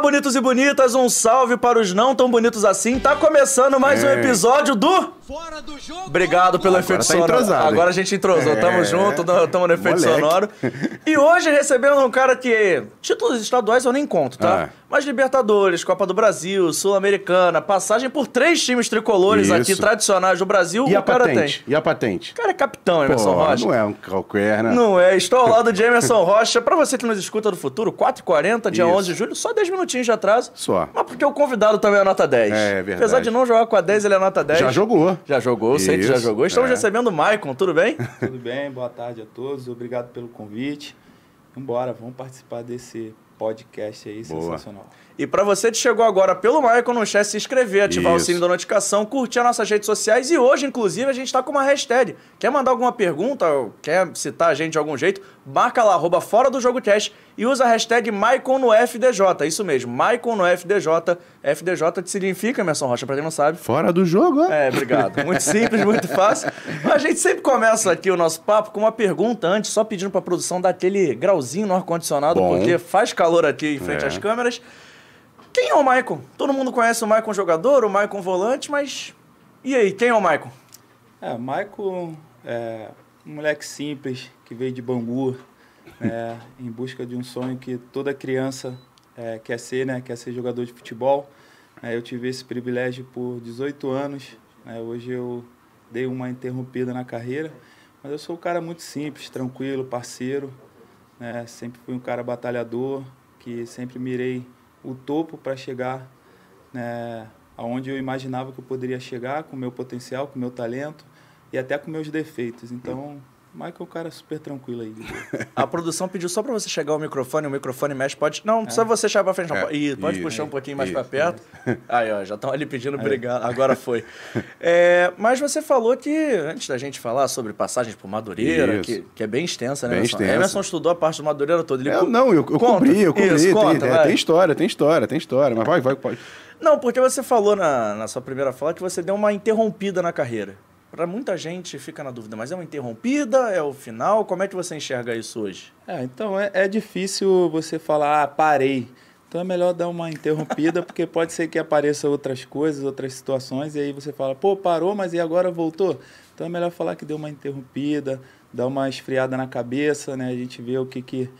bonitos e bonitas, um salve para os não tão bonitos assim. Tá começando mais um É. episódio do. Fora do jogo. Obrigado pelo Agora efeito tá sonoro. entrosado? Agora a gente entrosou, tamo É. junto, no- tamo no efeito Moleque. sonoro. E hoje recebendo um cara que. Títulos estaduais eu nem conto, tá? Ah. Mas Libertadores, Copa do Brasil, Sul-Americana, passagem por três times tricolores Isso. aqui tradicionais do Brasil, E o a cara patente? tem. E a patente? O cara é capitão, Emerson Pô, Rocha. não é um qualquer, né? Não é, estou ao lado de Emerson Rocha. Pra você que nos escuta do futuro, 4h40, dia Isso. 11 de julho, só 10 minutinhos de atraso. Só. Mas porque o convidado também é nota 10. É, verdade. Apesar de não jogar com a 10, ele é nota 10. Já jogou. Já jogou, sei que já jogou. Estamos é. recebendo o Maicon, tudo bem? Tudo bem? Boa tarde a todos. Obrigado pelo convite. Vambora, vamos participar desse podcast aí Boa. sensacional. E pra você que chegou agora pelo Maicon, não esquece de se inscrever, ativar o Isso. sininho da notificação, curtir as nossas redes sociais. E hoje, inclusive, a gente tá com uma hashtag. Quer mandar alguma pergunta, ou quer citar a gente de algum jeito, marca lá, arroba fora do jogo teste e usa a hashtag Maicon no FDJ. Isso mesmo, Maicon no FDJ. FDJ que significa, Emerson Rocha, pra quem não sabe. Fora do jogo, ó. É, obrigado. Muito simples, muito fácil. A gente sempre começa aqui o nosso papo com uma pergunta antes, só pedindo pra produção dar aquele grauzinho no ar-condicionado, porque faz calor aqui em frente É. às câmeras. Quem é o Maicon? Todo mundo conhece o Maicon jogador, o Maicon volante, mas. E aí, quem é o Maicon? É, Michael é um moleque simples que veio de Bangu, né, em busca de um sonho que toda criança é, quer ser, né? Quer ser jogador de futebol. É, eu tive esse privilégio por 18 anos. né, hoje eu dei uma interrompida na carreira, mas eu sou um cara muito simples, tranquilo, parceiro. né, sempre fui um cara batalhador, que sempre mirei o topo para chegar né, aonde eu imaginava que eu poderia chegar com o meu potencial, com o meu talento e até com meus defeitos. Então, Michael é um cara super tranquilo aí. A produção pediu só pra você chegar ao microfone, o microfone mexe, pode. Não, não precisa você chegar pra frente, não. É, Ih, pode puxar um pouquinho mais pra perto. Aí, ó, já estão ali pedindo obrigado. Agora foi. É, mas você falou que, antes da gente falar sobre passagens por Madureira, que, que é bem extensa, né? Bem Emerson? extensa. Emerson estudou a parte do Madureira toda. Ele É, co- não, eu, eu Conta. cobri, eu cobri. Isso, tem, conta, é, tem história, tem história, tem história. Mas vai, vai, pode. Não, porque você falou na, na sua primeira fala que você deu uma interrompida na carreira. Pra muita gente fica na dúvida, mas é uma interrompida? É o final? Como é que você enxerga isso hoje? É, então é, é difícil você falar, ah, parei. Então é melhor dar uma interrompida, porque pode ser que apareça outras coisas, outras situações, e aí você fala, pô, parou, mas e agora voltou? Então é melhor falar que deu uma interrompida, dar uma esfriada na cabeça, né? A gente vê o que, que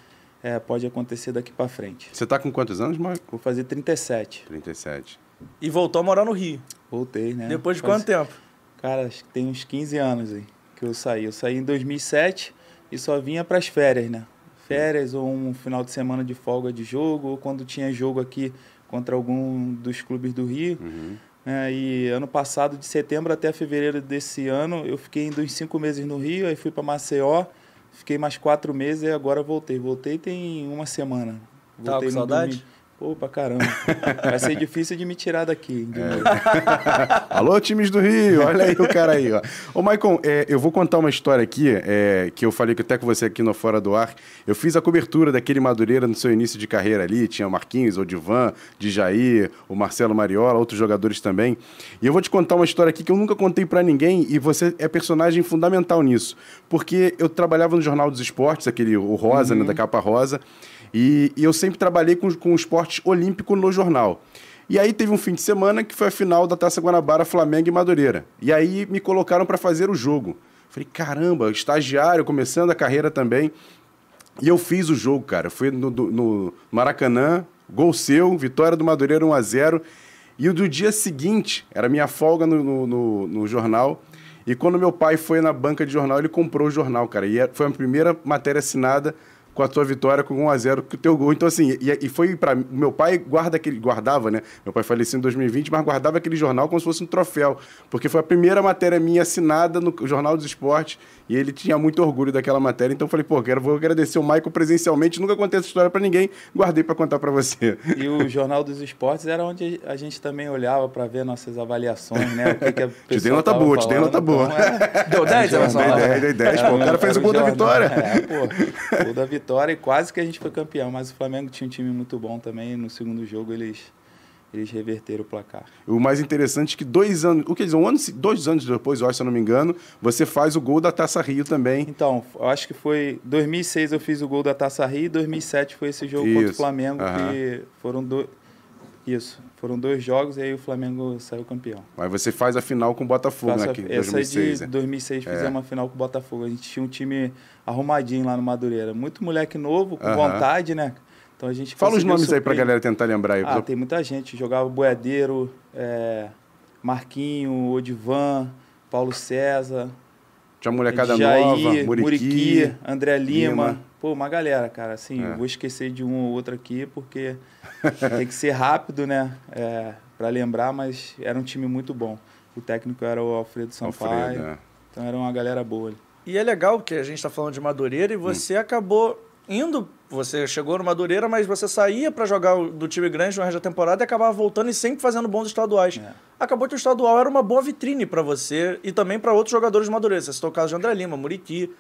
é, pode acontecer daqui para frente. Você tá com quantos anos, Marco? Vou fazer 37. 37. E voltou a morar no Rio. Voltei, né? Depois de Faz- quanto tempo? Cara, acho que tem uns 15 anos aí que eu saí. Eu saí em 2007 e só vinha para as férias, né? Férias ou um final de semana de folga de jogo, ou quando tinha jogo aqui contra algum dos clubes do Rio. Uhum. É, e ano passado, de setembro até fevereiro desse ano, eu fiquei em uns cinco meses no Rio, aí fui para Maceió, fiquei mais quatro meses e agora voltei. Voltei tem uma semana. Tava Voltei com no saudade? domingo. Pô, pra caramba. Vai ser difícil de me tirar daqui. novo. Alô, times do Rio, olha aí o cara aí, ó. Ô, Maicon, é, eu vou contar uma história aqui, é, que eu falei que até com você aqui no Fora do Ar. Eu fiz a cobertura daquele Madureira no seu início de carreira ali, tinha o Marquinhos, o Divan, Jair, o Marcelo Mariola, outros jogadores também. E eu vou te contar uma história aqui que eu nunca contei pra ninguém e você é personagem fundamental nisso. Porque eu trabalhava no Jornal dos Esportes, aquele, o Rosa, né, da capa rosa, e, e eu sempre trabalhei com, com o esporte olímpico no jornal. E aí teve um fim de semana que foi a final da Taça Guanabara, Flamengo e Madureira. E aí me colocaram para fazer o jogo. Falei, caramba, estagiário, começando a carreira também. E eu fiz o jogo, cara. Fui no, no Maracanã, gol seu, vitória do Madureira 1 a 0 E o do dia seguinte, era minha folga no, no, no- no jornal. E quando meu pai foi na banca de jornal, ele comprou o jornal, cara. E é- foi a primeira matéria assinada com a tua vitória com 1 a 0 com o teu gol. Então, assim, e, e foi para Meu pai guarda aquele. Guardava, né? Meu pai faleceu em 2020, mas guardava aquele jornal como se fosse um troféu. Porque foi a primeira matéria minha assinada no Jornal dos Esportes. E ele tinha muito orgulho daquela matéria. Então eu falei, pô, quero, vou agradecer o Michael presencialmente. Nunca contei essa história para ninguém. Guardei para contar para você. E o Jornal dos Esportes era onde a gente também olhava para ver nossas avaliações, né? O que, que a pessoa dei nota boa, te dei nota boa. Então, é, Deu 10, Emerson? Dei 10, dei 10. Pô, o cara fez o era gol da vitória. É, pô, gol da vitória e quase que a gente foi campeão. Mas o Flamengo tinha um time muito bom também. No segundo jogo eles, eles reverteram o placar. O mais interessante é que dois anos, o que dizer, um ano, dois anos depois, eu acho, se eu não me engano, você faz o gol da Taça Rio também. Então, eu acho que foi 2006 eu fiz o gol da Taça Rio e 2007 foi esse jogo contra o Isso, Flamengo aham. que foram do- Isso. Foram dois jogos e aí o Flamengo saiu campeão. Mas você faz a final com o Botafogo, Faço né? a- Que, essa 2006, de é. 2006 É. fizemos uma final com o Botafogo. A gente tinha um time arrumadinho lá no Madureira. Muito moleque novo, com Aham. vontade, né? Então a gente Fala os nomes aí pra suprir. galera tentar lembrar aí. Ah, tem muita gente. Jogava Boiadeiro, é, Marquinho, Odivan, Paulo César, Tinha molecada Jair, nova, Muriqui. Muriqui, André Lima. Lima. Pô, uma galera, cara. Assim, É. vou esquecer de um ou outro aqui, porque tem que ser rápido, né? É, para lembrar, mas era um time muito bom. O técnico era o Alfredo Sampaio. Alfredo, é. Então era uma galera boa. ali. E é legal que a gente está falando de Madureira e você acabou indo. Você chegou no Madureira, mas você saía para jogar do time grande no resto da temporada e acabava voltando e sempre fazendo bons estaduais. É. Acabou que o estadual era uma boa vitrine para você e também para outros jogadores de Madureira. Você citou o caso de André Lima, Muriqui.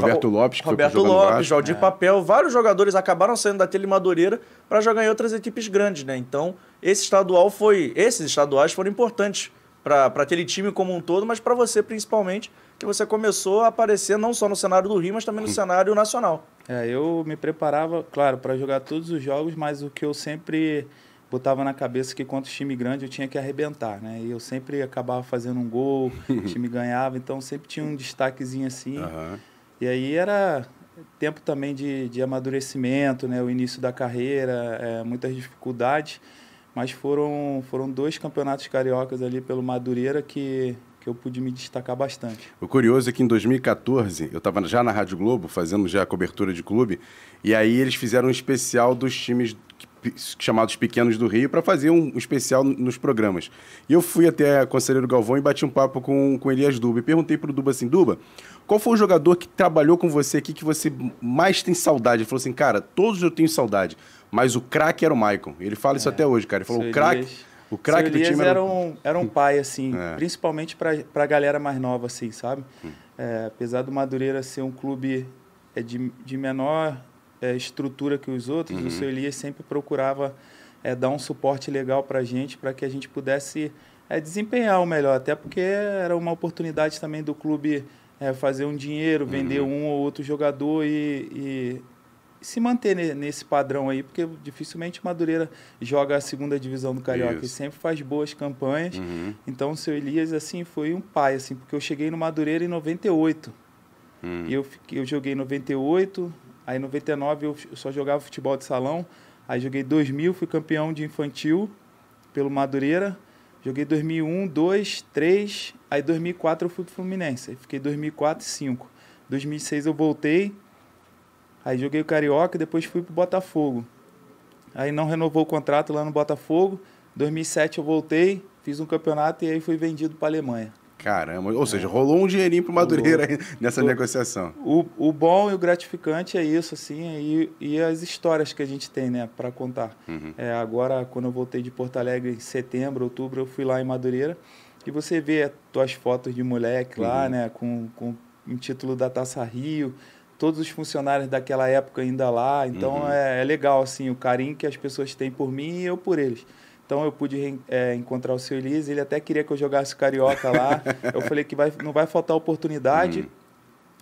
Roberto Lopes, que foi Roberto no Lopes. Valdir É. Papel, vários jogadores acabaram saindo daquele Madureira para jogar em outras equipes grandes, né? Então, esse estadual foi, esses estaduais foram importantes para aquele time como um todo, mas para você principalmente, que você começou a aparecer não só no cenário do Rio, mas também no cenário nacional. É, eu me preparava, claro, para jogar todos os jogos, mas o que eu sempre botava na cabeça é que contra o time grande eu tinha que arrebentar, né? E eu sempre acabava fazendo um gol, o time ganhava, então sempre tinha um destaquezinho assim. Aham. E aí era tempo também de, de amadurecimento, né? O início da carreira, é, muitas dificuldades, mas foram, foram dois campeonatos cariocas ali pelo Madureira que, que eu pude me destacar bastante. O curioso é que em 2014, eu estava já na Rádio Globo, fazendo já a cobertura de clube, e aí eles fizeram um especial dos times chamados Pequenos do Rio para fazer um especial nos programas. E eu fui até a Conselheiro Galvão e bati um papo com, com Elias Duba. E perguntei pro Duba assim, Duba, qual foi o jogador que trabalhou com você aqui que você mais tem saudade? Ele falou assim, cara, todos eu tenho saudade, mas o craque era o Maicon. Ele fala isso até hoje, cara. Ele falou, Seu o craque... O craque do time era um, era um pai, assim, É. principalmente para a galera mais nova, assim, sabe? Hum. É, apesar do Madureira ser um clube é, de, de menor é, estrutura que os outros, Uhum. o seu Elias sempre procurava é, dar um suporte legal para a gente, para que a gente pudesse é, desempenhar o melhor, até porque era uma oportunidade também do clube é, fazer um dinheiro, vender Uhum. um ou outro jogador e, e se manter ne- nesse padrão aí, porque dificilmente o Madureira joga a segunda divisão do Carioca Isso. e sempre faz boas campanhas. Uhum. Então o seu Elias assim foi um pai assim, porque eu cheguei no Madureira em 98. Hum. E eu fiquei, eu joguei em 98, aí em 99 eu eu só jogava futebol de salão. Aí joguei 2000, fui campeão de infantil pelo Madureira. Joguei 2001, 2, 3, aí 2004 eu fui pro Fluminense. Aí fiquei 2004 e 5. 2006 eu voltei. Aí joguei o Carioca e depois fui pro Botafogo. Aí não renovou o contrato lá no Botafogo. 2007 eu voltei, fiz um campeonato e aí fui vendido para Alemanha. Caramba, ou seja, rolou um dinheirinho pro Madureira aí nessa Rolou. negociação. O, o bom e o gratificante é isso, assim, e, e as histórias que a gente tem, né, para contar. Uhum. É, agora, quando eu voltei de Porto Alegre em setembro, outubro, eu fui lá em Madureira e você vê as tuas fotos de moleque lá, Uhum. né, com, com um título da Taça Rio, todos os funcionários daquela época ainda lá. Então Uhum. é, é legal, assim, o carinho que as pessoas têm por mim e eu por eles. Então eu pude é, encontrar o seu Elias, ele até queria que eu jogasse carioca lá. eu falei que vai, não vai faltar oportunidade Uhum.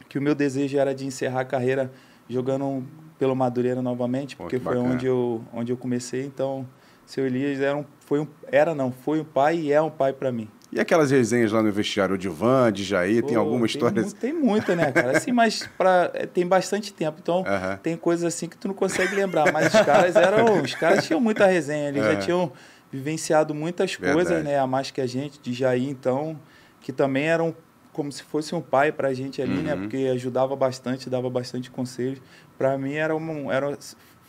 que o meu desejo era de encerrar a carreira jogando pelo Madureira novamente, Pô, porque que foi bacana. onde eu, onde eu comecei. Então, seu Elias era, um, foi um, era não, foi um pai e é um pai para mim. E aquelas resenhas lá no vestiário, o Divan, de Jair, tem Pô, alguma história? mu- Tem muita, né, cara? Assim, mas pra, é, tem bastante tempo, então Aham. tem coisas assim que tu não consegue lembrar. Mas os caras eram, os caras tinham muita resenha, eles É. já tinham vivenciado muitas coisas, Verdade. né, a mais que a gente de Jair, então, que também eram como se fosse um pai pra gente ali, né? Uhum. Porque ajudava bastante, dava bastante conselhos. Para mim era um, era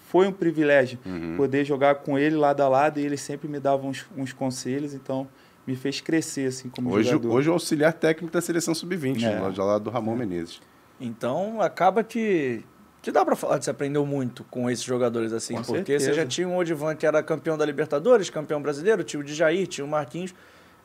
foi um privilégio Uhum. poder jogar com ele lado a lado e ele sempre me dava uns, uns conselhos, então me fez crescer assim como Hoje, jogador. hoje é o auxiliar técnico da seleção sub-20, É. lá do Ramon Menezes. Então, acaba que que dá pra falar que você aprendeu muito com esses jogadores assim, Com porque você certeza. já tinha um Odivan que era campeão da Libertadores, campeão brasileiro, tinha o Djair, tinha o Marquinhos.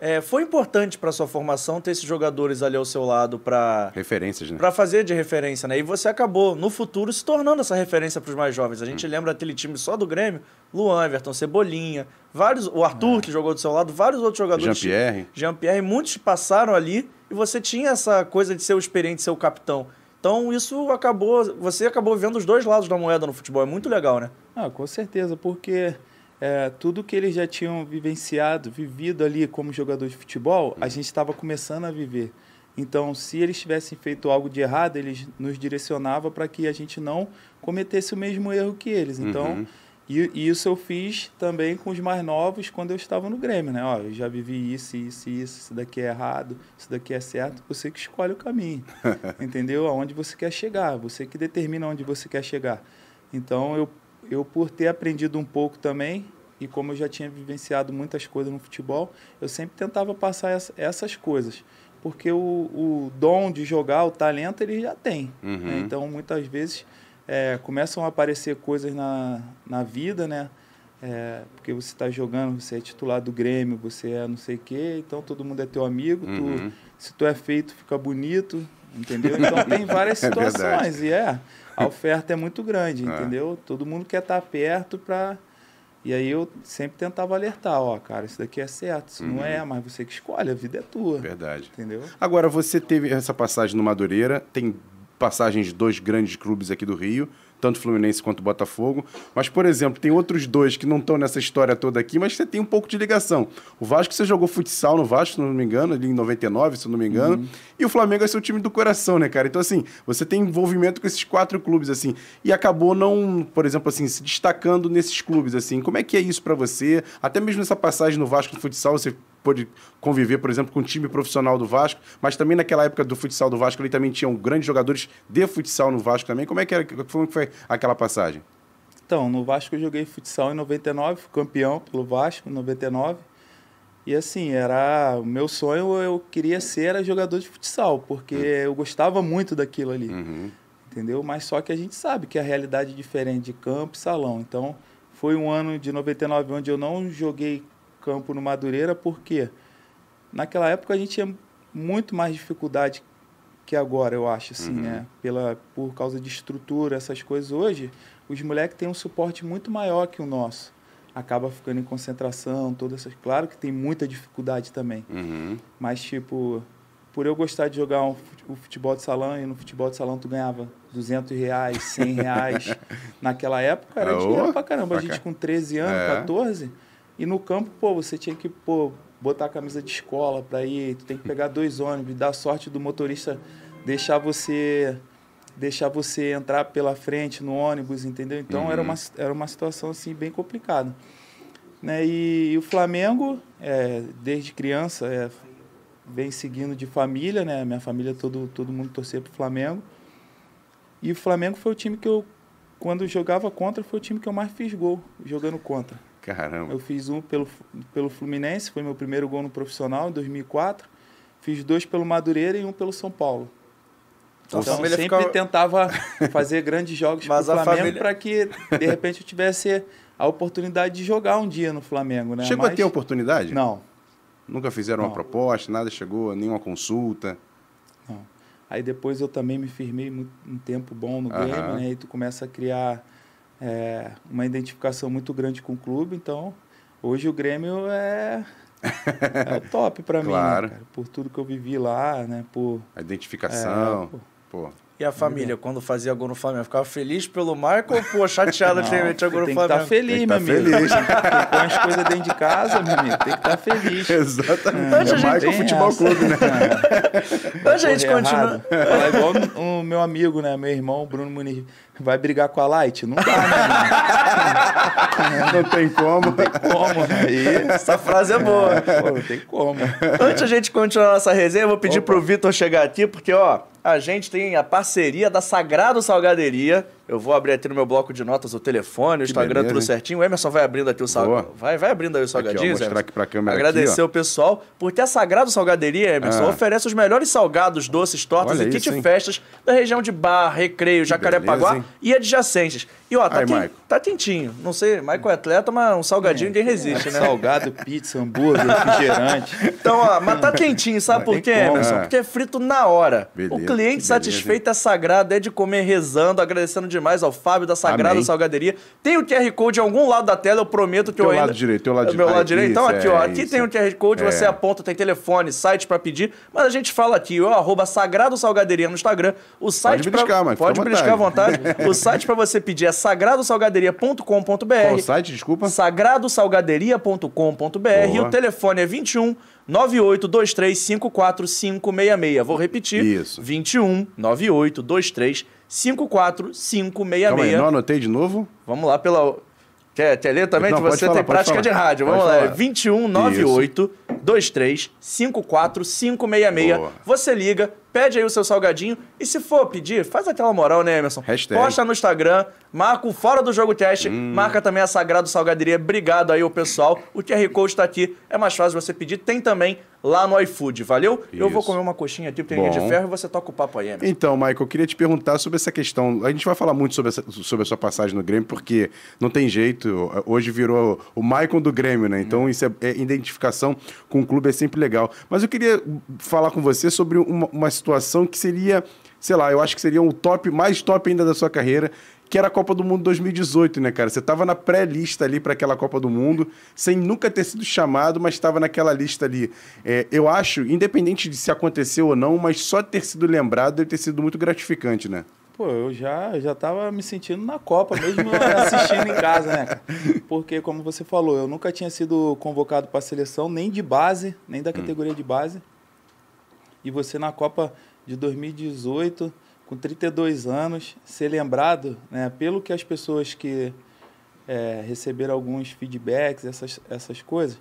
É, foi importante para sua formação ter esses jogadores ali ao seu lado para Referências, né? para fazer de referência, né? E você acabou, no futuro, se tornando essa referência para os mais jovens. A gente Hum. lembra aquele time só do Grêmio, Luan, Everton, Cebolinha, vários, o Arthur, que jogou do seu lado, vários outros jogadores. É. Jean-Pierre. Jean-Pierre, muitos passaram ali e você tinha essa coisa de ser o experiente, ser o capitão. Então isso acabou, você acabou vendo os dois lados da moeda no futebol, é muito legal, né? Ah, com certeza, porque é, tudo que eles já tinham vivenciado, vivido ali como jogador de futebol, a gente estava começando a viver. Então, se eles tivessem feito algo de errado, eles nos direcionavam para que a gente não cometesse o mesmo erro que eles. Então, Uhum. E, e isso eu fiz também com os mais novos quando eu estava no Grêmio, né? Ó, eu já vivi isso, isso, isso, isso daqui é errado, isso daqui é certo. Você que escolhe o caminho, entendeu? Aonde você quer chegar, você que determina onde você quer chegar. Então, eu, eu por ter aprendido um pouco também, e como eu já tinha vivenciado muitas coisas no futebol, eu sempre tentava passar essa- essas coisas. Porque o, o dom de jogar, o talento, ele já tem. né? Uhum. Então, muitas vezes, é, começam a aparecer coisas na, na vida, né? É, porque você está jogando, você é titular do Grêmio, você é não sei o quê, então todo mundo é teu amigo. tu- Uhum. se tu é feito, fica bonito, entendeu? Então tem várias É situações e é, a oferta é muito grande, É. entendeu? Todo mundo quer estar perto para e aí eu sempre tentava alertar, ó, cara, isso daqui é certo, isso não Uhum. é, mas você que escolhe, a vida é tua, Verdade. entendeu? Agora, você teve essa passagem no Madureira, tem passagens de dois grandes clubes aqui do Rio, tanto Fluminense quanto Botafogo. Mas, por exemplo, tem outros dois que não estão nessa história toda aqui, mas você tem um pouco de ligação. O Vasco, você jogou futsal no Vasco, se não me engano, ali em 99, se eu não me engano. E o Flamengo é seu time do coração, né, cara? Então, assim, você tem envolvimento com esses quatro clubes, assim. E acabou não, por exemplo, assim, se destacando nesses clubes, assim. Como é que é isso pra você? Até mesmo nessa passagem no Vasco no futsal, você pôde conviver, por exemplo, com o time profissional do Vasco, mas também naquela época do futsal do Vasco, ele também tinham grandes jogadores de futsal no Vasco também. Como é que, era, como que foi aquela passagem? Então, no Vasco eu joguei futsal em 99, fui campeão pelo Vasco em 99. E assim, era o meu sonho, eu queria ser jogador de futsal, porque eu gostava muito daquilo ali. Uhum. entendeu? Mas só que a gente sabe que a realidade é diferente de campo e salão. Então, foi um ano de 99 onde eu não joguei campo no Madureira, porque naquela época a gente tinha muito mais dificuldade que agora, eu acho, assim, Uhum. né? Pela, por causa de estrutura, essas coisas. Hoje, os moleques têm um suporte muito maior que o nosso. Acaba ficando em concentração, todas essas... Claro que tem muita dificuldade também. Uhum. Mas, tipo, por eu gostar de jogar um o futebol de salão, e no futebol de salão tu ganhava 200 reais, 100 reais. Naquela época era Ô, dinheiro pra caramba. A pra gente cá. com 13 anos, É. 14. E no campo, pô, você tinha que, pô, botar a camisa de escola pra ir. Tu tem que pegar dois ônibus, dar sorte do motorista deixar você deixar você entrar pela frente no ônibus, entendeu? Então Uhum. era, uma, era uma situação assim bem complicada. Né? E, e o Flamengo, é, desde criança, é, vem seguindo de família, né? Minha família, todo, todo mundo torcia pro Flamengo. E o Flamengo foi o time que eu, quando eu jogava contra, foi o time que eu mais fiz gol jogando contra. Caramba. Eu fiz um pelo, pelo Fluminense, foi meu primeiro gol no profissional, em 2004. Fiz dois pelo Madureira e um pelo São Paulo. Então, Então, a sempre ficava- tentava fazer grandes jogos Mas pro a Flamengo família- para que, de repente, eu tivesse a oportunidade de jogar um dia no Flamengo, né? Chegou a Mas- ter oportunidade? Não, Nunca fizeram uma Não. proposta, nada chegou, nenhuma consulta. não. Aí depois eu também me firmei muito- um tempo bom no Aham. Grêmio, né? E tu começa a criar é, uma identificação muito grande com o clube. Então, hoje o Grêmio é, é o top para mim, Claro. né, cara? Por tudo que eu vivi lá, né? Por, A identificação. É, pô. pô. E a família, quando fazia gol no Flamengo, ficava feliz pelo Marco ou, pô, chateada de ter Não, metido gol no tem que estar Flamengo? feliz, Tem meu tá amigo. feliz. Quem põe as coisas dentro de casa, meu amigo, tem que estar feliz. Exatamente. É, a gente mais que o tem futebol essa. clube, né? Antes a gente continua. errado. Igual o meu amigo, né? Meu irmão, Bruno Muniz. Vai brigar com a Light? Não dá, né? Não tem como. Não tem como. Aí, Essa frase é boa. pô, não tem como. Antes a gente continuar nossa resenha, eu vou pedir Opa. pro Vitor chegar aqui, porque, ó, a gente tem a parceria da Sagrado Salgaderia. Eu vou abrir aqui no meu bloco de notas o telefone, o Instagram, beleza, tudo hein? certinho. O Emerson vai abrindo aqui o salgadinho. Vai, vai abrindo aí o salgadinho, mostrar Emerson. aqui pra câmera Agradecer aqui, ó. o pessoal, porque a Sagrado Salgaderia, Emerson, Ah. oferece os melhores salgados, doces, tortas Olha e kit isso, festas da região de Barra, Recreio, Jacarepaguá e adjacentes. E, ó, tá, Aí, tá quentinho. Não sei, Maico é atleta, mas um salgadinho ninguém resiste, né? Salgado, pizza, hambúrguer, refrigerante. Então, ó, mas tá quentinho, sabe por tem quê. Emerson? É. Porque é frito na hora. Beleza, o cliente satisfeito é sagrado, é de comer rezando, agradecendo de demais ao Fábio da Sagrada Amém. Salgaderia. Tem o QR Code em algum lado da tela, eu prometo que Teu eu ainda... lado direito, teu lado É o meu direito. lado direito. Então aqui, ó, é, aqui isso. tem o QR Code, você É. aponta, tem telefone, site pra pedir, mas a gente fala aqui, o arroba Sagrado Salgaderia no Instagram, o site pra- beliscar, mas Pode beliscar à vontade. o site pra você pedir é sagradosalgaderia.com.br Qual o site, desculpa? sagradosalgaderia.com.br e o telefone é 21 982354566. Vou repetir. Isso. 21 982354566. Calma aí, não anotei de novo? Vamos lá pela Quer, quer ler também? Não, pode você falar, tem pode prática falar. de rádio. Pode Vamos lá. É falar. 21 98 23 54 566. Boa. Você liga, pede aí o seu salgadinho. E se for pedir, faz aquela moral, né, Emerson? Hashtag. Posta no Instagram, marca o Fora do Jogo Teste, Hum. marca também a Sagrado Salgaderia. Obrigado aí, o pessoal. O QR Code tá aqui. É mais fácil você pedir. Tem também lá no iFood, valeu? Eu vou Isso. comer uma coxinha aqui, porque tem de ferro, e você toca o papo aí, Emerson. Então, Michael, eu queria te perguntar sobre essa questão. A gente vai falar muito sobre, essa- sobre a sua passagem no Grêmio, porque não tem jeito. Hoje virou o Michael do Grêmio, né? Então, isso é, é identificação com o clube é sempre legal. Mas eu queria falar com você sobre uma, uma situação que seria, sei lá, eu acho que seria um top, mais top ainda da sua carreira, que era a Copa do Mundo 2018, né, cara? Você estava na pré-lista ali para aquela Copa do Mundo, sem nunca ter sido chamado, mas estava naquela lista ali. É, eu acho, independente de se aconteceu ou não, mas só ter sido lembrado deve ter sido muito gratificante, né? Pô, eu já, eu já tava me sentindo na Copa, mesmo assistindo em casa, né, cara? Porque, como você falou, eu nunca tinha sido convocado para a seleção, nem de base, nem da categoria de base. E você na Copa de 2018, com 32 anos, ser lembrado, né, pelo que as pessoas que é, receberam alguns feedbacks, essas, essas coisas,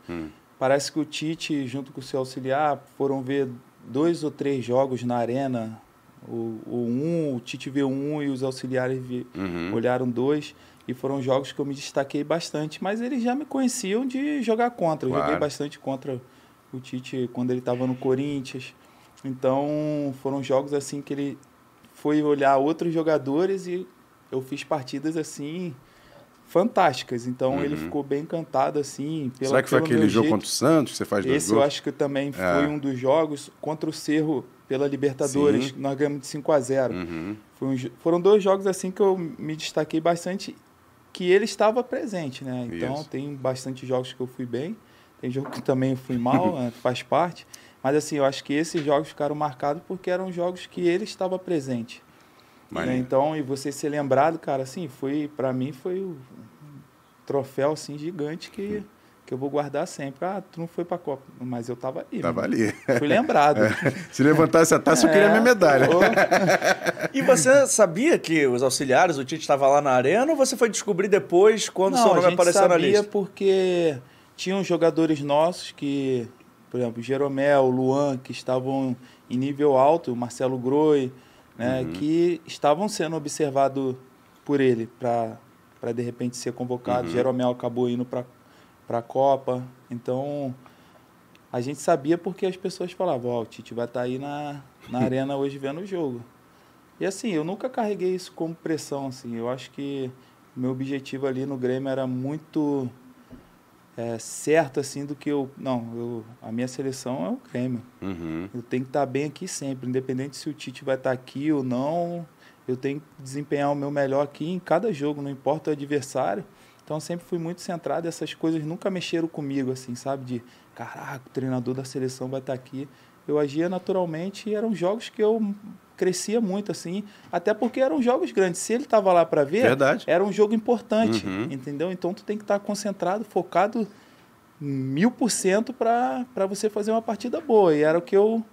parece que o Tite, junto com o seu auxiliar, foram ver dois ou três jogos na arena. O, o um, o Tite viu um e os auxiliares vi- olharam dois. E foram jogos que eu me destaquei bastante, mas eles já me conheciam de jogar contra. Eu Claro. joguei bastante contra o Tite quando ele estava no Corinthians. Então, foram jogos assim que ele foi olhar outros jogadores e eu fiz partidas assim fantásticas. Então, ele ficou bem encantado assim pela Uhum. Será que foi aquele jogo jeito. contra o Santos que você faz dois Esse eu gols? acho que também foi É. um dos jogos contra o Cerro pela Libertadores. Sim. Nós ganhamos de 5 a 0. Uhum. Foi um foram dois jogos assim que eu me destaquei bastante que ele estava presente, né? Então Isso. tem bastante jogos que eu fui bem, tem jogo que também eu fui mal, né? faz parte. Mas assim, eu acho que esses jogos ficaram marcados porque eram jogos que ele estava presente. né? Então, e você ser lembrado, cara, assim, foi para mim foi um troféu assim gigante que que eu vou guardar sempre. Ah, tu não foi pra Copa, mas eu tava ali. Tava ali. Fui lembrado. Se levantasse a taça, eu queria É, minha medalha. ô, E você sabia que os auxiliares, o Tite estava lá na arena, ou você foi descobrir depois quando o seu Não, a nome gente apareceu na sabia lista? porque tinham jogadores nossos que, por exemplo, Jeromel, Luan, que estavam em nível alto, o Marcelo Groi, né, Uhum. que estavam sendo observados por ele para de repente ser Uhum. convocado. Jeromel acabou indo para a Copa. Então, a gente sabia porque as pessoas falavam, ó, o Tite vai estar aí na, na arena hoje vendo o jogo. E assim, eu nunca carreguei isso como pressão, assim. Eu acho que meu objetivo ali no Grêmio era muito é, certo, assim, do que eu... Não, eu, a minha seleção é o Grêmio. Uhum. Eu tenho que estar bem aqui sempre, independente se o Tite vai estar aqui ou não. Eu tenho que desempenhar o meu melhor aqui em cada jogo, não importa o adversário. Então eu sempre fui muito centrado, essas coisas nunca mexeram comigo, assim, sabe? De, caraca, o treinador da seleção vai estar aqui. Eu agia naturalmente e eram jogos que eu crescia muito, assim, até porque eram jogos grandes. Se ele estava lá para ver, Verdade. era um jogo importante, Uhum. entendeu? Então tu tem que estar concentrado, focado mil por cento para você fazer uma partida boa. E era o que eu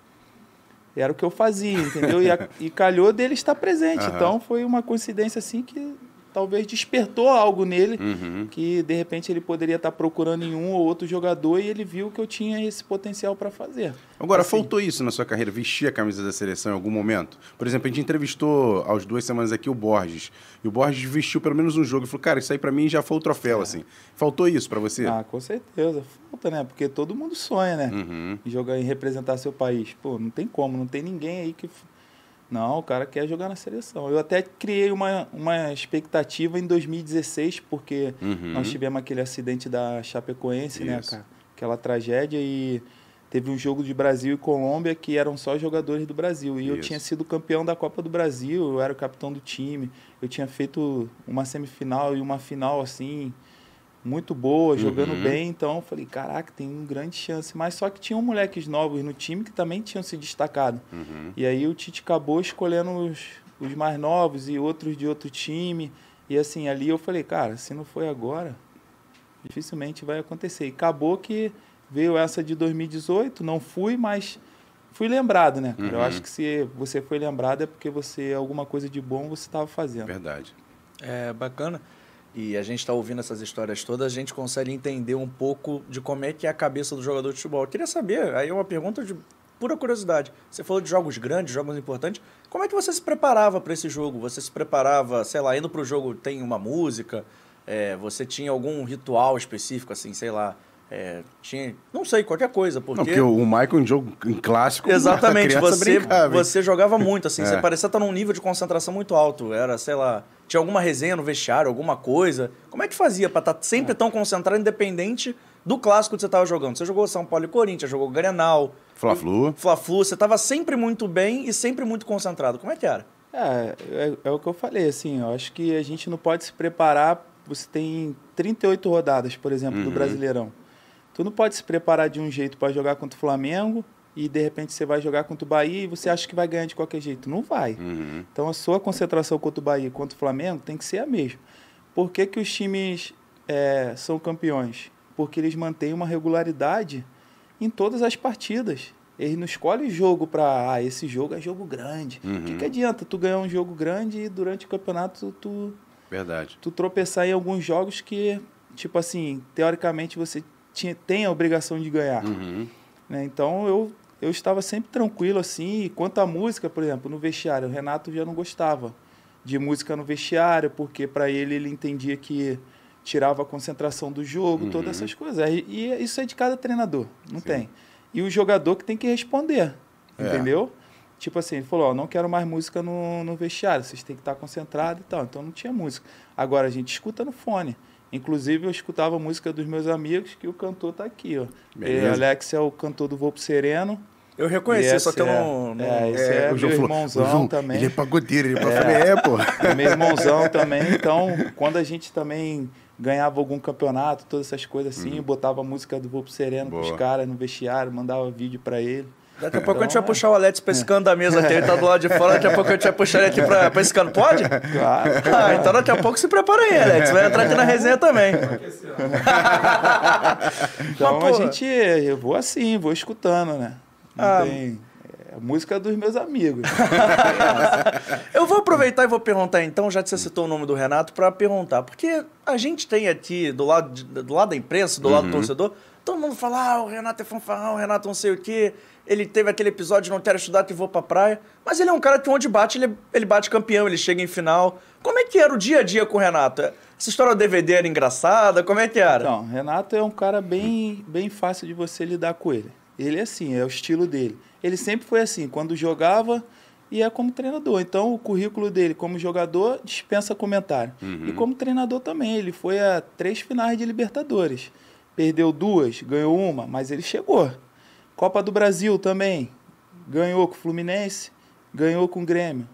era o que eu fazia, entendeu? E, a- e calhou dele estar presente. Aham. Então foi uma coincidência assim que talvez despertou algo nele Uhum. que de repente ele poderia estar procurando em um ou outro jogador e ele viu que eu tinha esse potencial para fazer. Agora, Assim. faltou isso na sua carreira, vestir a camisa da seleção em algum momento? Por exemplo, a gente entrevistou há umas duas semanas aqui o Borges. E o Borges vestiu pelo menos um jogo e falou, cara, isso aí pra mim já foi o troféu, assim. Faltou isso pra você? É. Ah, com certeza. Falta, né? Porque todo mundo sonha, né? Uhum. jogar em representar seu país. Pô, não tem como, não tem ninguém aí que. Não, o cara quer jogar na seleção. Eu até criei uma, uma expectativa em 2016, porque Uhum. nós tivemos aquele acidente da Chapecoense, né, Isso. cara? Aquela tragédia e teve um jogo de Brasil e Colômbia que eram só jogadores do Brasil. E eu Isso. tinha sido campeão da Copa do Brasil, eu era o capitão do time. Eu tinha feito uma semifinal e uma final assim, muito boa, jogando Uhum. bem. Então eu falei, caraca, tem um grande chance. Mas só que tinham moleques novos no time que também tinham se destacado. Uhum. E aí o Tite acabou escolhendo os, os mais novos e outros de outro time. E assim, ali eu falei, cara, se não foi agora, dificilmente vai acontecer. E acabou que veio essa de 2018, não fui, mas fui lembrado, né? cara? Eu Uhum. acho que se você foi lembrado é porque você, alguma coisa de bom você estava fazendo. Verdade. É bacana. E a gente está ouvindo essas histórias todas, a gente consegue entender um pouco de como é que é a cabeça do jogador de futebol. Eu queria saber, aí é uma pergunta de pura curiosidade. Você falou de jogos grandes, jogos importantes. Como é que você se preparava para esse jogo? Você se preparava, sei lá, indo para o jogo tem uma música? É, você tinha algum ritual específico, assim, sei lá? É, tinha, não sei, qualquer coisa, porque... Não, porque o Michael em jogo em clássico. a Exatamente, você, você jogava muito, assim, É. você parecia estar num nível de concentração muito alto. Era, sei lá, tinha alguma resenha no vestiário, alguma coisa. Como é que fazia pra estar sempre É. tão concentrado, independente do clássico que você estava jogando? Você jogou São Paulo e Corinthians, jogou Grenal, Fla-Flu. Fla-Flu, você estava sempre muito bem e sempre muito concentrado. Como é que era? É, é, é o que eu falei, assim, eu acho que a gente não pode se preparar. Você tem 38 rodadas, por exemplo, do Uhum. Brasileirão. Tu não pode se preparar de um jeito para jogar contra o Flamengo e de repente você vai jogar contra o Bahia e você acha que vai ganhar de qualquer jeito. Não vai. Uhum. Então a sua concentração contra o Bahia e contra o Flamengo tem que ser a mesma. Por que, que os times é, são campeões? Porque eles mantêm uma regularidade em todas as partidas. Eles não escolhem jogo para ah, esse jogo é jogo grande. O que, Uhum. que adianta tu ganhar um jogo grande e durante o campeonato tu, Verdade. tu tropeçar em alguns jogos que, tipo assim, teoricamente você tinha, tem a obrigação de ganhar. Uhum. né? Então eu, eu estava sempre tranquilo assim. E quanto à música, por exemplo, no vestiário, o Renato já não gostava de música no vestiário, porque para ele ele entendia que tirava a concentração do jogo, Uhum. todas essas coisas. E, e isso é de cada treinador, não Sim. tem. E o jogador que tem que responder, É. entendeu? Tipo assim, ele falou, ó, não quero mais música no, no vestiário, vocês têm que estar concentrados e tal. Então não tinha música. Agora a gente escuta no fone. Inclusive eu escutava a música dos meus amigos, que o cantor tá aqui, ó. Beleza. E Alex é o cantor do Volpo Sereno. Eu reconheci, só que eu esse não... não- é, esse é, o João meu falou, irmãozão "O João, também. Ele é pagodeiro, ele é, é. É, pô. É meu irmãozão também. Então, quando a gente também ganhava algum campeonato, todas essas coisas assim, botava a música do Volpo Sereno Boa. pros caras no vestiário, mandava vídeo pra ele. Daqui a pouco a gente Então, vai puxar o Alex pra esse canto da mesa aqui, ele tá do lado de fora, daqui a pouco a gente vai puxar ele aqui pra, canto. Pode? Claro. Ah, então daqui a pouco se prepara aí, Alex. Vai entrar aqui na resenha também. Então Mas, a gente, eu vou assim, vou escutando, né? Não Ah. tem. É a música dos meus amigos. Eu vou aproveitar e vou perguntar então, já que você citou o nome do Renato, pra perguntar. Porque a gente tem aqui, do lado, de- do lado da imprensa, do lado do torcedor, todo mundo fala, ah, o Renato é fanfarrão, o Renato não sei o quê. Ele teve aquele episódio de não quero estudar que vou pra praia. Mas ele é um cara que onde bate, ele, ele bate campeão, ele chega em final. Como é que era o dia a dia com o Renato? Essa história do DVD era engraçada? Como é que era? Então, Renato é um cara bem, bem fácil de você lidar com ele. Ele é assim, é o estilo dele. Ele sempre foi assim, quando jogava e é como treinador. Então, o currículo dele como jogador dispensa comentário. E como treinador também, ele foi a três finais de Libertadores. Perdeu duas, ganhou uma, mas ele chegou. Copa do Brasil também. Ganhou com o Fluminense, ganhou com o Grêmio.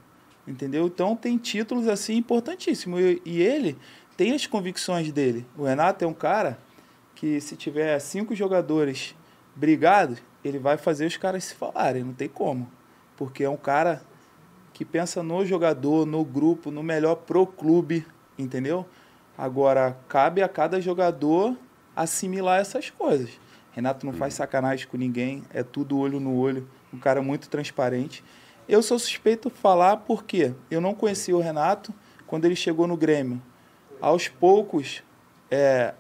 Entendeu? Então tem títulos assim importantíssimos. E, e ele tem as convicções dele. O Renato é um cara que se tiver cinco jogadores brigados, ele vai fazer os caras se falarem, não tem como. Porque é um cara que pensa no jogador, no grupo, no melhor pro clube, entendeu? Agora, cabe a cada jogador assimilar essas coisas. Renato não faz sacanagem com ninguém, é tudo olho no olho, um cara muito transparente. Eu sou suspeito falar porque eu não conhecia o Renato quando ele chegou no Grêmio. Aos poucos, é,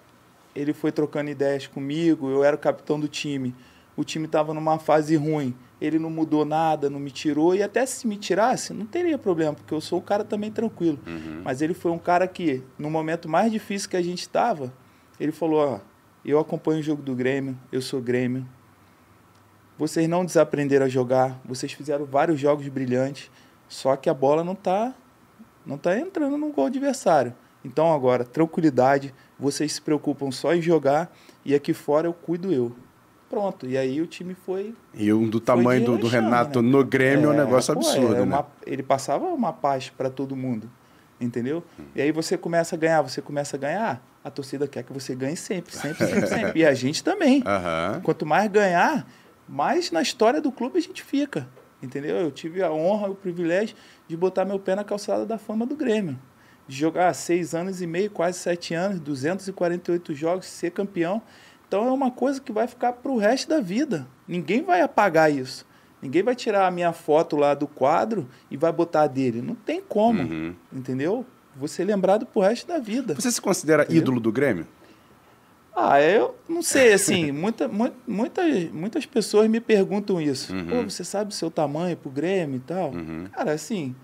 ele foi trocando ideias comigo, eu era o capitão do time. O time estava numa fase ruim, ele não mudou nada, não me tirou, e até se me tirasse, não teria problema, porque eu sou um cara também tranquilo. Mas ele foi um cara que, no momento mais difícil que a gente estava, ele falou: Ó, eu acompanho o jogo do Grêmio, eu sou Grêmio. Vocês não desaprenderam a jogar, vocês fizeram vários jogos brilhantes, só que a bola não está não tá entrando no gol adversário. Então agora, tranquilidade, vocês se preocupam só em jogar e aqui fora eu cuido eu. pronto. E aí o time foi. E um do tamanho do, do Renato né? no Grêmio é um é, negócio pô, absurdo, é uma, né? Ele passava uma paz para todo mundo, entendeu? E aí você começa a ganhar, você começa a ganhar, a torcida quer que você ganhe sempre, sempre, sempre, sempre. E a gente também. Uhum. Quanto mais ganhar, mais na história do clube a gente fica, entendeu? Eu tive a honra e o privilégio de botar meu pé na calçada da fama do Grêmio. De jogar seis anos e meio, quase sete anos, 248 jogos, ser campeão. Então é uma coisa que vai ficar para o resto da vida. Ninguém vai apagar isso. Ninguém vai tirar a minha foto lá do quadro e vai botar a dele. Não tem como, uhum. entendeu? Vou ser lembrado pro resto da vida. Você se considera entendeu? ídolo do Grêmio? Ah, eu não sei, assim, muita, muitas, muitas pessoas me perguntam isso. Uhum. Pô, você sabe o seu tamanho pro Grêmio e tal? Uhum. Cara, assim,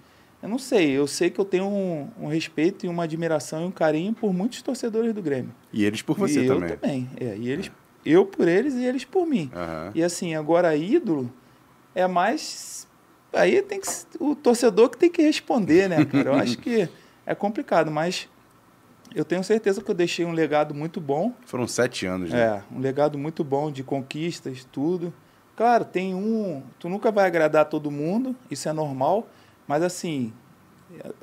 eu não sei. Eu sei que eu tenho um, um, respeito e uma admiração e um carinho por muitos torcedores do Grêmio. E eles por você e também. Eu também. É, e eles, eu por eles e eles por mim. Uhum. E assim, agora ídolo é mais. Aí tem que. O torcedor que tem que responder, né, cara? Eu acho que é complicado, mas eu tenho certeza que eu deixei um legado muito bom. Foram sete anos, né? É, um legado muito bom de conquistas, tudo. Claro, tem um. Tu nunca vai agradar todo mundo, isso é normal, mas assim,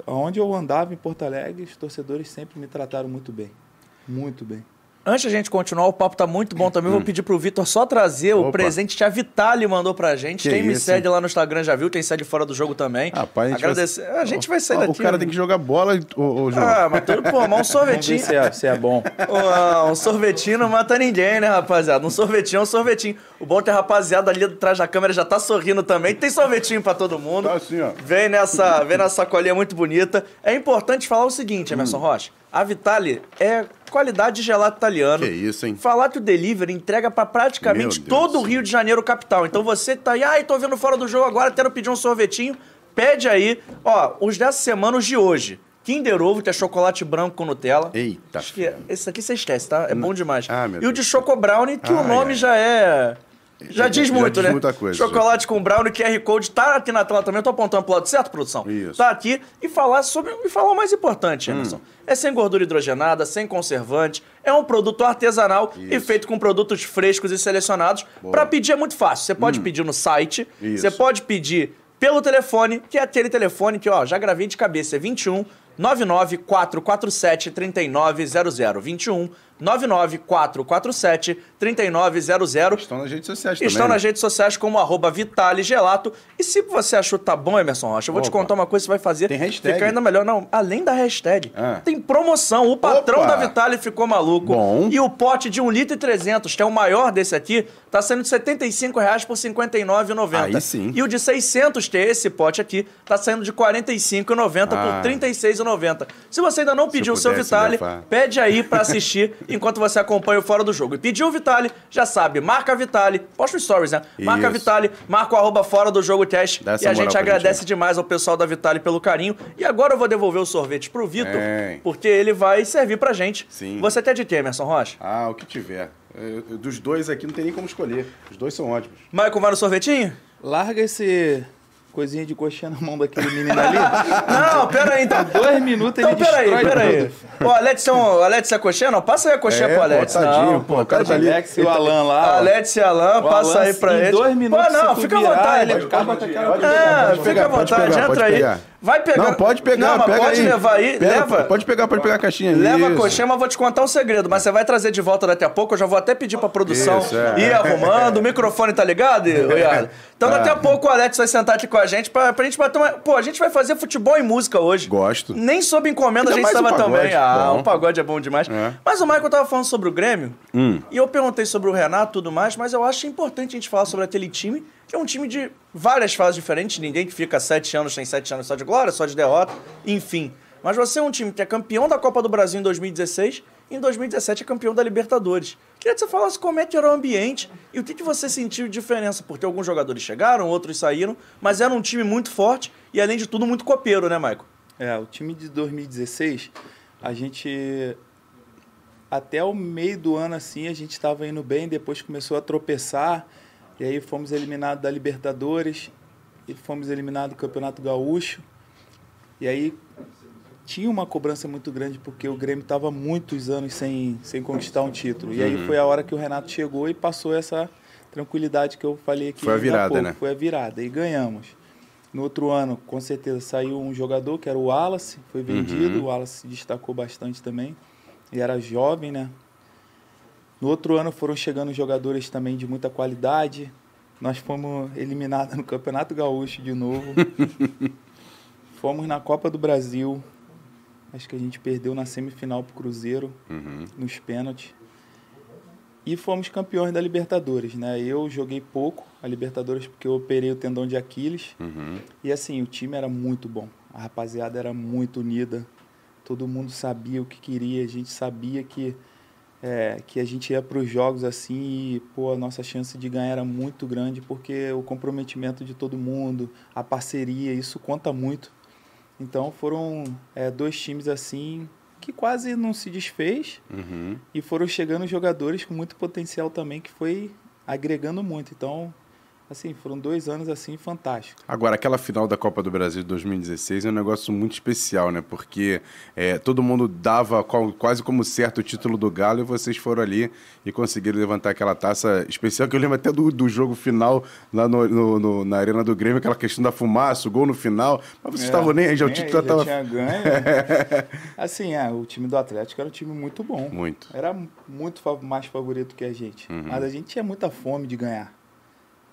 onde eu andava em Porto Alegre, os torcedores sempre me trataram muito bem. Muito bem. Antes da gente continuar, o papo tá muito bom também. Hum. Vou pedir pro Vitor só trazer Opa. o presente que a Vitali mandou pra gente. Que Quem me segue lá no Instagram já viu, tem sede fora do jogo também. Rapaz, a gente Agradecer. Vai... A gente vai sair daqui. O cara tem que jogar bola, ô, ô João. Ah, mas tudo, pô, mas um sorvetinho. se é, se é bom. um sorvetinho não mata ninguém, né, rapaziada? Um sorvetinho é um sorvetinho. O bom é que a rapaziada ali atrás da câmera já tá sorrindo também. Tem sorvetinho pra todo mundo. Tá assim, ó. Vem nessa, vem nessa sacolinha muito bonita. É importante falar o seguinte, Emerson hum. Rocha. A Vitale é qualidade de gelato italiano. Que isso, hein? Falar que o delivery entrega para praticamente todo o Rio de Janeiro capital. Então você tá aí, ai, tô vendo fora do jogo agora, quero pedir um sorvetinho, pede aí. Ó, os dessa semana, os de hoje. Kinder Ovo, que é chocolate branco com Nutella. Eita. Acho que é, esse aqui você esquece, tá? É bom demais. Ah, e o de Choco Brownie, que o nome já é já diz muito, já diz né? muita coisa. Chocolate já. com brownie, QR Code, tá aqui na tela também. Eu tô apontando pro lado certo, produção? Isso. Tá aqui. E falar sobre. E falar o mais importante, hum. Emerson. Hum. É sem gordura hidrogenada, sem conservante. É um produto artesanal Isso. e feito com produtos frescos e selecionados. Para pedir é muito fácil. Você pode hum. pedir no site, Isso. você pode pedir pelo telefone, que é aquele telefone que, ó, já gravei de cabeça, é 21 99447 3900 21 99447 3900. Estão nas redes sociais também. Estão né? nas redes sociais como arroba Vitale Gelato. E se você achou que tá bom, Emerson Rocha, eu vou Opa. te contar uma coisa que você vai fazer. Tem hashtag. Ficar ainda melhor. Não, além da hashtag, ah. tem promoção. O patrão Opa. da Vitale ficou maluco. Bom. E o pote de 1 litro e 300, que é o maior desse aqui, tá sendo de 75 reais por 59,90. Aí sim. E o de 600, que é esse pote aqui, tá saindo de 45,90 ah. por 36,90. Se você ainda não pediu o seu Vitale, pede aí para assistir enquanto você acompanha o Fora do Jogo. E pediu o Vitale, já sabe, marca Vitale, posta stories, né? Marca Isso. Vitale, marca o arroba Fora do Jogo Teste. e a gente agradece gente. demais ao pessoal da Vitale pelo carinho. E agora eu vou devolver o sorvete pro Vitor, porque ele vai servir pra gente. Sim. Você até de quê, Emerson Rocha? Ah, o que tiver. Dos dois aqui não tem nem como escolher. Os dois são ótimos. Michael, vai no sorvetinho? Larga esse coisinha de coxinha na mão daquele menino ali. Não, pera aí, então. Dois minutos então, ele pera aí, pera aí. Pô, Alex, um, Alex é coxinha? Não, passa aí a coxinha é, pro Alex. Pô, tadinho, não, pô, o cara tá. Alex e o Alan lá. Alex e Alan, passa aí pra ele. dois minutos, Pô, não, fica à vontade. Ele acaba com É, fica à vontade, entra aí. Vai pegar. Não, pode pegar, não, mas pega pode aí. levar aí, pega, leva. Pode pegar, pode pegar a caixinha. Leva Isso. a coxinha, mas vou te contar um segredo. Mas você vai trazer de volta daqui a pouco. Eu já vou até pedir pra produção Isso, é. ir arrumando. O microfone tá ligado, Iado? Então daqui a é. pouco o Alex vai sentar aqui com a gente pra, pra gente bater uma... Pô, a gente vai fazer futebol e música hoje. Gosto. Nem sob encomenda a gente estava também. Ah, o pagode é bom demais. É. Mas o Michael tava falando sobre o Grêmio. Hum. E eu perguntei sobre o Renato e tudo mais, mas eu acho importante a gente falar sobre aquele time que é um time de várias fases diferentes, ninguém que fica sete anos sem sete anos só de glória, só de derrota, enfim. Mas você é um time que é campeão da Copa do Brasil em 2016 e em 2017 é campeão da Libertadores. Queria que você falasse como é que era o ambiente e o que, que você sentiu de diferença, porque alguns jogadores chegaram, outros saíram, mas era um time muito forte e, além de tudo, muito copeiro, né, Maicon? É, o time de 2016, a gente até o meio do ano assim, a gente estava indo bem, depois começou a tropeçar. E aí fomos eliminados da Libertadores e fomos eliminados do Campeonato Gaúcho. E aí tinha uma cobrança muito grande porque o Grêmio estava muitos anos sem, sem conquistar um título. E aí uhum. foi a hora que o Renato chegou e passou essa tranquilidade que eu falei aqui. Foi a virada, pouco, né? Foi a virada e ganhamos. No outro ano, com certeza, saiu um jogador que era o Wallace, foi vendido. Uhum. O Wallace se destacou bastante também. E era jovem, né? No outro ano foram chegando jogadores também de muita qualidade. Nós fomos eliminados no Campeonato Gaúcho de novo. fomos na Copa do Brasil. Acho que a gente perdeu na semifinal pro Cruzeiro, Uhum. nos pênaltis. E fomos campeões da Libertadores, né? Eu joguei pouco a Libertadores porque eu operei o tendão de Aquiles. Uhum. E assim, o time era muito bom. A rapaziada era muito unida. Todo mundo sabia o que queria. A gente sabia que, é, que a gente ia para os jogos assim e pô, a nossa chance de ganhar era muito grande porque o comprometimento de todo mundo, a parceria, isso conta muito. Então foram é, dois times assim que quase não se desfez Uhum. e foram chegando jogadores com muito potencial também que foi agregando muito. Então, assim, foram dois anos assim fantásticos. Agora, aquela final da Copa do Brasil de 2016 é um negócio muito especial, né? Porque é, todo mundo dava quase como certo o título do Galo e vocês foram ali e conseguiram levantar aquela taça especial, que eu lembro até do, do jogo final lá no, no- no- na Arena do Grêmio, aquela questão da fumaça, o gol no final. Mas vocês estavam nem aí, já o título já aí, estava... tinha ganho. assim, é, o time do Atlético era um time muito bom. Muito. Era muito mais favorito que a gente. Uhum. Mas a gente tinha muita fome de ganhar.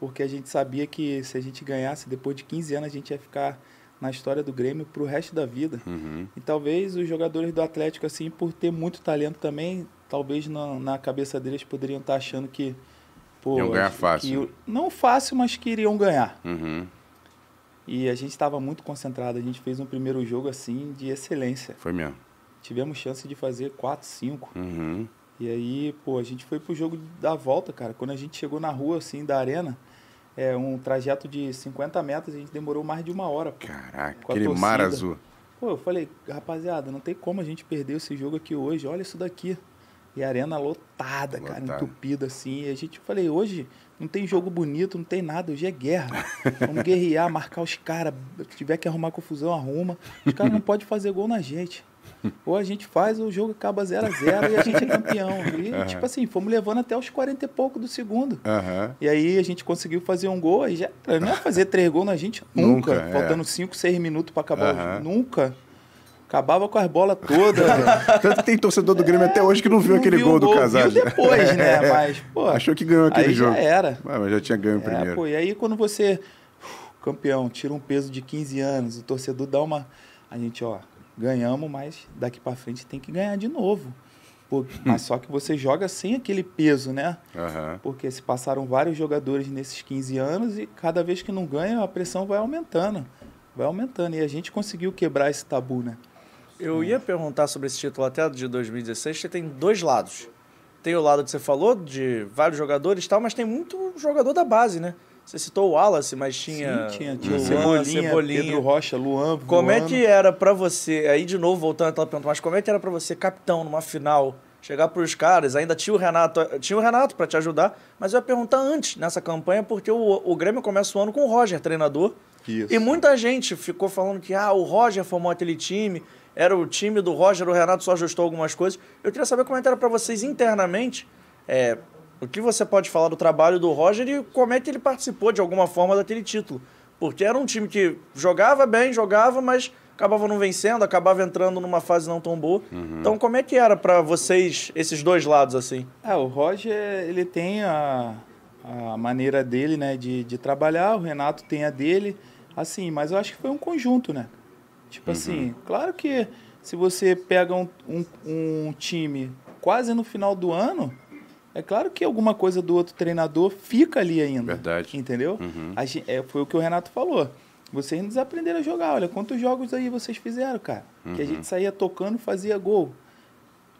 Porque a gente sabia que se a gente ganhasse, depois de 15 anos, a gente ia ficar na história do Grêmio pro resto da vida. Uhum. E talvez os jogadores do Atlético, assim, por ter muito talento também, talvez na, na cabeça deles poderiam estar achando que. Pô, Iam ganhar fácil. que- não fácil, mas que iriam ganhar. Uhum. E a gente estava muito concentrado. A gente fez um primeiro jogo, assim, de excelência. Foi mesmo. Tivemos chance de fazer 4, 5. Uhum. E aí, pô, a gente foi pro jogo da volta, cara. Quando a gente chegou na rua, assim, da arena, é um trajeto de 50 metros, a gente demorou mais de uma hora. Pô, Caraca, aquele torcida. mar azul. Pô, eu falei, rapaziada, não tem como a gente perder esse jogo aqui hoje. Olha isso daqui. E a arena lotada, cara, entupida assim. E a gente, eu falei, hoje não tem jogo bonito, não tem nada, hoje é guerra. Vamos guerrear, marcar os caras. Se tiver que arrumar confusão, arruma. Os caras não podem fazer gol na gente. Ou a gente faz, ou o jogo acaba 0 a 0 e a gente é campeão. E, tipo assim, fomos levando até os 40 e pouco do segundo. Aham. E aí a gente conseguiu fazer um gol, aí já não ia fazer três gols na gente nunca. Nunca, é. faltando cinco, seis minutos para acabar o Aham. jogo. Nunca. Acabava com as bolas todas. Tanto que tem torcedor do Grêmio até hoje que não viu Não aquele viu gol, o do Casado. Viu depois, né? Mas, pô, Achou que ganhou aquele aí jogo. já era. Ah, mas já tinha ganho É, primeiro. pô, e aí quando você, campeão, tira um peso de 15 anos, o torcedor dá uma... A gente, ó, ganhamos, mas daqui para frente tem que ganhar de novo. Pô, mas só que você joga sem aquele peso, né? Aham. Porque se passaram vários jogadores nesses 15 anos e cada vez que não ganha, a pressão vai aumentando. Vai aumentando. E a gente conseguiu quebrar esse tabu, né? Eu ia perguntar sobre esse título até de 2016, que tem dois lados. Tem o lado que você falou, de vários jogadores e tal, mas tem muito jogador da base, né? Você citou o Wallace, mas tinha, Sim, tinha, tinha Luan, Cebolinha, Pedro Rocha, Luan, Como é que era pra você, aí de novo voltando àquela pergunta, mas como é que era pra você, capitão, numa final, chegar pros caras, ainda tinha o Renato, tinha o Renato para te ajudar, mas eu ia perguntar antes nessa campanha, porque o, o Grêmio começa o ano com o Roger, treinador, Isso. e muita gente ficou falando que ah, o Roger formou aquele time, era o time do Roger, o Renato só ajustou algumas coisas. Eu queria saber como é que era pra vocês internamente, é, o que você pode falar do trabalho do Roger e como é que ele participou de alguma forma daquele título. Porque era um time que jogava bem, jogava, mas acabava não vencendo, acabava entrando numa fase não tão boa. Então como é que era pra vocês esses dois lados assim? É, o Roger, ele tem a, a maneira dele, né, de, de trabalhar, o Renato tem a dele, assim, mas eu acho que foi um conjunto, né? Tipo assim, claro que se você pega um, um, um time quase no final do ano, é claro que alguma coisa do outro treinador fica ali ainda. Verdade. Entendeu? Uhum. A gen- é, foi o que o Renato falou. Vocês não desaprenderam a jogar. Olha, quantos jogos aí vocês fizeram, cara? Que a gente saía tocando e fazia gol.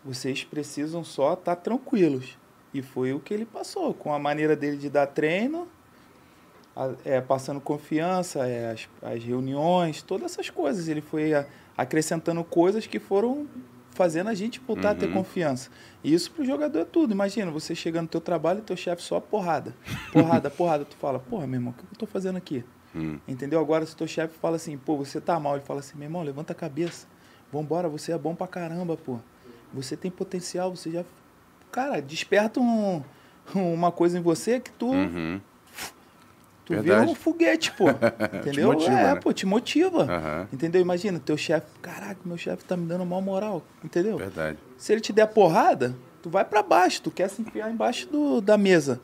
Vocês precisam só estar tranquilos. E foi o que ele passou, com a maneira dele de dar treino, a- é, passando confiança, é, as, as reuniões, todas essas coisas. Ele foi a- acrescentando coisas que foram fazendo a gente voltar a ter Uhum. confiança. E isso pro jogador é tudo. Imagina, você chegando no teu trabalho e teu chefe só porrada. Porrada, porrada. Tu fala, porra, meu irmão, o que eu tô fazendo aqui? Hum. Entendeu? Agora, se teu chefe fala assim, pô, você tá mal, ele fala assim, meu irmão, levanta a cabeça. Vambora, você é bom pra caramba, pô. Você tem potencial, você já. Cara, desperta um, uma coisa em você que tu, Uhum. tu vê Verdade. um foguete, pô. Entendeu? motiva, é, né? pô, te motiva. Aham. Entendeu? Imagina, teu chefe, caraca, meu chefe tá me dando mal moral. Entendeu? Verdade. Se ele te der porrada, tu vai pra baixo, tu quer se enfiar embaixo do, da mesa.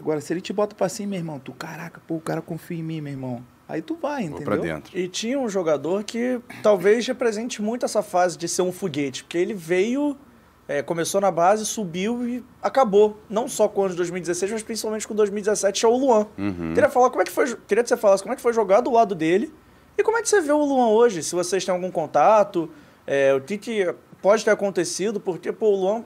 Agora, se ele te bota pra cima, meu irmão, tu, caraca, pô, o cara confia em mim, meu irmão. Aí tu vai, Vou entendeu? pra dentro. E tinha um jogador que talvez represente muito essa fase de ser um foguete, porque ele veio, é, começou na base, subiu e acabou. Não só com o ano de 2016, mas principalmente com 2017, é o Luan. Uhum. Queria falar como é que foi, queria que você falasse como é que foi jogar do lado dele e como é que você vê o Luan hoje, se vocês têm algum contato, é, o que, que pode ter acontecido, porque pô, o Luan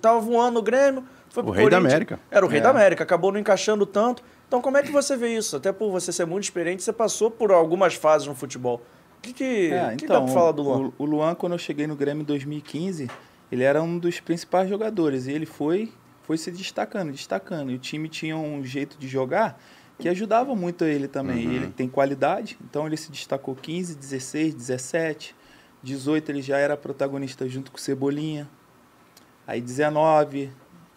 tava voando no Grêmio, foi O rei da. América. Era o rei É. da América, acabou não encaixando tanto. Então como é que você vê isso? Até por você ser muito experiente, você passou por algumas fases no futebol. O que, que, É, o que então, dá pra falar do Luan? O, o Luan, quando eu cheguei no Grêmio em 2015, ele era um dos principais jogadores. E ele foi, foi se destacando, destacando. E o time tinha um jeito de jogar que ajudava muito ele também. Uhum. Ele tem qualidade, então ele se destacou 15, 16, 17. 18 ele já era protagonista junto com o Cebolinha. Aí 19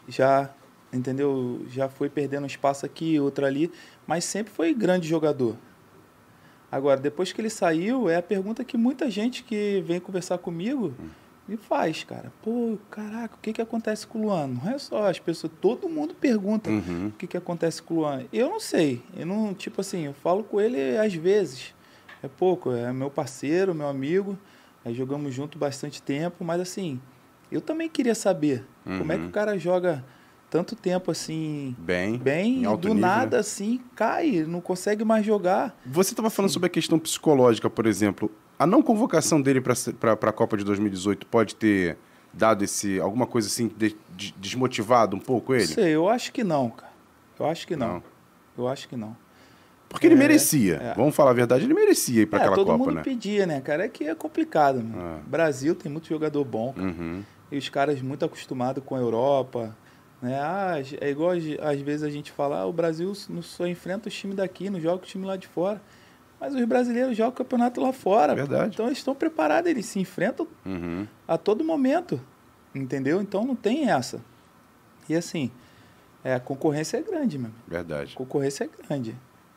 já, entendeu? Já foi perdendo espaço aqui, outro ali, mas sempre foi grande jogador. Agora, depois que ele saiu, é a pergunta que muita gente que vem conversar comigo me faz, cara. Pô, caraca, o que que acontece com o Luan? Não é só as pessoas, todo mundo pergunta Uhum. o que que acontece com o Luan. Eu não sei, eu não, tipo assim, eu falo com ele às vezes, é pouco, é meu parceiro, meu amigo, aí jogamos junto bastante tempo, mas assim, eu também queria saber como é que Uhum. o cara joga tanto tempo assim, Bem. bem, do nível, nada né? assim, cai, não consegue mais jogar. Você estava falando sobre a questão psicológica, por exemplo. A não convocação dele para a Copa de 2018 pode ter dado esse alguma coisa assim, de- de- desmotivado um pouco ele? Sei, eu acho que não, cara. Eu acho que não. Não. Eu acho que não. Porque ele É, merecia. é. Vamos falar a verdade, ele merecia ir para é, aquela todo Copa, mundo né? pedia, né, cara? É que é complicado, mano. Ah. Brasil tem muito jogador bom, cara. Uhum. E os caras muito acostumados com a Europa, né? Ah, é igual às- vezes a gente fala, ah, o Brasil não só enfrenta os times daqui, não joga o time lá de fora. Mas os brasileiros jogam o campeonato lá fora. pô. Verdade. Então eles estão preparados, eles se enfrentam Uhum. a todo momento. Entendeu? Então não tem essa. E assim, é, a concorrência é grande. A Verdade. concorrência é grande.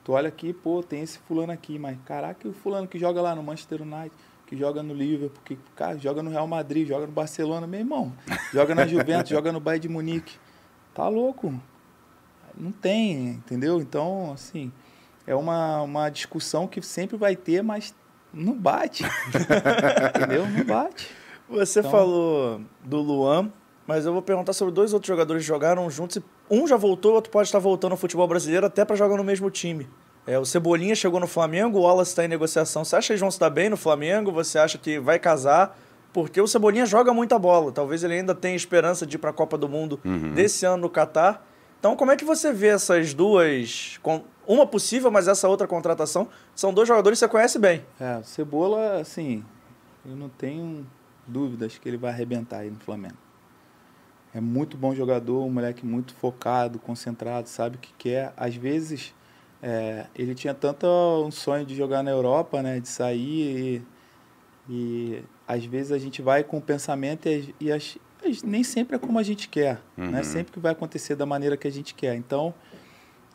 Tu olha aqui, pô, tem esse fulano aqui, mas caraca, o fulano que joga lá no Manchester United, que joga no Liverpool, que cara, joga no Real Madrid, joga no Barcelona, meu irmão. Joga na Juventus, joga no Bayern de Munique. Tá louco. Não tem, entendeu? Então, assim, é uma, uma discussão que sempre vai ter, mas não bate. entendeu? Não bate. Você Então- falou do Luan, mas eu vou perguntar sobre dois outros jogadores que jogaram juntos. e Um já voltou, o outro pode estar voltando ao futebol brasileiro até para jogar no mesmo time. É, o Cebolinha chegou no Flamengo, o Wallace está em negociação. Você acha que eles vão se dar bem no Flamengo? Você acha que vai casar? Porque o Cebolinha joga muita bola. Talvez ele ainda tenha esperança de ir para a Copa do Mundo desse ano no Catar. Então, como é que você vê essas duas. com- Uma possível, mas essa outra contratação? São dois jogadores que você conhece bem. É, o Cebola, assim, eu não tenho dúvidas que ele vai arrebentar aí no Flamengo. É muito bom jogador, um moleque muito focado, concentrado, sabe o que quer. Às vezes, é, ele tinha tanto um sonho de jogar na Europa, né, de sair e, e às vezes a gente vai com o pensamento e, e as- as- nem sempre é como a gente quer, Uhum. né? Sempre que vai acontecer da maneira que a gente quer. Então,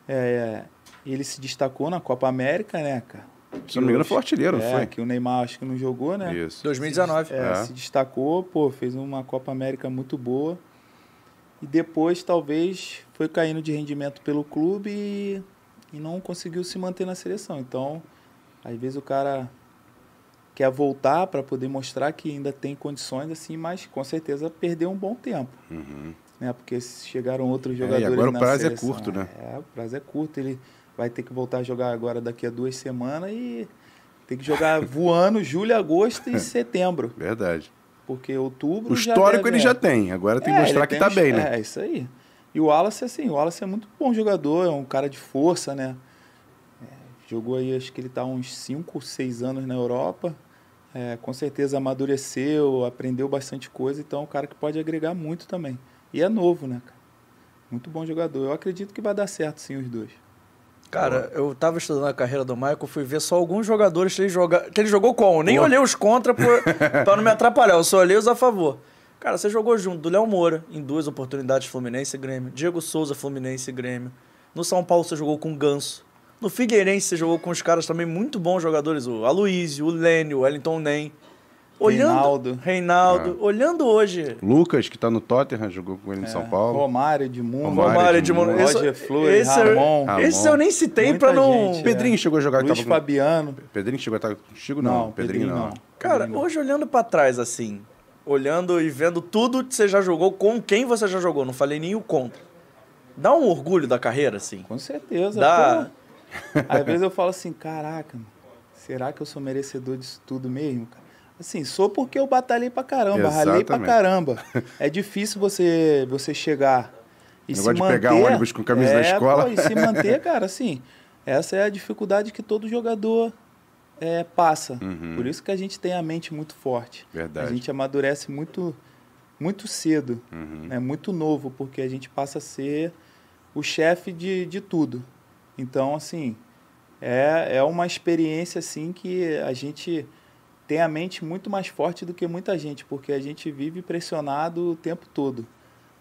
é, ele se destacou na Copa América, né, cara? Se não me engano, foi artilheiro, é, foi? que o Neymar acho que não jogou, né? Isso. 2019. É, É. se destacou, pô, fez uma Copa América muito boa. E depois, talvez, foi caindo de rendimento pelo clube e, e não conseguiu se manter na seleção. Então, às vezes o cara quer voltar para poder mostrar que ainda tem condições, assim, mas com certeza perdeu um bom tempo. Uhum. Né? Porque chegaram outros É, e jogadores agora o prazo é seleção. curto, né? É, o prazo é curto. Ele vai ter que voltar a jogar agora daqui a duas semanas e tem que jogar voando julho, agosto e setembro. Verdade. Porque outubro. O já histórico deve- ele já tem. Agora tem que É, mostrar ele que tem tá bem, né? É, isso aí. E o Wallace, assim, o Wallace é muito bom jogador, é um cara de força, né? É, jogou aí, acho que ele tá há uns 5, 6 anos na Europa. É, com certeza amadureceu, aprendeu bastante coisa, então é um cara que pode agregar muito também. E é novo, né, cara? Muito bom jogador. Eu acredito que vai dar certo, sim, os dois. Cara, eu tava estudando a carreira do Michael, fui ver só alguns jogadores que ele, joga... que ele jogou com. Nem olhei os contra por... pra não me atrapalhar, eu só olhei os a favor. Cara, você jogou junto do Léo Moura em duas oportunidades Fluminense e Grêmio. Diego Souza, Fluminense e Grêmio. No São Paulo você jogou com o Ganso. No Figueirense você jogou com os caras também muito bons jogadores, o Aloysio, o Lênio, o Wellington Nem. Olhando, Reinaldo. Reinaldo. Olhando hoje. Lucas, que tá no Tottenham, jogou com ele no São Paulo. Romário, Edmundo, Romário, Romário, Edmundo. Edmundo. Esse- Roger Flores, esse Ramon, Ramon. Esse eu nem citei Muita pra não. gente, Pedrinho chegou a jogar Luiz tava com- Fabiano. Pedrinho chegou a estar contigo? Não, Pedrinho, não. Cara, Pedrinho não. hoje olhando pra trás, assim, olhando e vendo tudo que você já jogou, com quem você já jogou, não falei nem o contra. Dá um orgulho da carreira, assim. Com certeza. Dá. pô. Às vezes eu falo assim, caraca, será que eu sou merecedor disso tudo mesmo, cara? Assim, sou porque eu batalhei pra caramba, ralei pra Exatamente. caramba. É difícil você, você chegar e se Negócio de manter... pegar ônibus com camisa da É, escola. Pô, e se manter, cara, assim, essa é a dificuldade que todo jogador é, passa. Uhum. Por isso que a gente tem a mente muito forte. Verdade. A gente amadurece muito, muito cedo, Uhum. é muito novo, porque a gente passa a ser o chefe de, de tudo. Então, assim, é, é uma experiência assim que a gente tem a mente muito mais forte do que muita gente, porque a gente vive pressionado o tempo todo.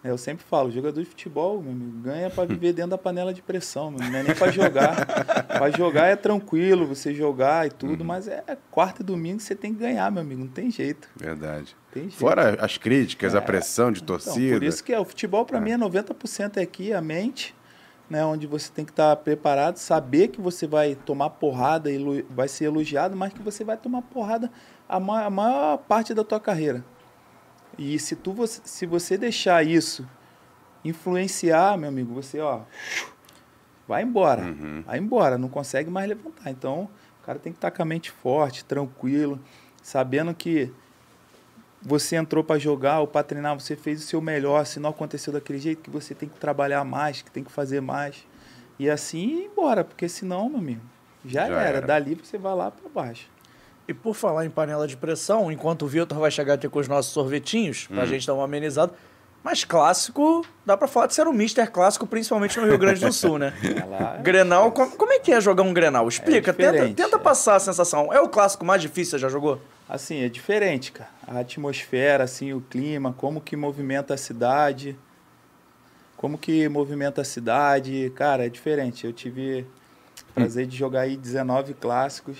É, Eu sempre falo, jogador de futebol, meu amigo, ganha para viver dentro da panela de pressão, meu, não é nem para jogar. para jogar é tranquilo, você jogar e tudo, mas é quarta e domingo você tem que ganhar, meu amigo, não tem jeito. Verdade. Tem jeito. Fora as críticas, a É. pressão de Então, torcida. por isso que é, o futebol para mim é 90% é aqui, a mente, né, onde você tem que estar preparado, saber que você vai tomar porrada, elo- vai ser elogiado, mas que você vai tomar porrada a ma- a maior, parte da tua carreira. E se tu você- se você deixar isso influenciar, meu amigo, você ó, vai embora, Uhum. vai embora, não consegue mais levantar. Então, o cara tem que estar com a mente forte, tranquilo, sabendo que você entrou para jogar ou para treinar, você fez o seu melhor. Se não aconteceu daquele jeito, que você tem que trabalhar mais, que tem que fazer mais. E assim ir embora, porque senão, meu amigo, já, Já era. era. Dali você vai lá para baixo. E por falar em panela de pressão, enquanto o Vitor vai chegar aqui com os nossos sorvetinhos, pra gente dar uma amenizada. Mas clássico, dá pra falar de ser um mister clássico, principalmente no Rio Grande do Sul, né? É Grenal, com- como é que é jogar um Grenal? Explica, tenta, diferente, tenta é. passar a sensação. É o clássico mais difícil, você já jogou? Assim, é diferente, cara. A atmosfera, assim, o clima, como que movimenta a cidade. Como que movimenta a cidade. Cara, é diferente. Eu tive prazer de jogar aí 19 clássicos.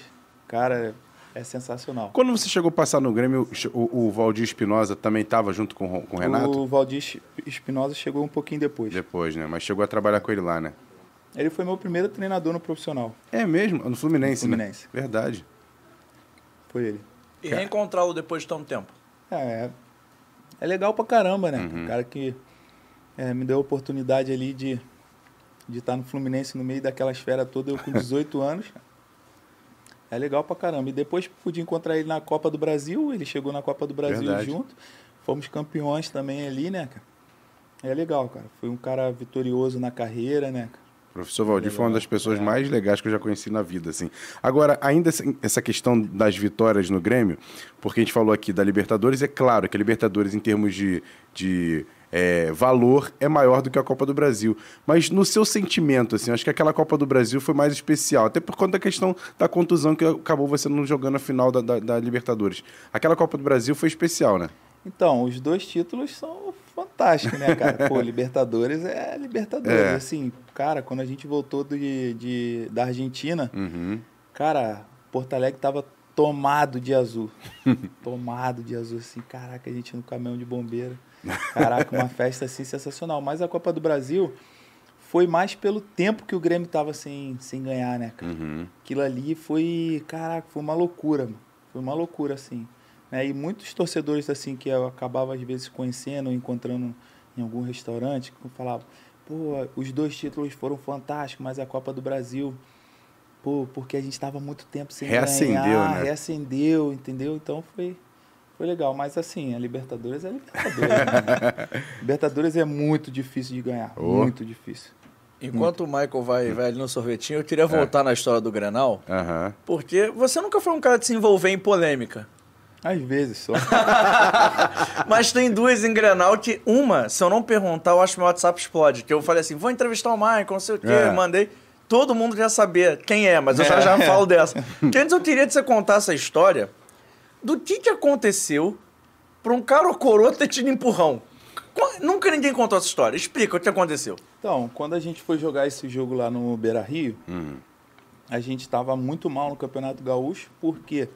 Cara, é sensacional. Quando você chegou a passar no Grêmio, o, o Valdir Espinosa também estava junto com, o- com o Renato? O Valdir Espinosa chegou um pouquinho depois. Depois, né? Mas chegou a trabalhar com ele lá, né? Ele foi meu primeiro treinador no profissional. É mesmo? No Fluminense, No Fluminense. né? Verdade. Foi ele. E reencontrá-lo depois de tanto tempo. É, é legal pra caramba, né? Uhum. O cara que é, me deu a oportunidade ali de de estar no Fluminense no meio daquela esfera toda, eu com 18 anos. É legal pra caramba. E depois pude encontrar ele na Copa do Brasil, ele chegou na Copa do Brasil Verdade. junto. Fomos campeões também ali, né, cara? É legal, cara. Foi um cara vitorioso na carreira, né, cara? O professor Valdir foi uma das pessoas É. mais legais que eu já conheci na vida, assim. Agora, ainda essa- essa questão das vitórias no Grêmio, porque a gente falou aqui da Libertadores, é claro que a Libertadores, em termos de, de é, valor, é maior do que a Copa do Brasil. Mas no seu sentimento, assim, acho que aquela Copa do Brasil foi mais especial, até por conta da questão da contusão que acabou você não jogando a final da, da- da Libertadores. Aquela Copa do Brasil foi especial, né? Então, os dois títulos são fantásticos, né, cara? Pô, Libertadores é Libertadores. É. Assim, cara, quando a gente voltou de, de- da Argentina, Uhum. cara, Porto Alegre tava tomado de azul. tomado de azul, assim. Caraca, a gente no caminhão de bombeiro. Caraca, uma festa assim sensacional. Mas a Copa do Brasil foi mais pelo tempo que o Grêmio tava sem, sem ganhar, né, cara? Uhum. Aquilo ali foi, caraca, foi uma loucura, mano. Foi uma loucura, assim. Né? E muitos torcedores, assim, que eu acabava às vezes conhecendo, ou encontrando em algum restaurante, que falavam, pô, os dois títulos foram fantásticos, mas a Copa do Brasil, pô, porque a gente estava muito tempo sem Reacendeu, ganhar, né? reacendeu, entendeu? Então foi, foi legal. Mas assim, a Libertadores é Libertadores, né? Libertadores é muito difícil de ganhar, Oh. muito difícil. Enquanto o Michael vai, vai ali no sorvetinho, eu queria voltar na história do Grenal, porque você nunca foi um cara de se envolver em polêmica. Às vezes só. Mas tem duas em Grenal que, uma, se eu não perguntar, eu acho que meu WhatsApp explode. Que eu falei assim, vou entrevistar o Michael, não sei o quê, É. mandei. Todo mundo quer saber quem é, mas eu já já falo dessa. Que antes eu queria que você contar essa história do que, que aconteceu pra um cara ou coroa ter tido empurrão? Nunca ninguém contou essa história. Explica o que aconteceu. Então, quando a gente foi jogar esse jogo lá no Beira Rio, a gente estava muito mal no Campeonato Gaúcho, porque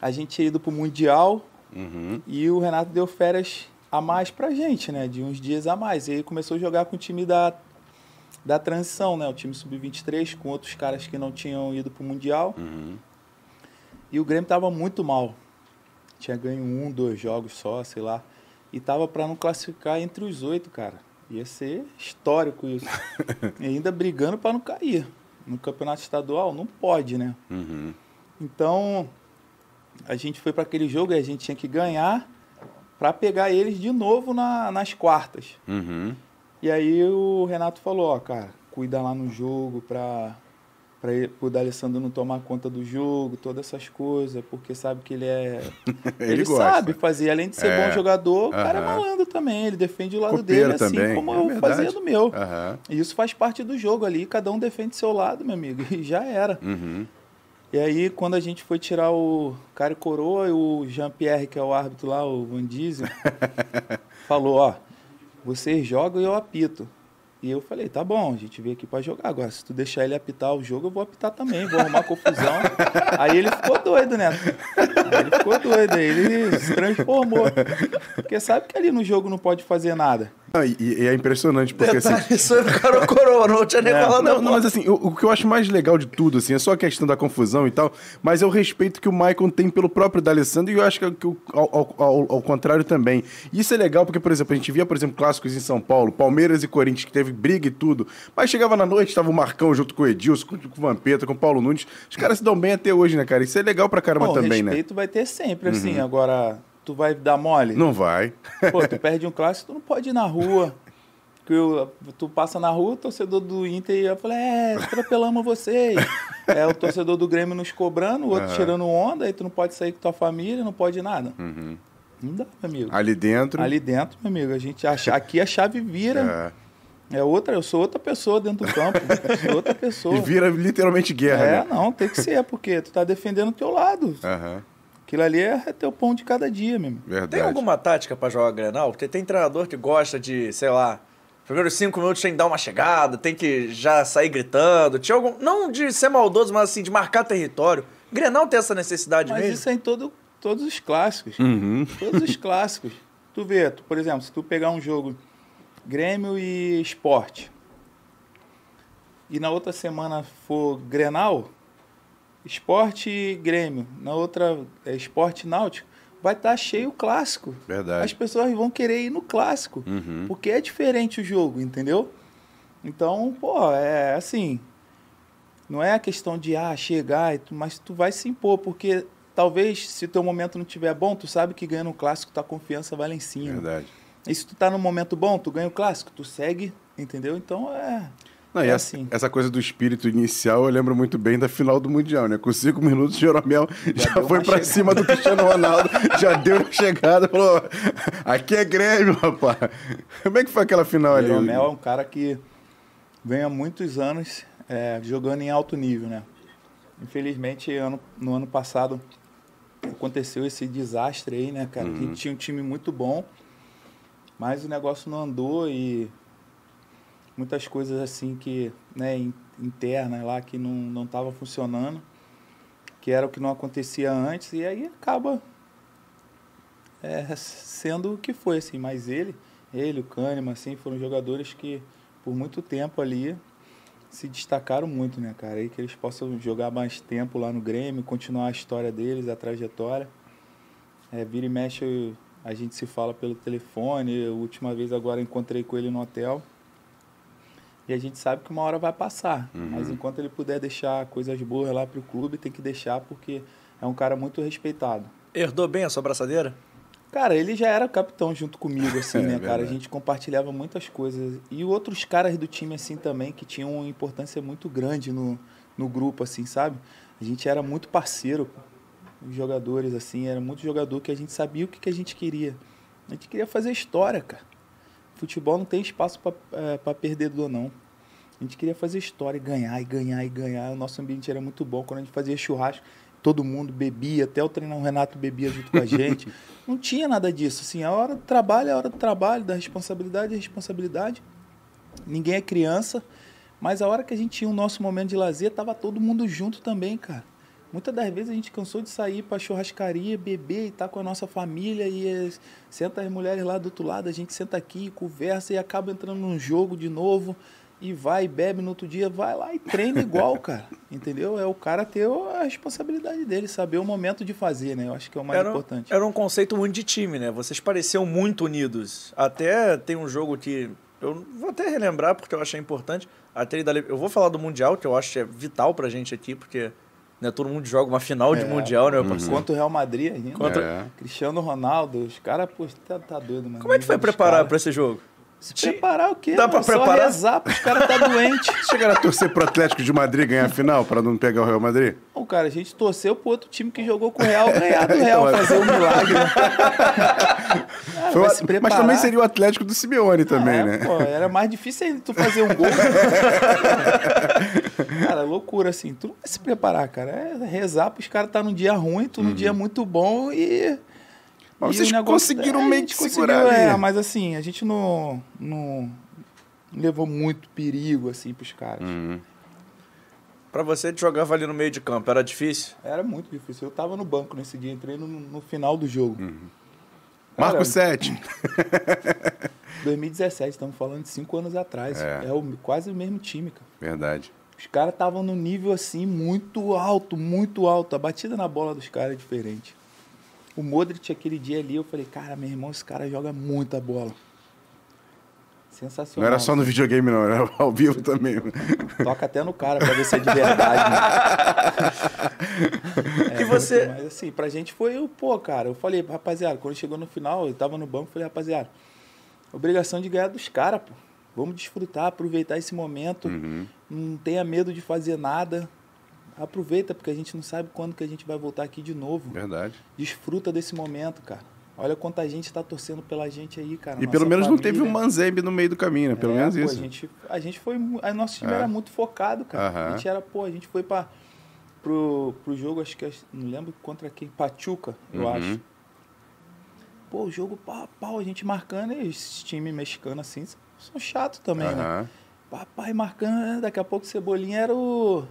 a gente tinha ido pro Mundial Uhum. e o Renato deu férias a mais pra gente, né? De uns dias a mais. E aí começou a jogar com o time da, da transição, né? O time sub-23, com outros caras que não tinham ido pro Mundial. Uhum. E o Grêmio tava muito mal. Tinha ganho um, dois jogos só, sei lá. E tava para não classificar entre os oito, cara. Ia ser histórico isso. e ainda brigando para não cair. No campeonato estadual não pode, né? Uhum. Então a gente foi para aquele jogo e a gente tinha que ganhar para pegar eles de novo na- nas quartas. Uhum. E aí o Renato falou, ó, cara, cuida lá no jogo pra, ele- o D'Alessandro não tomar conta do jogo, todas essas coisas, porque sabe que ele é... Ele gosta. sabe fazer, além de ser É. bom jogador, o cara é malandro também, ele defende o lado Copeiro dele, assim também, como é eu verdade. fazia do meu. E isso faz parte do jogo ali, cada um defende seu lado, meu amigo, e já era. Uhum. E aí, quando a gente foi tirar o cara e coroa, e o Jean-Pierre, que é o árbitro lá, o Van Diesel, falou, ó, vocês jogam e eu apito. E eu falei, tá bom, a gente veio aqui pra jogar. Agora, se tu deixar ele apitar o jogo, eu vou apitar também, vou arrumar confusão. aí ele ficou doido, né? Aí ele ficou doido, aí ele se transformou. Porque sabe que ali no jogo não pode fazer nada. Não, e, e é impressionante, porque assim. Detalhe, isso era o cara ou coroa, não tinha nem É. falado Não, não, mas assim, o, o que eu acho mais legal de tudo, assim, é só a questão da confusão e tal, mas é o respeito que o Maicon tem pelo próprio D'Alessandro e eu acho que, que o- ao, ao- ao- ao contrário também. E isso é legal porque, por exemplo, a gente via, por exemplo, clássicos em São Paulo, Palmeiras e Corinthians, que teve briga e tudo, mas chegava na noite, tava o Marcão junto com o Edilson, com, com o Vampeta, com o Paulo Nunes, os caras se dão bem até hoje, né, cara? Isso é legal pra caramba Bom, também, né? respeito vai ter sempre, assim. Agora, tu vai dar mole? Não vai. Pô, tu perde um clássico, tu não pode ir na rua. Que eu- tu passa na rua, o torcedor do Inter ia falar, é, atropelamos vocês. É o torcedor do Grêmio nos cobrando, o outro Aham. tirando onda, aí tu não pode sair com tua família, não pode nada. Uhum. Não dá, meu amigo. Ali dentro. Ali dentro, meu amigo, a gente acha, aqui a chave vira. é, É outra, eu sou outra pessoa dentro do campo. sou outra pessoa. e vira literalmente guerra, É, né? não, tem que ser, porque tu tá defendendo o teu lado. Aham, Aquilo ali é teu pão de cada dia, meu amigo. verdade. Tem alguma tática pra jogar Grenal? Porque tem treinador que gosta de, sei lá, primeiros cinco minutos tem que dar uma chegada, tem que já sair gritando. Tinha algum. Não de ser maldoso, mas assim, de marcar território. Grenal tem essa necessidade Mas mesmo? isso é em todo, todos os clássicos. Uhum. Todos os clássicos. Tu vê, tu, por exemplo, se tu pegar um jogo Grêmio e Esporte, e na outra semana for Grenal, Esporte Grêmio, na outra é Esporte Náutico, vai estar cheio o clássico. Verdade. As pessoas vão querer ir no clássico, Uhum. porque é diferente o jogo, entendeu? Então, pô, é assim, não é a questão de ah, chegar, mas tu vai se impor, porque talvez se o teu momento não estiver bom, tu sabe que ganhando um clássico, tua confiança vai lá em cima. Verdade. E se tu tá num momento bom, tu ganha o clássico, tu segue, entendeu? Então é. Não, É essa, assim. essa coisa do espírito inicial eu lembro muito bem da final do Mundial, né? Com cinco minutos, o Jeromel já, deu foi pra chegada. cima do Cristiano Ronaldo, já deu uma chegada, falou: aqui é Grêmio, rapaz. Como é que foi aquela final O ali? Jeromel é um cara que vem há muitos anos é, jogando em alto nível, né? Infelizmente, ano, no ano passado aconteceu esse desastre aí, né, cara? A gente tinha um time muito bom, mas o negócio não andou e muitas coisas assim que, né, in- internas lá que não não estava funcionando, que era o que não acontecia antes e aí acaba é, sendo o que foi assim. Mas ele, ele, o Kahneman, assim, foram jogadores que por muito tempo ali se destacaram muito, né, cara? E que eles possam jogar mais tempo lá no Grêmio, continuar a história deles, a trajetória. É, vira e mexe, a gente se fala pelo telefone. A última vez agora encontrei com ele no hotel. E a gente sabe que uma hora vai passar. Mas enquanto ele puder deixar coisas boas lá pro clube, tem que deixar porque é um cara muito respeitado. Herdou bem a sua braçadeira? Cara, ele já era capitão junto comigo, assim, É, né, cara? A gente compartilhava muitas coisas. E outros caras do time, assim, também, que tinham uma importância muito grande no, no grupo, assim, sabe? A gente era muito parceiro, os jogadores, assim, era muito jogador que a gente sabia o que, que a gente queria. A gente queria fazer história, cara. Futebol não tem espaço para perdedor, não. A gente queria fazer história, e ganhar, e ganhar, e ganhar. O nosso ambiente era muito bom. Quando a gente fazia churrasco, todo mundo bebia, até o treinador Renato bebia junto com a gente. Não tinha nada disso. Assim, a hora do trabalho é a hora do trabalho, da responsabilidade é responsabilidade. Ninguém é criança. Mas a hora que a gente tinha o nosso momento de lazer, tava todo mundo junto também, cara. Muitas das vezes a gente cansou de sair para churrascaria, beber e estar tá com a nossa família e as, senta as mulheres lá do outro lado, a gente senta aqui, conversa e acaba entrando num jogo de novo e vai bebe no outro dia, vai lá e treina igual, cara. Entendeu? É o cara ter a responsabilidade dele, saber o momento de fazer, né? Eu acho que é o mais era, importante. Era um conceito muito de time, né? Vocês pareciam muito unidos. Até tem um jogo que eu vou até relembrar porque eu achei importante. Até eu vou falar do Mundial, que eu acho que é vital pra gente aqui, porque né, todo mundo joga uma final é, de Mundial, né? Uhum. Contra o Real Madrid ainda. Contra... É. Cristiano Ronaldo, os caras, pô, tá, tá doido, mano. Como é que foi preparar para esse jogo? Se preparar o quê? Dá pra preparar? Só rezar os caras tá doente. Chegaram a torcer pro Atlético de Madrid ganhar a final para não pegar o Real Madrid? Não, cara, a gente torceu pro outro time que jogou com o Real ganhar do Real, então, fazer um milagre. Né? cara, mas também seria o Atlético do Simeone também, é, né? Pô, era mais difícil ainda tu fazer um gol. cara, loucura assim. Tu não vai se preparar, cara. É rezar pros caras tá num dia ruim, tu num uhum. dia muito bom e mas vocês conseguiram é, meio que segurar É, mas assim, a gente não, não levou muito perigo, assim, pros caras. Uhum. Pra você, jogava ali no meio de campo, era difícil? Era muito difícil. Eu tava no banco nesse dia, entrei no, no final do jogo. Uhum. Marco 7. 2017, estamos falando de cinco anos atrás. É, é o, quase o mesmo time, cara. Verdade. Os caras estavam no nível assim, muito alto, muito alto. A batida na bola dos caras é diferente. O Modric, aquele dia ali, eu falei, cara, meu irmão, esse cara joga muita bola. Sensacional. Não era só no videogame, não, era ao vivo também. Toca até no cara pra ver se é de verdade. Né? é, e você. Mas assim, pra gente foi o, pô, cara. Eu falei, rapaziada, quando chegou no final, eu tava no banco, falei, rapaziada, obrigação de ganhar dos caras, pô. Vamos desfrutar, aproveitar esse momento. Uhum. Não tenha medo de fazer nada aproveita, porque a gente não sabe quando que a gente vai voltar aqui de novo. Verdade. Desfruta desse momento, cara. Olha quanta gente está torcendo pela gente aí, cara. E pelo menos família. não teve um Manzembe no meio do caminho, né? Pelo é, menos pô, isso. A gente, a gente foi. A nosso time é. era muito focado, cara. A gente era, pô, a gente foi para pro, pro jogo, acho que não lembro contra quem, Pachuca, eu uhum. acho. Pô, o jogo pau a pau, a gente marcando, e esses times mexicanos assim são chatos também, uhum. né? Papai marcando, daqui a pouco Cebolinha era o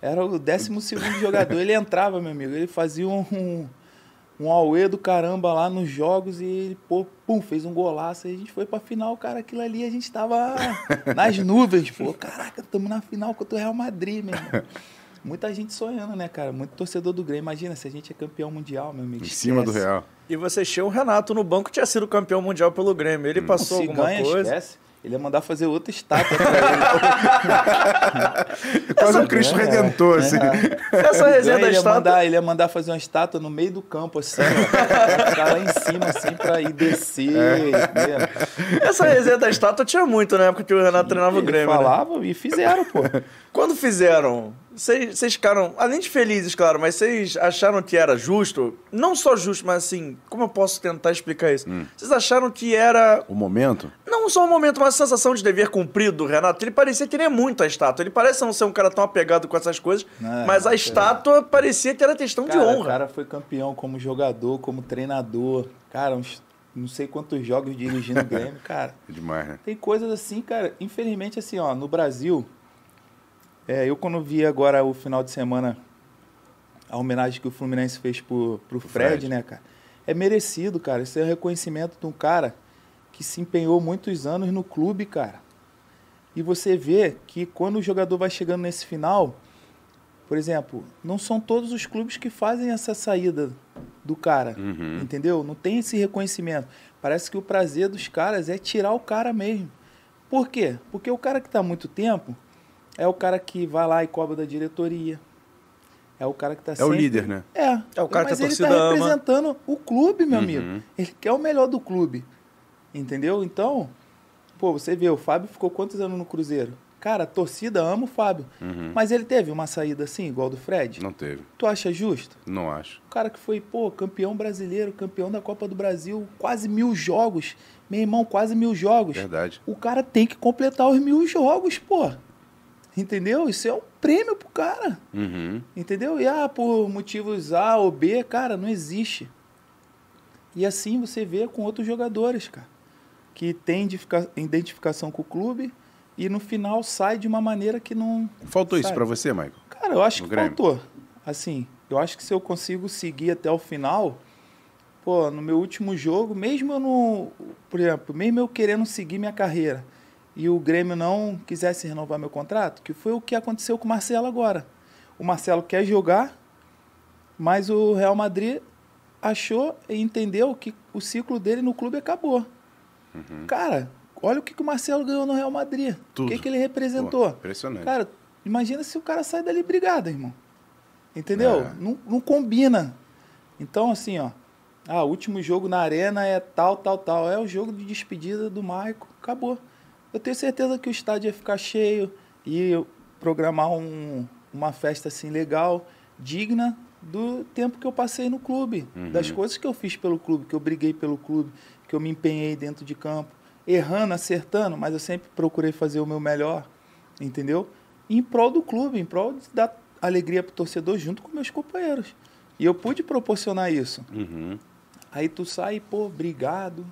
era o 12 segundo jogador. Ele entrava, meu amigo. Ele fazia um, um, um auê do caramba lá nos jogos e ele, pô, pum, fez um golaço. E a gente foi pra final, cara. Aquilo ali a gente tava nas nuvens, pô. Caraca, estamos na final contra o Real Madrid, meu irmão. Muita gente sonhando, né, cara? Muito torcedor do Grêmio. Imagina se a gente é campeão mundial, meu amigo. Em cima do Real. E você tinha o Renato no banco, tinha sido campeão mundial pelo Grêmio. Ele hum. passou se alguma ganha, coisa. Esquece. Ele ia mandar fazer outra estátua pra ele. Quase um Cristo é, Redentor, é, assim. Essa resenha da estátua... Mandar, ele ia mandar fazer uma estátua no meio do campo, assim, ó, ficar lá em cima, assim, pra ir descer. É. Essa resenha da estátua tinha muito na época que o Renato treinava o Grêmio, né? Falava né? e fizeram, pô. Quando fizeram, vocês ficaram, além de felizes, claro, mas vocês acharam que era justo? Não só justo, mas assim, como eu posso tentar explicar isso? Hum. Vocês acharam que era. O momento? Não só o momento, mas a sensação de dever cumprido do Renato. Ele parecia querer muito a estátua. Ele parece não ser um cara tão apegado com essas coisas, não, mas a estátua é. parecia que era questão cara, de honra. O cara foi campeão como jogador, como treinador. Cara, uns não sei quantos jogos dirigindo o Grêmio, cara. É demais, né? Tem coisas assim, cara. Infelizmente, assim, ó, no Brasil é, eu quando vi agora o final de semana a homenagem que o Fluminense fez pro, pro Fred, Fred, né, cara? É merecido, cara. Esse é o reconhecimento de um cara que se empenhou muitos anos no clube, cara. E você vê que quando o jogador vai chegando nesse final, por exemplo, não são todos os clubes que fazem essa saída do cara, uhum. entendeu? Não tem esse reconhecimento. Parece que o prazer dos caras é tirar o cara mesmo. Por quê? Porque o cara que está muito tempo, é o cara que vai lá e cobra da diretoria. É o cara que está é sempre... É o líder, né? É. É o cara Mas que a ele está representando o clube, meu uhum. amigo. Ele quer o melhor do clube. Entendeu? Então, pô, você vê, o Fábio ficou quantos anos no Cruzeiro? Cara, a torcida ama o Fábio. Uhum. Mas ele teve uma saída assim, igual do Fred? Não teve. Tu acha justo? Não acho. O cara que foi, pô, campeão brasileiro, campeão da Copa do Brasil, quase mil jogos. Meu irmão, quase mil jogos. Verdade. O cara tem que completar os mil jogos, pô. Entendeu? Isso é um prêmio pro cara. Uhum. Entendeu? E ah, por motivos A ou B, cara, não existe. E assim você vê com outros jogadores, cara, que tem identifica- identificação com o clube e no final sai de uma maneira que não. Faltou isso pra você, Michael? Cara, eu acho No que Grêmio. faltou. Assim, eu acho que se eu consigo seguir até o final, pô, no meu último jogo, mesmo eu não. Por exemplo, mesmo eu querendo seguir minha carreira e o Grêmio não quisesse renovar meu contrato, que foi o que aconteceu com o Marcelo agora. O Marcelo quer jogar, mas o Real Madrid achou e entendeu que o ciclo dele no clube acabou. Cara, olha o que, que o Marcelo ganhou no Real Madrid. Tudo. O que, que ele representou. Pô, impressionante. Cara, imagina se o cara sai dali brigado, irmão. Entendeu? É. Não, não combina. Então, assim, ó. Ah, o último jogo na arena é tal, tal, tal. É o jogo de despedida do Maico. Acabou. Eu tenho certeza que o estádio ia ficar cheio e programar um, uma festa assim legal, digna do tempo que eu passei no clube, das coisas que eu fiz pelo clube, que eu briguei pelo clube, que eu me empenhei dentro de campo, errando, acertando, mas eu sempre procurei fazer o meu melhor, entendeu? Em prol do clube, em prol de dar alegria pro torcedor junto com meus companheiros. E eu pude proporcionar isso. Uhum. Aí tu sai, pô, obrigado.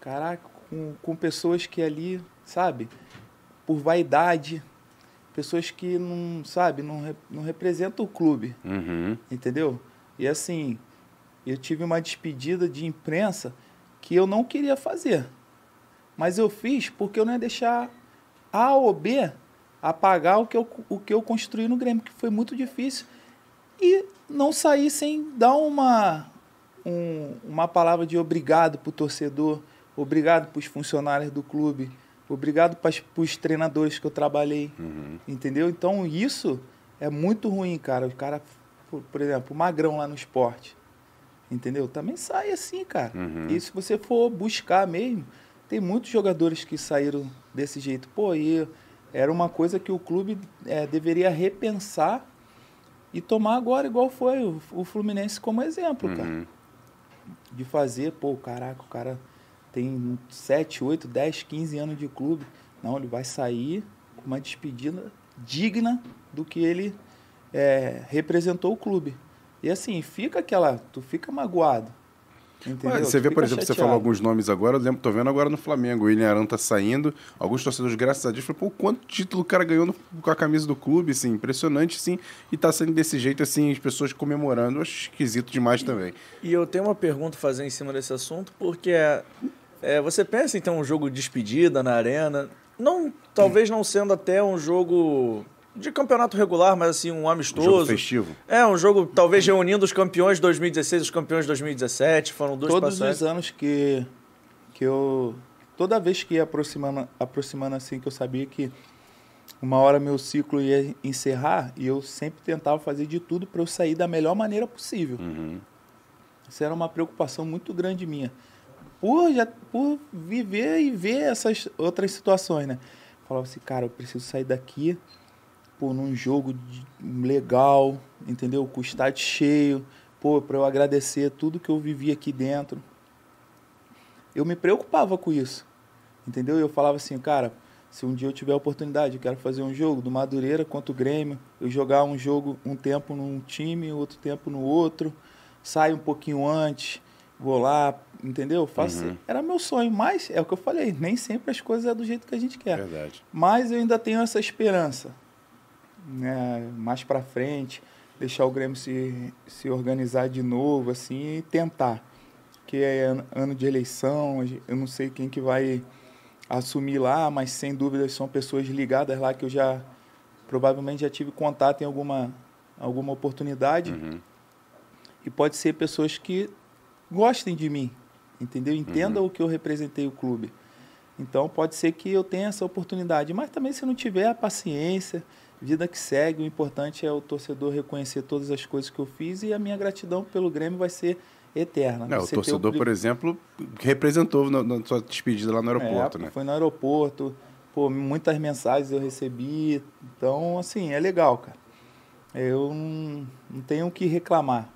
Caraca, com, com pessoas que ali, sabe, por vaidade, pessoas que não, sabe, não, não representam o clube, Uhum. entendeu? E assim, eu tive uma despedida de imprensa que eu não queria fazer. Mas eu fiz porque eu não ia deixar A ou B apagar o que eu, o que eu construí no Grêmio, que foi muito difícil. E não sair sem dar uma, um- uma palavra de obrigado para o torcedor, obrigado para os funcionários do clube, obrigado para os treinadores que eu trabalhei. Uhum. Entendeu? Então isso é muito ruim, cara. O cara, por, por exemplo, o Magrão lá no esporte. Entendeu? Também sai assim, cara. Uhum. E se você for buscar mesmo, tem muitos jogadores que saíram desse jeito. Pô, e era uma coisa que o clube eh, deveria repensar e tomar agora, igual foi o, o Fluminense como exemplo, cara Uhum. de fazer, pô, caraca, o cara tem 7, 8, 10, 15 anos de clube. Não, ele vai sair com uma despedida digna do que ele é, representou o clube. E assim, fica aquela. Tu fica magoado. Entendeu? Você Tu vê, por exemplo, você chateado. falou alguns nomes agora, eu lembro, tô vendo agora no Flamengo, o William Arão tá saindo, alguns torcedores, graças a Deus, falam, pô, quanto título o cara ganhou no- com a camisa do clube, assim, impressionante, sim, e tá saindo desse jeito, assim, as pessoas comemorando, eu acho esquisito demais também. E eu tenho uma pergunta a fazer em cima desse assunto, porque é, é, você pensa em ter um jogo de despedida na arena, não, talvez não sendo até um jogo de campeonato regular, mas assim, um Um jogo amistoso. festivo. É, um jogo talvez reunindo os campeões de 2016 e os campeões de 2017, foram duas Todos passagens. os anos que, que eu. Toda vez que ia aproximando, aproximando assim, que eu sabia que uma hora meu ciclo ia encerrar, e eu sempre tentava fazer de tudo para eu sair da melhor maneira possível. Uhum. Isso era uma preocupação muito grande minha. Por, já, por viver e ver essas outras situações, né? Falava assim, cara, eu preciso sair daqui pô, num jogo legal, entendeu? Com o estádio cheio, pô, para eu agradecer tudo que eu vivi aqui dentro. Eu me preocupava com isso, entendeu? Eu falava assim, cara, se um dia eu tiver a oportunidade, eu quero fazer um jogo do Madureira contra o Grêmio, eu jogar um jogo um tempo num time, outro tempo no outro, saio um pouquinho antes, vou lá, entendeu? Faço, Uhum. Era meu sonho, mas é o que eu falei, nem sempre as coisas é do jeito que a gente quer. Verdade. Mas eu ainda tenho essa esperança. Né? Mais pra frente, deixar o Grêmio se, se organizar de novo, assim, e tentar. Que é an- ano de eleição, eu não sei quem que vai assumir lá, mas sem dúvida são pessoas ligadas lá que eu já provavelmente já tive contato em alguma, alguma oportunidade. Uhum. E pode ser pessoas que gostem de mim, entendeu? Entendam o que eu representei o clube. Então pode ser que eu tenha essa oportunidade, mas também se não tiver a paciência, vida que segue, o importante é o torcedor reconhecer todas as coisas que eu fiz e a minha gratidão pelo Grêmio vai ser eterna. Não, o torcedor, pri- por exemplo, representou na, na sua despedida lá no aeroporto, é, né? Foi no aeroporto, pô, muitas mensagens eu recebi. Então, assim, é legal, cara. Eu não, não tenho o que reclamar.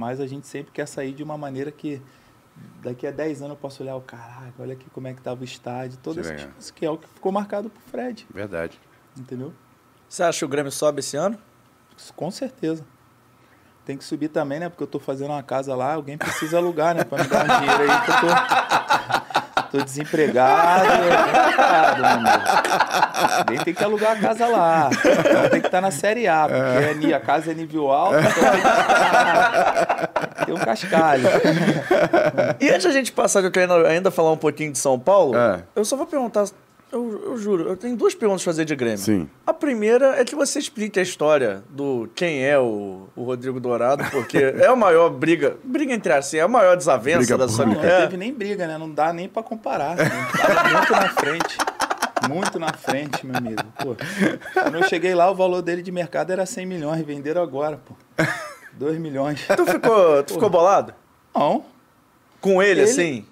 Mas a gente sempre quer sair de uma maneira que daqui a 10 anos eu posso olhar o caraca, olha aqui como é que tava o estádio, todo Que esse tipo, isso que é o que ficou marcado pro Fred, Verdade. entendeu? Você acha que o Grêmio sobe esse ano? Com certeza. Tem que subir também, né? Porque eu tô fazendo uma casa lá, alguém precisa alugar, né? Pra me dar um dinheiro aí, que eu tô, tô desempregado. É. Alguém tem que alugar a casa lá. Então tem que estar na Série A, porque é. a casa é nível alto, então tem que tem um cascalho. E antes a gente passar, que eu quero ainda falar um pouquinho de São Paulo, é. eu só vou perguntar eu, eu, juro, eu tenho duas perguntas pra fazer de Grêmio. Sim. A primeira é que você explique a história do quem é o, o Rodrigo Dourado, porque é a maior briga, briga entre assim, é a maior desavença briga da sua vida. Não teve nem briga, né? Não dá nem pra comparar. Né? Tava muito na frente. Muito na frente, meu amigo. Pô, quando eu cheguei lá, o valor dele de mercado era 100 milhões, venderam agora, pô. 2 milhões. Tu ficou, tu ficou bolado? Não. Com ele, ele assim?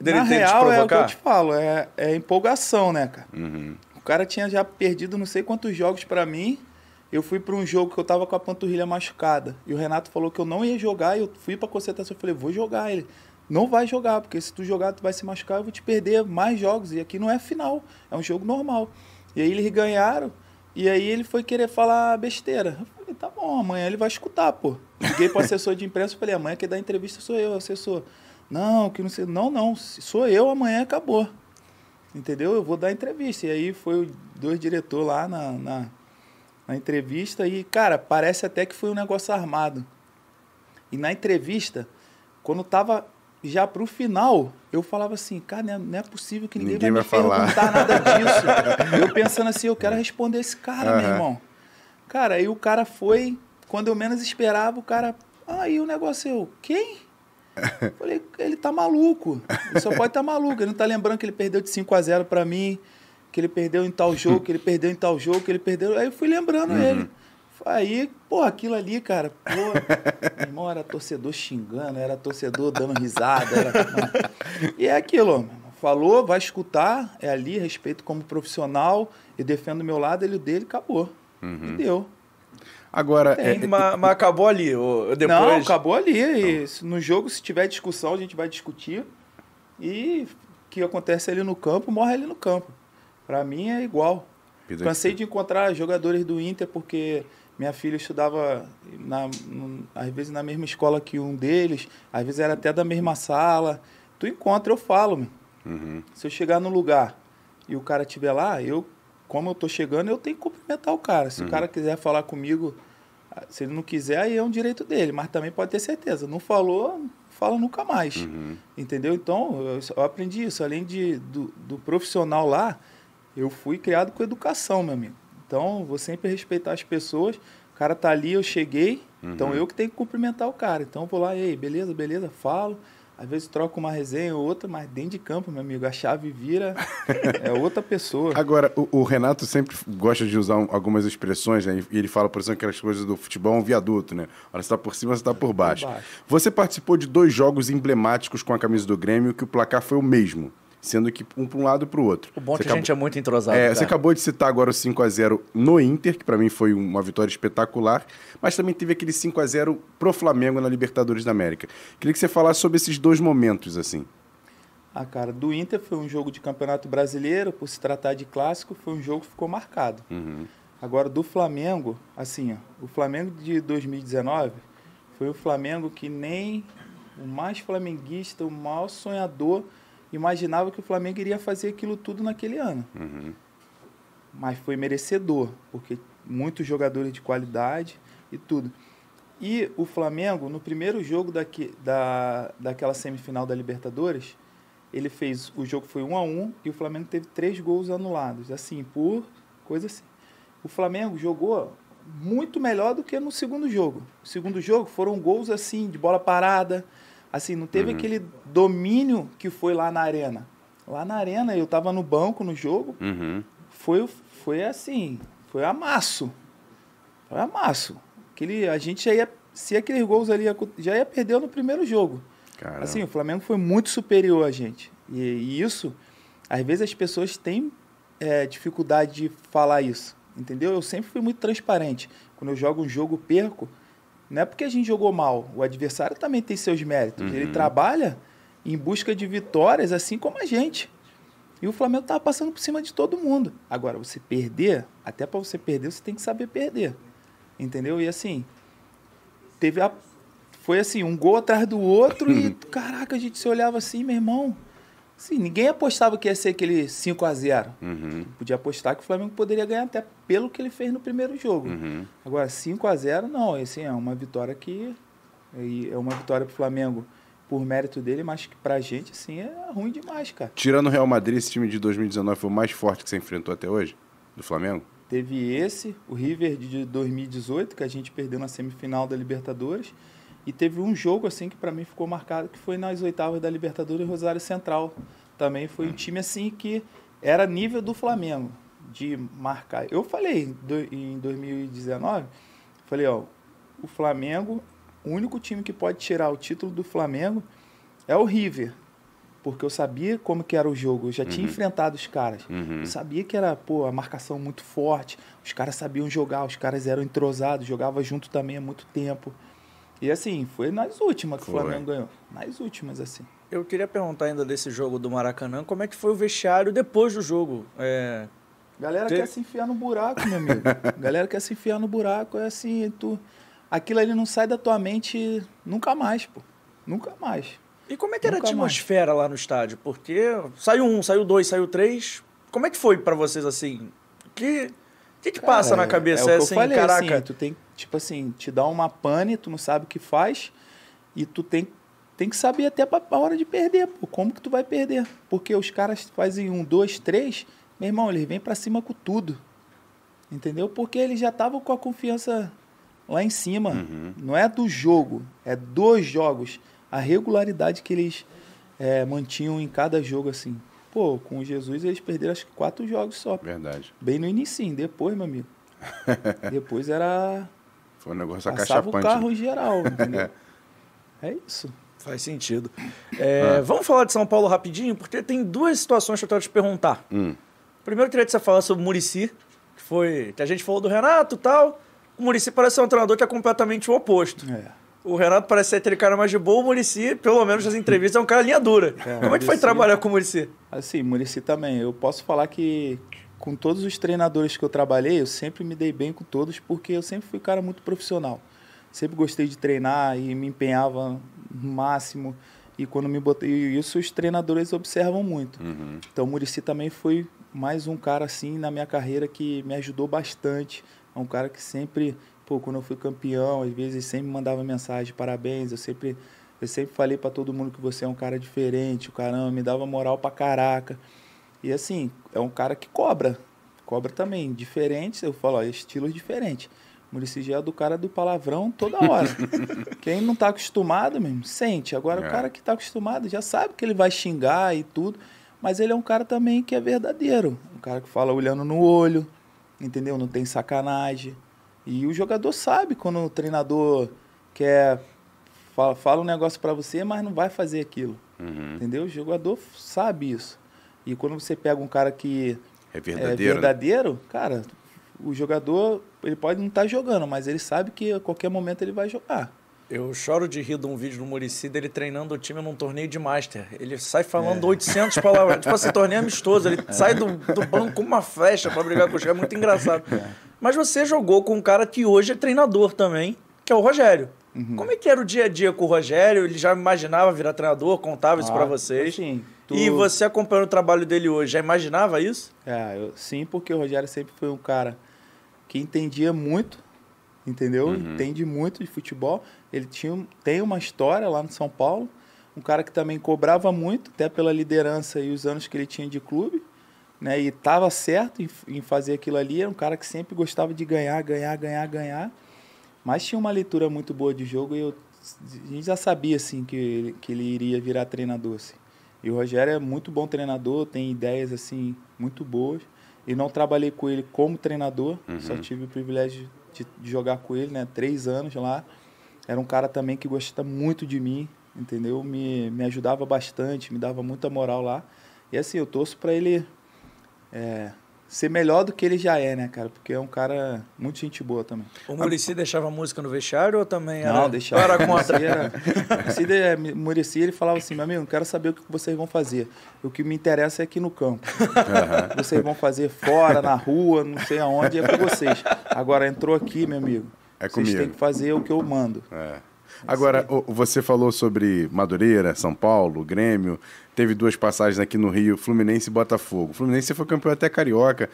na real, é o que eu te falo, é, é empolgação, né, cara? Uhum. O cara tinha já perdido não sei quantos jogos para mim. Eu fui para um jogo que eu tava com a panturrilha machucada. E o Renato falou que eu não ia jogar. E eu fui pra concentração. Eu falei, vou jogar. Ele, não vai jogar, porque se tu jogar, tu vai se machucar. Eu vou te perder mais jogos. E aqui não é final, é um jogo normal. E aí eles ganharam. E aí ele foi querer falar besteira. Eu falei, tá bom, amanhã ele vai escutar, pô. Liguei pro assessor de imprensa. Falei, amanhã quem dá entrevista sou eu, assessor. Não, que não sei. Não, não. Sou eu, amanhã acabou. Entendeu? Eu vou dar entrevista. E aí foi dois diretores lá na, na, na entrevista e, cara, parece até que foi um negócio armado. E na entrevista, quando tava já pro final, eu falava assim, cara, não é, é possível que ninguém, ninguém vai, vai me falar. perguntar nada disso. eu pensando assim, eu quero responder esse cara, uhum. meu irmão. Cara, aí o cara foi, quando eu menos esperava, o cara, aí ah, o negócio eu, quem? Falei, ele tá maluco. Ele só pode estar tá maluco. Ele não tá lembrando que ele perdeu de 5 a 0 para mim, que ele perdeu em tal jogo, que ele perdeu em tal jogo, que ele perdeu. Aí eu fui lembrando uhum. ele. Aí, pô, aquilo ali, cara, pô, meu irmão era torcedor xingando, era torcedor dando risada. Era... E é aquilo, falou, vai escutar, é ali, respeito como profissional, eu defendo o meu lado, ele o dele, acabou. Uhum. E deu. Agora. É, é, mas, mas, acabou ali. Ou depois... Não, acabou ali. E no jogo, se tiver discussão, a gente vai discutir. E o que acontece ali no campo, morre ali no campo. Para mim é igual. Vida Cansei de encontrar jogadores do Inter porque minha filha estudava, na, às vezes, na mesma escola que um deles, às vezes era até da mesma sala. Tu encontra, eu falo, meu. Uhum. Se eu chegar no lugar e o cara estiver lá, eu como eu tô chegando, eu tenho que cumprimentar o cara. Se uhum. o cara quiser falar comigo, se ele não quiser, aí é um direito dele. Mas também pode ter certeza. Não falou, fala nunca mais. Uhum. Entendeu? Então, eu, eu, aprendi isso. Além de, do, do profissional lá, eu fui criado com educação, meu amigo. Então, vou sempre respeitar as pessoas. O cara tá ali, eu cheguei. Então, uhum. Então, eu que tenho que cumprimentar o cara. Então, vou lá, ei, beleza, beleza, falo. Às vezes troca uma resenha ou outra, mas dentro de campo, meu amigo, a chave vira é outra pessoa. Agora, o, o Renato sempre gosta de usar um, algumas expressões, né? E ele fala, por exemplo, aquelas coisas do futebol, um viaduto, né? Olha, você está por cima, você está por baixo. por baixo. Você participou de dois jogos emblemáticos com a camisa do Grêmio, que o placar foi o mesmo sendo que um para um lado e para o outro. O bom é que acabou... a gente é muito entrosado. É, você acabou de citar agora o 5 a 0 no Inter, que para mim foi uma vitória espetacular, mas também teve aquele 5 a 0 pro Flamengo na Libertadores da América. Queria que você falasse sobre esses dois momentos assim. Ah, cara, do Inter foi um jogo de Campeonato Brasileiro, por se tratar de clássico, foi um jogo que ficou marcado. Uhum. Agora, do Flamengo, assim, ó, o Flamengo de 2019 foi o Flamengo que nem o mais flamenguista, o maior sonhador imaginava que o Flamengo iria fazer aquilo tudo naquele ano. Uhum. Mas foi merecedor, porque muitos jogadores de qualidade e tudo. E o Flamengo, no primeiro jogo daqui, da, daquela semifinal da Libertadores, ele fez. O jogo foi 1 a 1 e o Flamengo teve três gols anulados, assim, por coisa assim. O Flamengo jogou muito melhor do que no segundo jogo. O segundo jogo foram gols assim, de bola parada, Assim, não teve uhum. aquele domínio que foi lá na arena. Lá na arena, eu tava no banco no jogo, uhum. foi, foi assim, foi amasso. Foi amasso. Aquele, a gente já ia, se aqueles gols ali, já ia perder no primeiro jogo. Caramba. Assim, o Flamengo foi muito superior a gente. E, e isso, às vezes as pessoas têm é, dificuldade de falar isso, entendeu? Eu sempre fui muito transparente. Quando eu jogo um jogo, perco, não é porque a gente jogou mal. O adversário também tem seus méritos. Uhum. Ele trabalha em busca de vitórias, assim como a gente. E o Flamengo tava passando por cima de todo mundo. Agora, você perder, até para você perder, você tem que saber perder. Entendeu? E assim, teve a. Foi assim, um gol atrás do outro e, caraca, a gente se olhava assim, meu irmão. Assim, ninguém apostava que ia ser aquele 5 a 0 Uhum. Podia apostar que o Flamengo poderia ganhar até pelo que ele fez no primeiro jogo. Uhum. Agora, 5 a 0 não. Assim, é uma vitória que. É uma vitória pro Flamengo por mérito dele, mas que pra gente, assim, é ruim demais, cara. Tirando o Real Madrid, esse time de 2019 foi o mais forte que você enfrentou até hoje? Do Flamengo? Teve esse, o River de 2018, que a gente perdeu na semifinal da Libertadores. E teve um jogo, assim, que pra mim ficou marcado, que foi nas oitavas da Libertadores, Rosário Central. Também foi um time, assim, que era nível do Flamengo, de marcar. Eu falei do- em 2019, falei, ó, o Flamengo, o único time que pode tirar o título do Flamengo é o River. Porque eu sabia como que era o jogo, eu já tinha enfrentado os caras. Uhum. Eu sabia que era, pô, a marcação muito forte, os caras sabiam jogar, os caras eram entrosados, jogavam junto também há muito tempo. E assim, foi nas últimas que Foi. o Flamengo ganhou. Nas últimas, assim. Eu queria perguntar ainda desse jogo do Maracanã, como é que foi o vestiário depois do jogo? É, Galera Te- quer se enfiar no buraco, meu amigo. Galera quer se enfiar no buraco, é assim, tu. Aquilo ali não sai da tua mente nunca mais, pô. Nunca mais. E como é que era Nunca a atmosfera lá no estádio? Porque saiu um, saiu dois, saiu três. Como é que foi pra vocês assim? O que, que, que passa Cara, na cabeça? É, o que assim, eu falei, caraca. assim, tu tem, tipo assim, te dá uma pane, tu não sabe o que faz, e tu tem, tem que saber até pra, pra hora de perder, pô. Como que tu vai perder? Porque os caras fazem um, dois, três, meu irmão, eles vêm pra cima com tudo. Entendeu? Porque eles já estavam com a confiança lá em cima. Uhum. Não é do jogo, é dos jogos. A regularidade que eles é, mantinham em cada jogo, assim. Pô, com o Jesus eles perderam acho que quatro jogos só. Verdade. Bem no início, depois, meu amigo. depois era. Foi um negócio Passava o acachapante. carro em geral, entendeu? é isso. Faz sentido. É, Vamos falar de São Paulo rapidinho, porque tem duas situações que eu quero te perguntar. Hum. Primeiro, eu queria que você falasse sobre o Murici, que foi. que a gente falou do Renato e tal. O Murici parece ser um treinador que é completamente o oposto. É. O Renato parece ser aquele cara mais de boa, o Murici, pelo menos nas entrevistas, é um cara linha dura. É, Como é que foi Muricy- trabalhar com o Murici? Assim, Murici também. Eu posso falar que com todos os treinadores que eu trabalhei, eu sempre me dei bem com todos, porque eu sempre fui um cara muito profissional. Sempre gostei de treinar e me empenhava no máximo. E quando me botei. Isso os treinadores observam muito. Uhum. Então o Murici também foi mais um cara assim na minha carreira que me ajudou bastante. É um cara que sempre, pô, quando eu fui campeão, às vezes sempre mandava mensagem, parabéns. Eu sempre, eu sempre falei para todo mundo que você é um cara diferente, o caramba, me dava moral pra caraca. E assim, é um cara que cobra. Cobra também, diferentes, eu falo, ó, estilos diferentes. O Murici já é do cara do palavrão toda hora. Quem não tá acostumado mesmo, sente. Agora É. o cara que tá acostumado já sabe que ele vai xingar e tudo. Mas ele é um cara também que é verdadeiro. Um cara que fala olhando no olho, entendeu? Não tem sacanagem. E o jogador sabe quando o treinador quer. Fala, fala um negócio pra você, mas não vai fazer aquilo. Uhum. Entendeu? O jogador sabe isso. E quando você pega um cara que É é verdadeiro. né? verdadeiro, cara, o jogador, ele pode não estar jogando, mas ele sabe que a qualquer momento ele vai jogar. Eu choro de rir de um vídeo do Murici dele treinando o time num torneio de Master. Ele sai É. falando 800 palavras. tipo assim, torneio amistoso. Ele sai do, do banco com uma flecha pra brigar com os caras. É muito engraçado. Mas você jogou com um cara que hoje é treinador também, que é o Rogério. Uhum. Como é que era o dia a dia com o Rogério? Ele já imaginava virar treinador, contava isso Ah, vocês. Sim. tu- E você acompanhando o trabalho dele hoje, já imaginava isso? É, eu- sim, porque o Rogério sempre foi um cara que entendia muito, entendeu? Uhum. Entende muito de futebol. Ele tinha, tem uma história lá no São Paulo, um cara que também cobrava muito, até pela liderança e os anos que ele tinha de clube, né? E estava certo em, em fazer aquilo ali. Era um cara que sempre gostava de ganhar, ganhar, ganhar, ganhar. Mas tinha uma leitura muito boa de jogo e eu, a gente já sabia assim que ele, que ele iria virar treinador. Assim. E o Rogério é muito bom treinador, tem ideias assim muito boas. E não trabalhei com ele como treinador, só tive o privilégio de, de jogar com ele, né? Três anos lá. Era um cara também que gostava muito de mim, entendeu? Me, me ajudava bastante, me dava muita moral lá. E assim, eu torço para ele é, ser melhor do que ele já é, né, cara? Porque é um cara muito gente boa também. O Murici deixava música no vestiário ou também era... Não, deixava. Era contra? Se era... Murici, ele falava assim, meu amigo, não quero saber o que vocês vão fazer. O que me interessa é aqui no campo. Uhum. Vocês vão fazer fora, na rua, não sei aonde, é com vocês. Agora, entrou aqui, meu amigo, é vocês têm que fazer o que eu mando. É. Agora, você falou sobre Madureira, São Paulo, Grêmio. Teve duas passagens aqui no Rio, Fluminense e Botafogo. Fluminense foi campeão até carioca.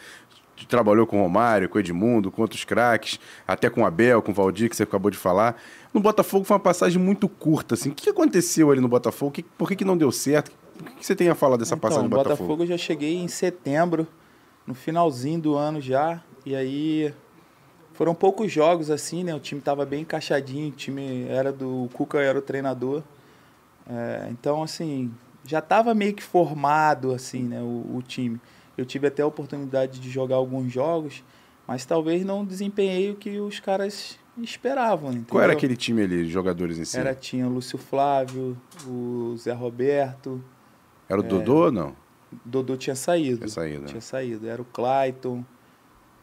Trabalhou com o Romário, com o Edmundo, com outros craques, até com Abel, com o Valdir, que você acabou de falar. No Botafogo foi uma passagem muito curta. Assim. O que aconteceu ali no Botafogo? Por que, que não deu certo? O que você tem a falar dessa então, passagem no Botafogo? Botafogo eu já cheguei em setembro, no finalzinho do ano já. E aí foram poucos jogos assim, né? O time estava bem encaixadinho, o time era do o Cuca era o treinador. É, então assim, já estava meio que formado assim, né, o, o, time. Eu tive até a oportunidade de jogar alguns jogos, mas talvez não desempenhei o que os caras esperavam. Entendeu? Qual era aquele time ali, jogadores em si? Era tinha o Lúcio Flávio, o Zé Roberto. Era o é, Dodô ou não? Dodô tinha saído. Tinha saído. Tinha saído. Era o Clayton.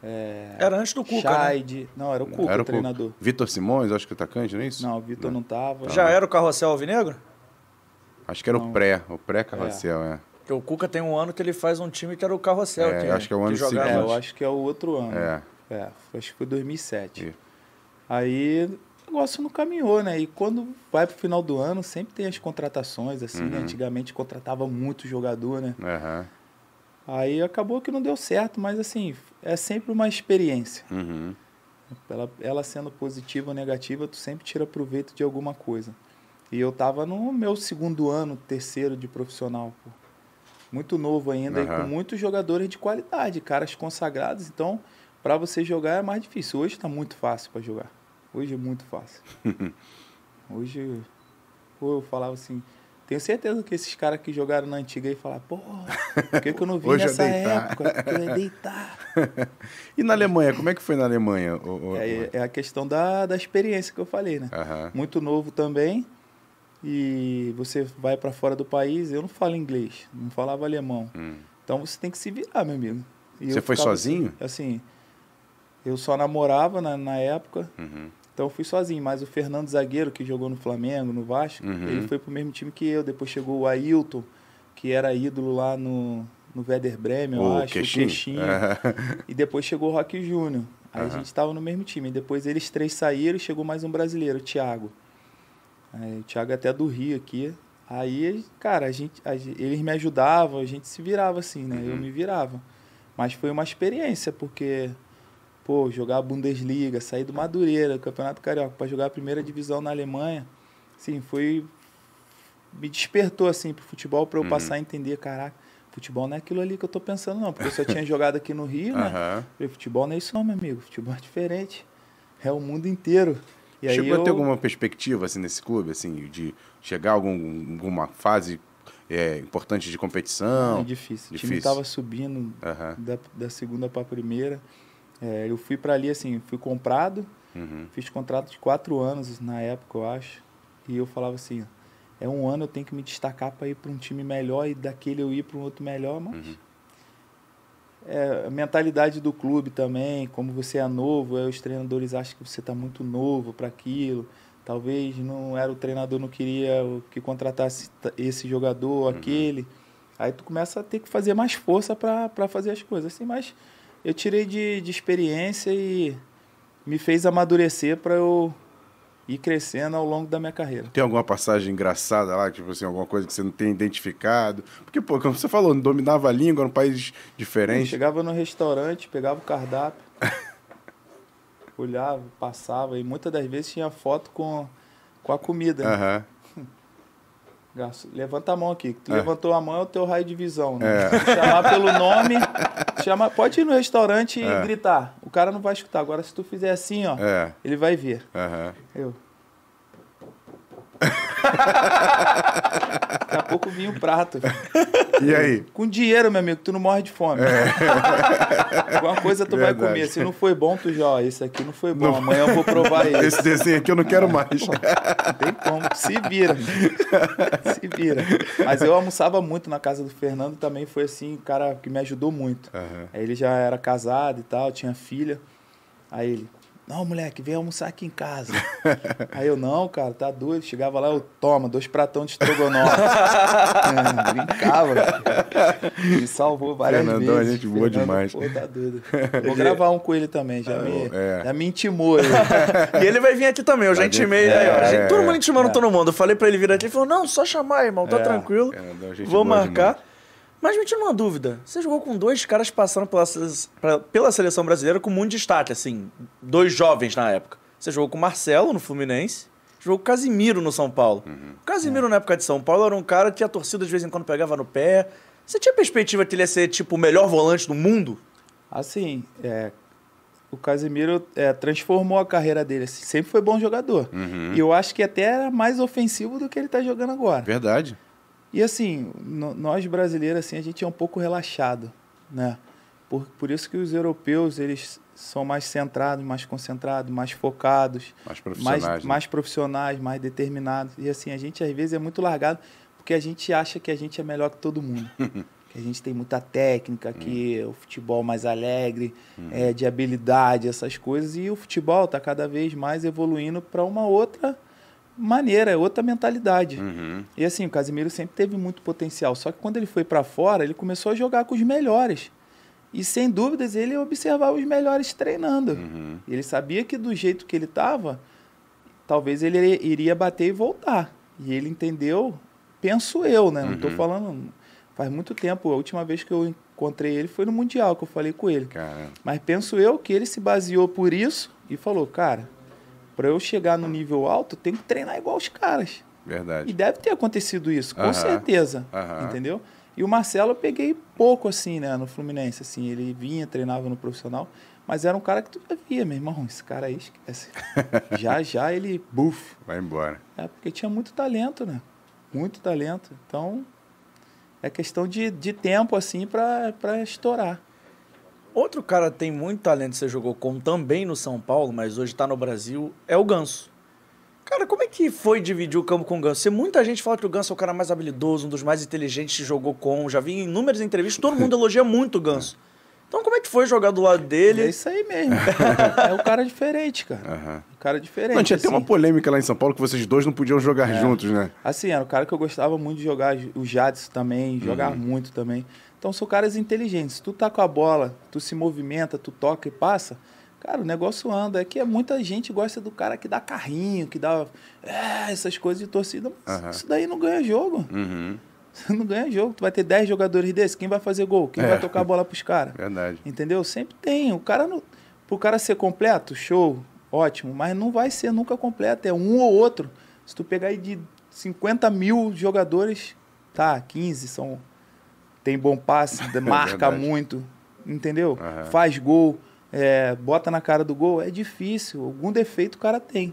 É, era antes do Cuca, né? Não, era o Cuca, era o, o treinador. Vitor Simões, acho que é atacante, não é isso? Não, o Vitor não. não tava. Já era o Carrossel Alvinegro? Acho que era não. o pré, o pré-carrossel, é. é. Porque o Cuca tem um ano que ele faz um time que era o carrossel. É, que, acho que é o ano seguinte. É, eu acho que é o outro ano. É. é acho que foi 2007. Aí o negócio não caminhou, né? E quando vai pro final do ano, sempre tem as contratações, assim, né? uhum. né? Antigamente contratava muito jogador, né? Uhum. Aí acabou que não deu certo, mas assim, é sempre uma experiência. Uhum. Ela, ela sendo positiva ou negativa, tu sempre tira proveito de alguma coisa. E eu tava no meu segundo ano, terceiro de profissional, pô. Muito novo ainda, uhum. e com muitos jogadores de qualidade, caras consagrados. Então, para você jogar é mais difícil. Hoje está muito fácil para jogar. Hoje é muito fácil. Hoje, pô, eu falava assim, tenho certeza que esses caras que jogaram na antiga aí falaram, pô, por que, que eu não vi nessa época? Eu ia deitar. e na Alemanha, como é que foi na Alemanha? O, é, é, a questão da, da experiência que eu falei, né? Uhum. Muito novo também. E você vai para fora do país, eu não falo inglês, não falava alemão. Hum. Então você tem que se virar, meu amigo. E você foi sozinho? Assim, eu só namorava na, na época. Uhum. Então eu fui sozinho, mas o Fernando Zagueiro, que jogou no Flamengo, no Vasco, uhum. ele foi pro mesmo time que eu. Depois chegou o Ailton, que era ídolo lá no, no Werder Bremen, eu o acho, Queixinho. o Queixinho. e depois chegou o Rock Júnior. Aí uhum. a gente estava no mesmo time. Depois eles três saíram e chegou mais um brasileiro, o Thiago. Aí, o Thiago é até do Rio aqui. Aí, cara, a gente, a, eles me ajudavam, a gente se virava assim, né? Uhum. Eu me virava. Mas foi uma experiência, porque pô, jogar a Bundesliga, sair do Madureira, Campeonato Carioca, para jogar a primeira divisão na Alemanha, sim, foi me despertou assim pro futebol para eu uhum. passar a entender, caraca, futebol não é aquilo ali que eu tô pensando não, porque eu só tinha jogado aqui no Rio, né? Uhum. futebol não é isso não, meu amigo, futebol é diferente. É o mundo inteiro. E Chegou eu... a ter alguma perspectiva assim nesse clube, assim, de chegar a algum, alguma fase é, importante de competição? É difícil. difícil. O time estava subindo uhum. da, da segunda para a primeira. É, eu fui para ali, assim, fui comprado, uhum. fiz contrato de quatro anos na época, eu acho. E eu falava assim, é um ano eu tenho que me destacar para ir para um time melhor e daquele eu ir para um outro melhor, mas... Uhum. É, a mentalidade do clube também, como você é novo, os treinadores acham que você está muito novo para aquilo. Talvez não era o treinador não queria que contratasse esse jogador, uhum. aquele. Aí tu começa a ter que fazer mais força para fazer as coisas. Assim, mas eu tirei de, de experiência e me fez amadurecer para eu ir crescendo ao longo da minha carreira. Tem alguma passagem engraçada lá, tipo assim, alguma coisa que você não tem identificado? Porque, pô, como você falou, dominava a língua, era um país diferente. Eu chegava no restaurante, pegava o cardápio, olhava, passava, e muitas das vezes tinha foto com, com a comida. Né? Levanta a mão aqui. Tu é. levantou a mão é o teu raio de visão, né? É. Chamar pelo nome, chama, pode ir no restaurante e é. gritar. O cara não vai escutar. Agora, se tu fizer assim, ó, é. ele vai ver. Uhum. Eu. Daqui a pouco vinha o prato. E aí? Com dinheiro, meu amigo, tu não morre de fome. Alguma coisa tu vai Verdade. comer. Se não foi bom, tu já, ó, esse aqui não foi bom. Amanhã eu vou provar ele. Esse desenho aqui eu não quero mais. Não tem como. Se vira. Se vira. Mas eu almoçava muito na casa do Fernando. Também foi assim, um cara que me ajudou muito. Aí ele já era casado e tal, tinha filha. Aí ele, não, moleque, vem almoçar aqui em casa. Aí eu, não, cara, tá doido. Chegava lá, eu, toma, dois pratão de estrogonofe. É, brincava. Me salvou várias Fernandão é vezes. gente boa demais. Pô, tá doido. Vou gravar um com ele também, já, me, é. já me intimou. Ele. E ele vai vir aqui também, eu já intimei. É, aí, ó, gente, é, todo mundo é. intimando todo mundo. Eu falei pra ele vir aqui, ele falou, não, só chamar, irmão, tá É, tranquilo. Fernandão, Vou marcar. demais. Mas me tira uma dúvida. Você jogou com dois caras passando pela, pela seleção brasileira com muito destaque, assim. Dois jovens na época. Você jogou com o Marcelo no Fluminense. Jogou com o Casimiro no São Paulo. Uhum. O Casimiro, na época de São Paulo, era um cara que a torcida de vez em quando pegava no pé. Você tinha perspectiva que ele ia ser, tipo, o melhor volante do mundo? Assim, é, o Casemiro é, transformou a carreira dele. assim, sempre foi bom jogador. Uhum. E eu acho que até era mais ofensivo do que ele tá jogando agora. Verdade. E assim, no- nós brasileiros, assim, a gente é um pouco relaxado, né? Por, por isso que os europeus, eles são mais centrados, mais concentrados, mais focados, Mais mais, profissionais. né? mais profissionais, mais determinados. E assim, a gente às vezes é muito largado porque a gente acha que a gente é melhor que todo mundo. que a gente tem muita técnica, que o futebol mais alegre, é, de habilidade, essas coisas. E o futebol está cada vez mais evoluindo para uma outra maneira, outra mentalidade. Uhum. E assim, o Casimiro sempre teve muito potencial. Só que quando ele foi para fora, ele começou a jogar com os melhores. E sem dúvidas ele observava os melhores treinando. Uhum. Ele sabia que do jeito que ele estava, talvez ele iria bater e voltar. E ele entendeu, penso eu, né? Não estou Uhum. falando. Faz muito tempo. A última vez que eu encontrei ele foi no Mundial, que eu falei com ele. Cara, Mas penso eu que ele se baseou por isso e falou: cara, para eu chegar no nível alto, eu tenho que treinar igual os caras. E verdade. deve ter acontecido isso, com Aham. certeza. Aham. Entendeu? E o Marcelo eu peguei pouco assim, né, no Fluminense. Assim, ele vinha, treinava no profissional, mas era um cara que tu já via, meu irmão. Esse cara aí esquece. já, já ele, buf. Vai embora. É, porque tinha muito talento, né? Muito talento. Então, é questão de, de tempo, assim, pra estourar. Outro cara que tem muito talento que você jogou com também no São Paulo, mas hoje tá no Brasil, é o Ganso. Cara, como é que foi dividir o campo com o Ganso? Você, muita gente fala que o Ganso é o cara mais habilidoso, um dos mais inteligentes que jogou com. Já vi em inúmeras entrevistas, todo mundo elogia muito o Ganso. Então como é que foi jogar do lado É dele? isso aí mesmo. é o cara diferente, cara. Aham. O cara diferente. Não, tinha até assim. uma polêmica lá em São Paulo que vocês dois não podiam jogar É. juntos, né? Assim, era um cara que eu gostava muito de jogar, o Jadson também, jogava Uhum. muito também. Então são caras inteligentes. Se tu tá com a bola, tu se movimenta, tu toca e passa, cara, o negócio anda. É que muita gente gosta do cara que dá carrinho, que dá é, essas coisas de torcida. Mas Aham. isso daí não ganha jogo. Uhum. Você não ganha jogo. Tu vai ter 10 jogadores desses, quem vai fazer gol? Quem É. vai tocar a bola pros caras? Verdade. Entendeu? Sempre tem. O cara não. Pro cara ser completo, show, ótimo. Mas não vai ser nunca completo. É um ou outro. Se tu pegar aí de 50 mil jogadores, tá, 15 são. Tem bom passe, marca muito. Entendeu? Aham. Faz gol, é, bota na cara do gol. É difícil. Algum defeito o cara tem.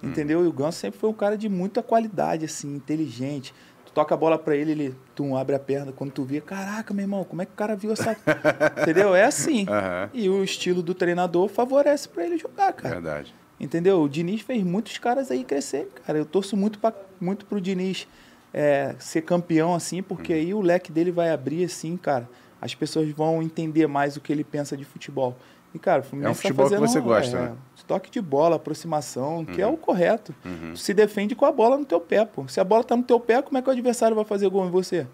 Entendeu? E o Ganso sempre foi um cara de muita qualidade, assim, inteligente. Tu toca a bola pra ele, ele tu abre a perna. Quando tu vê, caraca, meu irmão, como é que o cara viu essa. Entendeu? É assim. Aham. E o estilo do treinador favorece pra ele jogar, cara. Verdade. Entendeu? O Diniz fez muitos caras aí crescerem, cara. Eu torço muito, pra, muito pro Diniz é, ser campeão, assim, porque aí o leque dele vai abrir, assim, cara. As pessoas vão entender mais o que ele pensa de futebol. E, cara, o Fluminense tá futebol que fazendo, você gosta, é, né? Toque de bola, aproximação, que é o correto. Uhum. Se defende com a bola no teu pé, pô. Se a bola tá no teu pé, como é que o adversário vai fazer gol em você?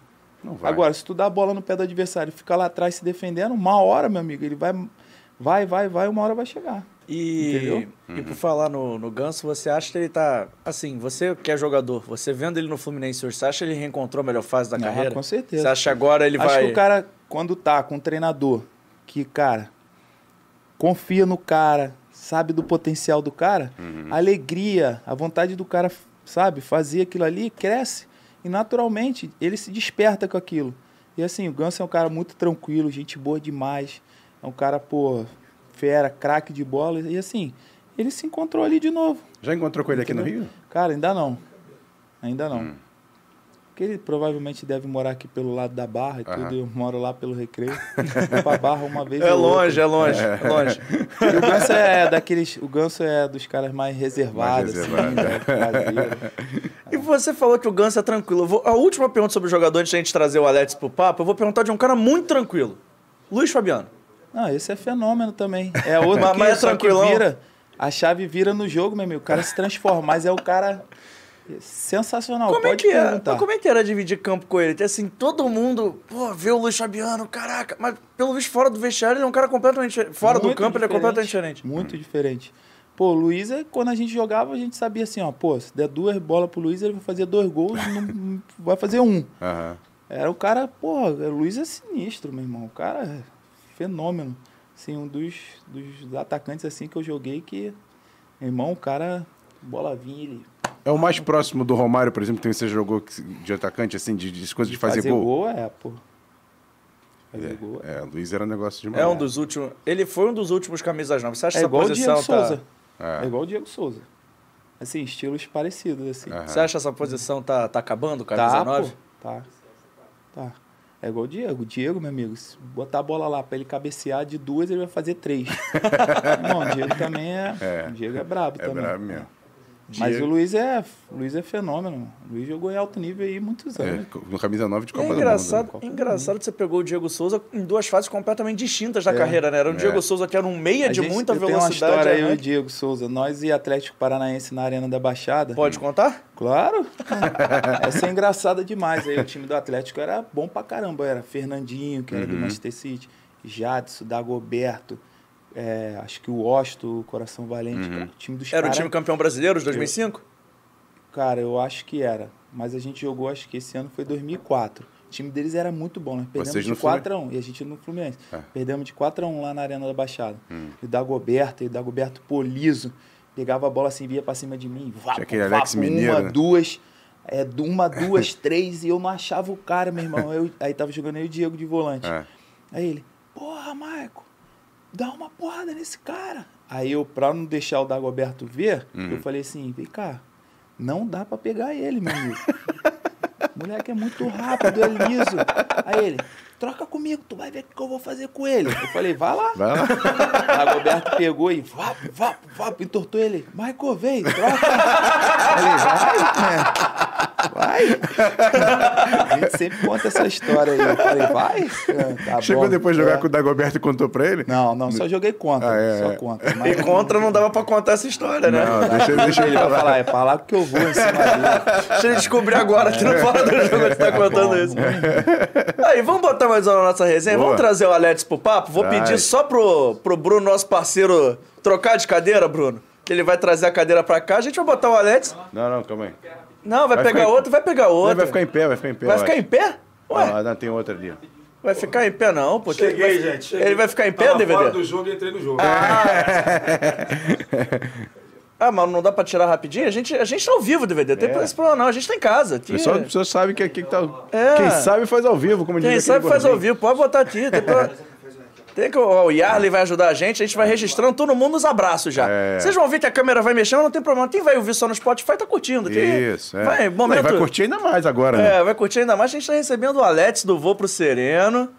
Não vai. Agora, se tu dá a bola no pé do adversário e fica lá atrás se defendendo, uma hora, meu amigo, ele vai, vai, vai, vai, uma hora vai chegar. E, Entendeu? e por falar no, no Ganso, você acha que ele tá. Assim, você que é jogador, você vendo ele no Fluminense hoje, você acha que ele reencontrou a melhor fase da Ah, carreira? com certeza. Você acha que agora ele Acho vai. que o cara, quando tá com um treinador que, cara, confia no cara, sabe do potencial do cara, Uhum. a alegria, a vontade do cara, sabe, fazer aquilo ali, cresce. E naturalmente ele se desperta com aquilo. E assim, o Ganso é um cara muito tranquilo, gente boa demais. É um cara, pô, fera, craque de bola. E assim, ele se encontrou ali de novo. Já encontrou com ele aqui no? Rio? Cara, ainda não. Ainda não. Hum. Porque ele provavelmente deve morar aqui pelo lado da Barra e tudo. Eu moro lá pelo Recreio. Vou pra Barra uma vez É outra. longe, é longe, é longe. E o Ganso é daqueles. O Ganso é dos caras mais reservados, Mais assim, reservado. né? Caseiro. E você falou que o Ganso é tranquilo. Vou- a última pergunta sobre o jogador, antes de a gente trazer o Alex pro papo, eu vou perguntar de um cara muito tranquilo. Luiz Fabiano. Não, esse é fenômeno também. É outro Mas- que, mas é que vira. A chave vira no jogo, meu amigo. O cara se transforma, mas é o cara sensacional. Como é, Pode que era, perguntar. mas como é que era dividir campo com ele? Assim, todo mundo, pô, vê o Luiz Fabiano, caraca, mas pelo visto fora do vestiário ele é um cara completamente diferente. Fora do Muito campo ele é completamente diferente. Muito diferente. Pô, o Luiz, é- quando a gente jogava, a gente sabia assim, ó, pô, se der duas bolas pro Luiz, ele vai fazer dois gols, não vai fazer um. Aham. Era o cara, porra, o Luiz é sinistro, meu irmão. O cara é fenômeno. Assim, um dos, dos atacantes assim que eu joguei que, irmão, o cara, bola vinha, ele É o mais próximo do Romário, por exemplo, que você jogou de atacante, assim, de, de coisas de fazer, gol. é, pô. Fazer gol é. É, Luiz era um negócio demais. É um dos últimos. Ele foi um dos últimos camisas novas. Você acha É essa igual o posição Diego tá. Souza. É. É igual o Diego Souza. Assim, estilos parecidos, assim. Aham. Você acha essa posição tá, tá acabando, camisa Tá, 9? pô. Tá. Tá. É igual o Diego. O Diego, meu amigo, se botar a bola lá pra ele cabecear de duas, ele vai fazer três. Não, o Diego também é. É. O Diego é brabo É também. brabo mesmo. Mas Diego. o Luiz é, o Luiz é fenômeno. O Luiz jogou em alto nível aí muitos É, anos. no camisa 9 de É Copa do engraçado, Mundo. né? engraçado que você pegou o Diego Souza em duas fases completamente distintas da É. carreira, né? Era um É. Diego Souza que era um meia A de gente- muita eu tenho uma velocidade. história aí, o arranque. Diego Souza. Nós e Atlético Paranaense na Arena da Baixada. Pode contar? Claro. Essa é engraçada demais. Aí o time do Atlético era bom pra caramba. Era Fernandinho, que era Uhum. do Manchester City, Jadson, Dagoberto, é, acho que o Osto, o Coração Valente. cara, o time dos Era o cara- time campeão brasileiro de 2005? Cara, eu acho que era. Mas a gente jogou, acho que esse ano foi 2004. O time deles era muito bom. Nós perdemos Vocês de no Fluminense? 4x1. E a gente no Fluminense. É. Perdemos de 4x1 lá na Arena da Baixada. Hum. E o Dagoberto, e o Dagoberto Poliso. Pegava a bola assim, via pra cima de mim. Vapo, Tinha aquele Alex vapo, Mineiro, Uma, né? duas. É, uma, duas, três. E eu não achava o cara, meu irmão. Eu- aí tava jogando aí o Diego de volante. É. Aí ele, porra, Maico, dá uma porrada nesse cara. Aí eu, pra não deixar o Dagoberto ver, Uhum. eu falei assim, vem cá, não dá pra pegar ele, meu amigo. Moleque é muito rápido, é liso. Aí ele, troca comigo, tu vai ver o que eu vou fazer com ele. Eu falei, vai lá. Vai lá. Dagoberto pegou e vapo, vapo, vapo, entortou ele. Maico, vem, troca. Falei, vai, né? Vai. A gente sempre conta essa história aí. Eu falei, vai. É, tá Chegou bom. depois de jogar É. com o Dagoberto e contou pra ele? Não, não, só joguei contra. Ah, é, só é. contra. E Mas contra não dava pra contar essa história, né? Não, deixa, deixa ele vai falar. falar, é pra lá que eu vou em cima dele. Deixa ele descobrir agora, aqui no fora do jogo, que tá contando bom. isso. Aí, vamos botar mais uma na nossa resenha? Boa. Vamos trazer o Alex pro papo? Vou Traz. pedir só pro, pro Bruno, nosso parceiro, trocar de cadeira, Bruno. Que ele vai trazer a cadeira pra cá. A gente vai botar o Alex. Não, não, calma aí. Não, vai, Vai pegar ficar em- outro, vai pegar outro. vai ficar em pé, vai ficar em pé. Vai ficar acho. em pé? Ué, Ah, não, tem outra ali. vai ficar em pé não, pô. Cheguei, vai- gente. cheguei. Ele vai ficar em pé, Tava DVD? fora do jogo e entrei no jogo. Ah, mas não dá pra tirar rapidinho? A gente, a gente tá ao vivo, DVD. Não tem É. esse problema não, a gente tá em casa. O Aqui, pessoal, o pessoal sabe que aqui que tá. É. Quem sabe faz ao vivo, como Quem diria sabe aquele faz ao vivo, pode botar aqui. Tem, pra... tem que o Yarley vai ajudar a gente, a gente vai registrando todo mundo nos abraços já. É. Vocês vão ver que a câmera vai mexendo, não tem problema. Quem vai ouvir só no Spotify tá curtindo. Isso, é. Vai, momento... vai curtir ainda mais agora, né? É, vai curtir ainda mais. A gente tá recebendo o Alex do Voo pro Sereno.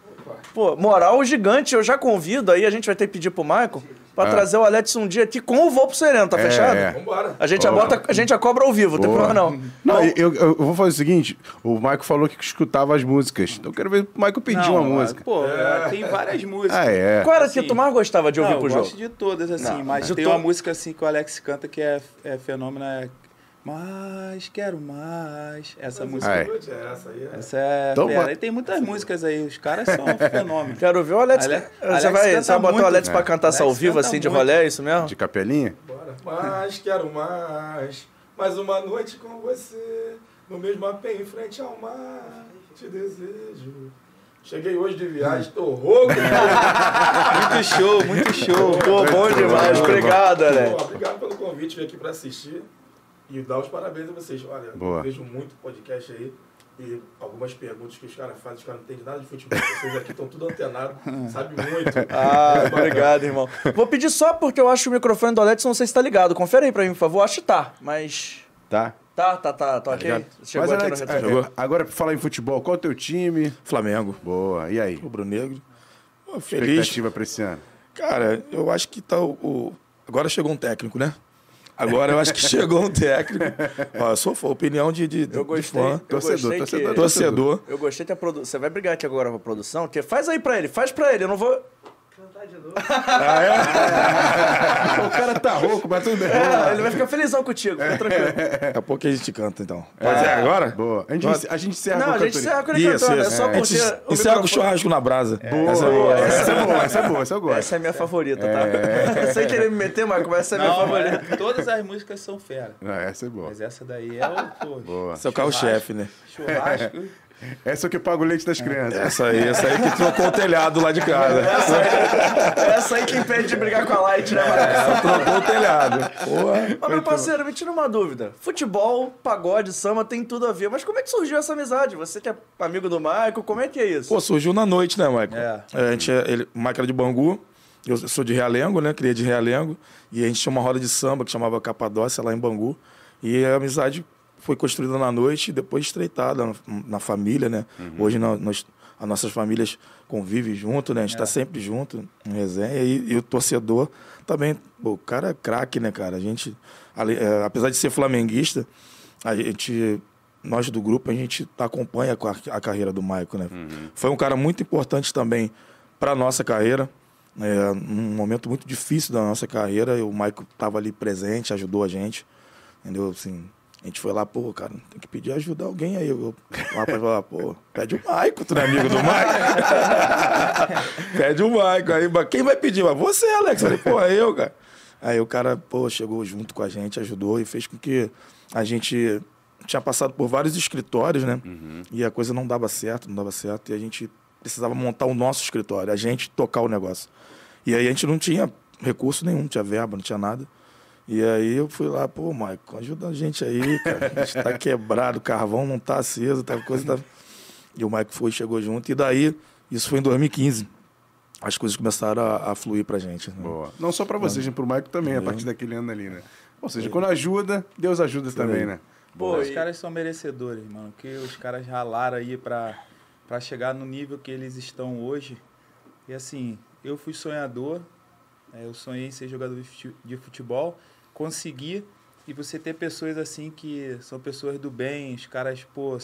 Pô, moral gigante, eu já convido aí, a gente vai ter que pedir pro Michael pra Ah. trazer o Alex um dia aqui com o Voo pro Sereno, tá É, fechado? é. Vambora. A gente, já Boa. bota, a gente já cobra ao vivo, não tem problema não. Não, eu, eu- eu vou fazer o seguinte: o Michael falou que escutava as músicas. Então eu quero ver o Michael pedir uma Não, música. Pô, tem várias músicas. Ah, é. Qual era a Assim, que tu mais gostava de ouvir Não, pro eu jogo? gosto de todas, assim, Não, mas tem to- uma música assim que o Alex canta que é, é fenômeno, é Mais, quero mais. Essa música. Ah, é. É, essa aí é. Essa é. Então, fera. E tem muitas músicas aí, os caras são um fenômeno. Quero ver o Alex. Ale- você Alex vai, você vai botar o. Alex pra É. cantar essa ao Alex vivo, assim, de muito. rolê, é isso mesmo? De capelinha? Bora. Mas quero mais. Mais uma noite com você. No mesmo apê em frente ao mar. Te desejo. Cheguei hoje de viagem, tô rouco. Muito show, muito show. Pô, bom demais. Obrigado, Alex. obrigado pelo convite, vim aqui pra assistir. E dar os parabéns a vocês. Olha, Boa. eu vejo muito podcast aí. E algumas perguntas que os caras fazem, os caras não entendem nada de futebol. Vocês aqui estão tudo antenados, sabem muito. Ah, obrigado, irmão. Vou pedir só porque eu acho que o microfone do Alex, não sei se tá ligado. Confere aí pra mim, por favor. Acho que tá, mas. Tá? Tá, tá, tá, tá ok. Chegou Mas, aqui Alex, é, é, agora pra falar em futebol, qual é o teu time? Flamengo. Boa, e aí? Rubro-negro. Pô, Feliz. Expectativa pra esse ano? Cara, eu acho que tá o, o- Agora chegou um técnico, né? Agora eu acho que chegou um técnico. Ó, eu sou fã, opinião de, de, Eu de gostei. fã. eu Torcedor, gostei torcedor, que- Torcedor. Eu gostei que a produção. Você vai brigar aqui agora com a produção? Que faz aí pra ele, faz pra ele. Eu não vou. o cara tá rouco, mas tudo bem. É, ele vai ficar felizão contigo, fica tranquilo. Daqui a pouco a gente canta, então. Pode ser agora? Boa. A gente, a gente encerra Não, com a gente encerra com ele Isso, cantando. É só porque. o encerra com o churrasco na brasa. Boa, Essa é boa. boa. Essa é boa, essa é boa, essa eu gosto. Essa é minha favorita, tá? Sem querer me meter, Marco, mas essa é a minha favorita. todas as músicas são fera. Ah, essa é boa. Mas essa daí é o Boa. Esse é o carro-chefe, né? churrasco. Essa é o que paga o leite das crianças. Essa aí, essa aí que trocou o telhado lá de casa. Essa aí que impede de brigar com a Light, né, Marco? Essa trocou o telhado. Porra. Mas, meu parceiro, me tira uma dúvida. Futebol, pagode, samba tem tudo a ver. Mas como é que surgiu essa amizade? Você que é amigo do Michael, como é que é isso? Pô, surgiu na noite, né, Michael? É. a gente, é- ele, o Michael era de Bangu, eu sou de Realengo, né? Criei de Realengo. E a gente tinha uma roda de samba que chamava Capadócia lá em Bangu. E a amizade foi construída na noite e depois estreitada na, na família, né? Hoje nó- nós, as nossas famílias convivem junto, né? A gente tá sempre junto, em resenha. E, e o torcedor também, pô, o cara é craque, né, cara? A gente, ale- é, apesar de ser flamenguista, a gente nós do grupo, a gente acompanha a car- a carreira do Maico, né? Foi um cara muito importante também para nossa carreira. É, num momento muito difícil da nossa carreira, o Maico estava ali presente, ajudou a gente. Entendeu? Assim, a gente foi lá, pô, cara, tem que pedir ajuda a alguém aí. Eu, o rapaz falou, pô, pede o Maico, tu não é amigo do Maico? pede o Maico. Aí, quem vai pedir? Mas você, Alex. Eu falei, pô, é eu, cara. Aí o cara, pô, chegou junto com a gente, ajudou e fez com que a gente tinha passado por vários escritórios, né? E a coisa não dava certo, não dava certo. E a gente precisava montar o nosso escritório, a gente tocar o negócio. E aí a gente não tinha recurso nenhum, não tinha verba, não tinha nada. E aí eu fui lá, pô, Maicon, ajuda a gente aí, cara. A gente tá quebrado, o carvão não tá aceso, tá coisa tá... E o Maicon foi, chegou junto. E daí, isso foi em 2015. As coisas começaram a, a fluir pra gente. né? Boa. Não só pra vocês, mas pro Maico também, a partir daquele ano ali, né? Ou seja, quando ajuda, Deus ajuda também, né? Pô, os e- caras são merecedores, mano. Que os caras ralaram aí pra, pra chegar no nível que eles estão hoje. E assim, eu fui sonhador. é, eu sonhei em ser jogador de futebol. Consegui. E você ter pessoas assim que são pessoas do bem, os caras, pô,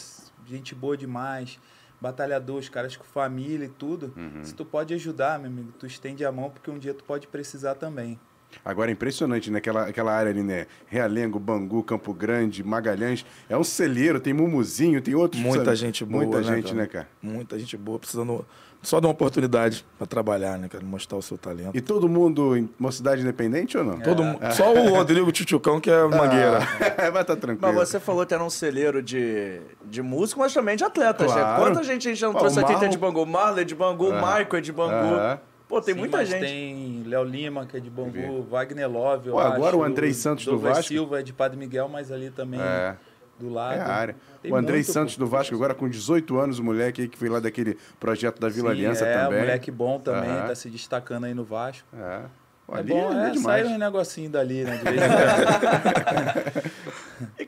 gente boa demais, batalhadores, caras com família e tudo. Se tu pode ajudar, meu amigo, tu estende a mão porque um dia tu pode precisar também. Agora é impressionante, né? Aquela, aquela área ali, né? Realengo, Bangu, Campo Grande, Magalhães. É um celeiro, tem Mumuzinho, tem outros. Muita sabe? gente boa, Muita né, gente, cara? né, cara? Muita gente boa, precisando só de uma oportunidade pra trabalhar, né, cara? Mostrar o seu talento. E todo mundo em uma cidade independente ou não? Todo mundo, só o Rodrigo Tchutchucão que é mangueira. Ah, vai estar tranquilo. Mas você falou que era um celeiro de, de músico, mas também de atletas, né? Claro. Quanta gente a gente já não trouxe aqui é Marlon- de Bangu? Marley é de Bangu, Ah. Michael é de Bangu. Aham. Pô, tem Sim, muita mas gente. Tem Léo Lima, que é de Bangu, Wagner Love, eu Pô, agora acho, o Andrei Santos do Vasco. Silva é de Padre Miguel, mas ali também É. do lado. É a área. Tem o Andrei Santos do Vasco, agora com 18 anos, o moleque aí que foi lá daquele projeto da Vila Sim, Aliança é, também. moleque bom também, Aham. tá se destacando aí no Vasco. É. Pô, É ali bom, ali é, demais. sai um negocinho dali, né?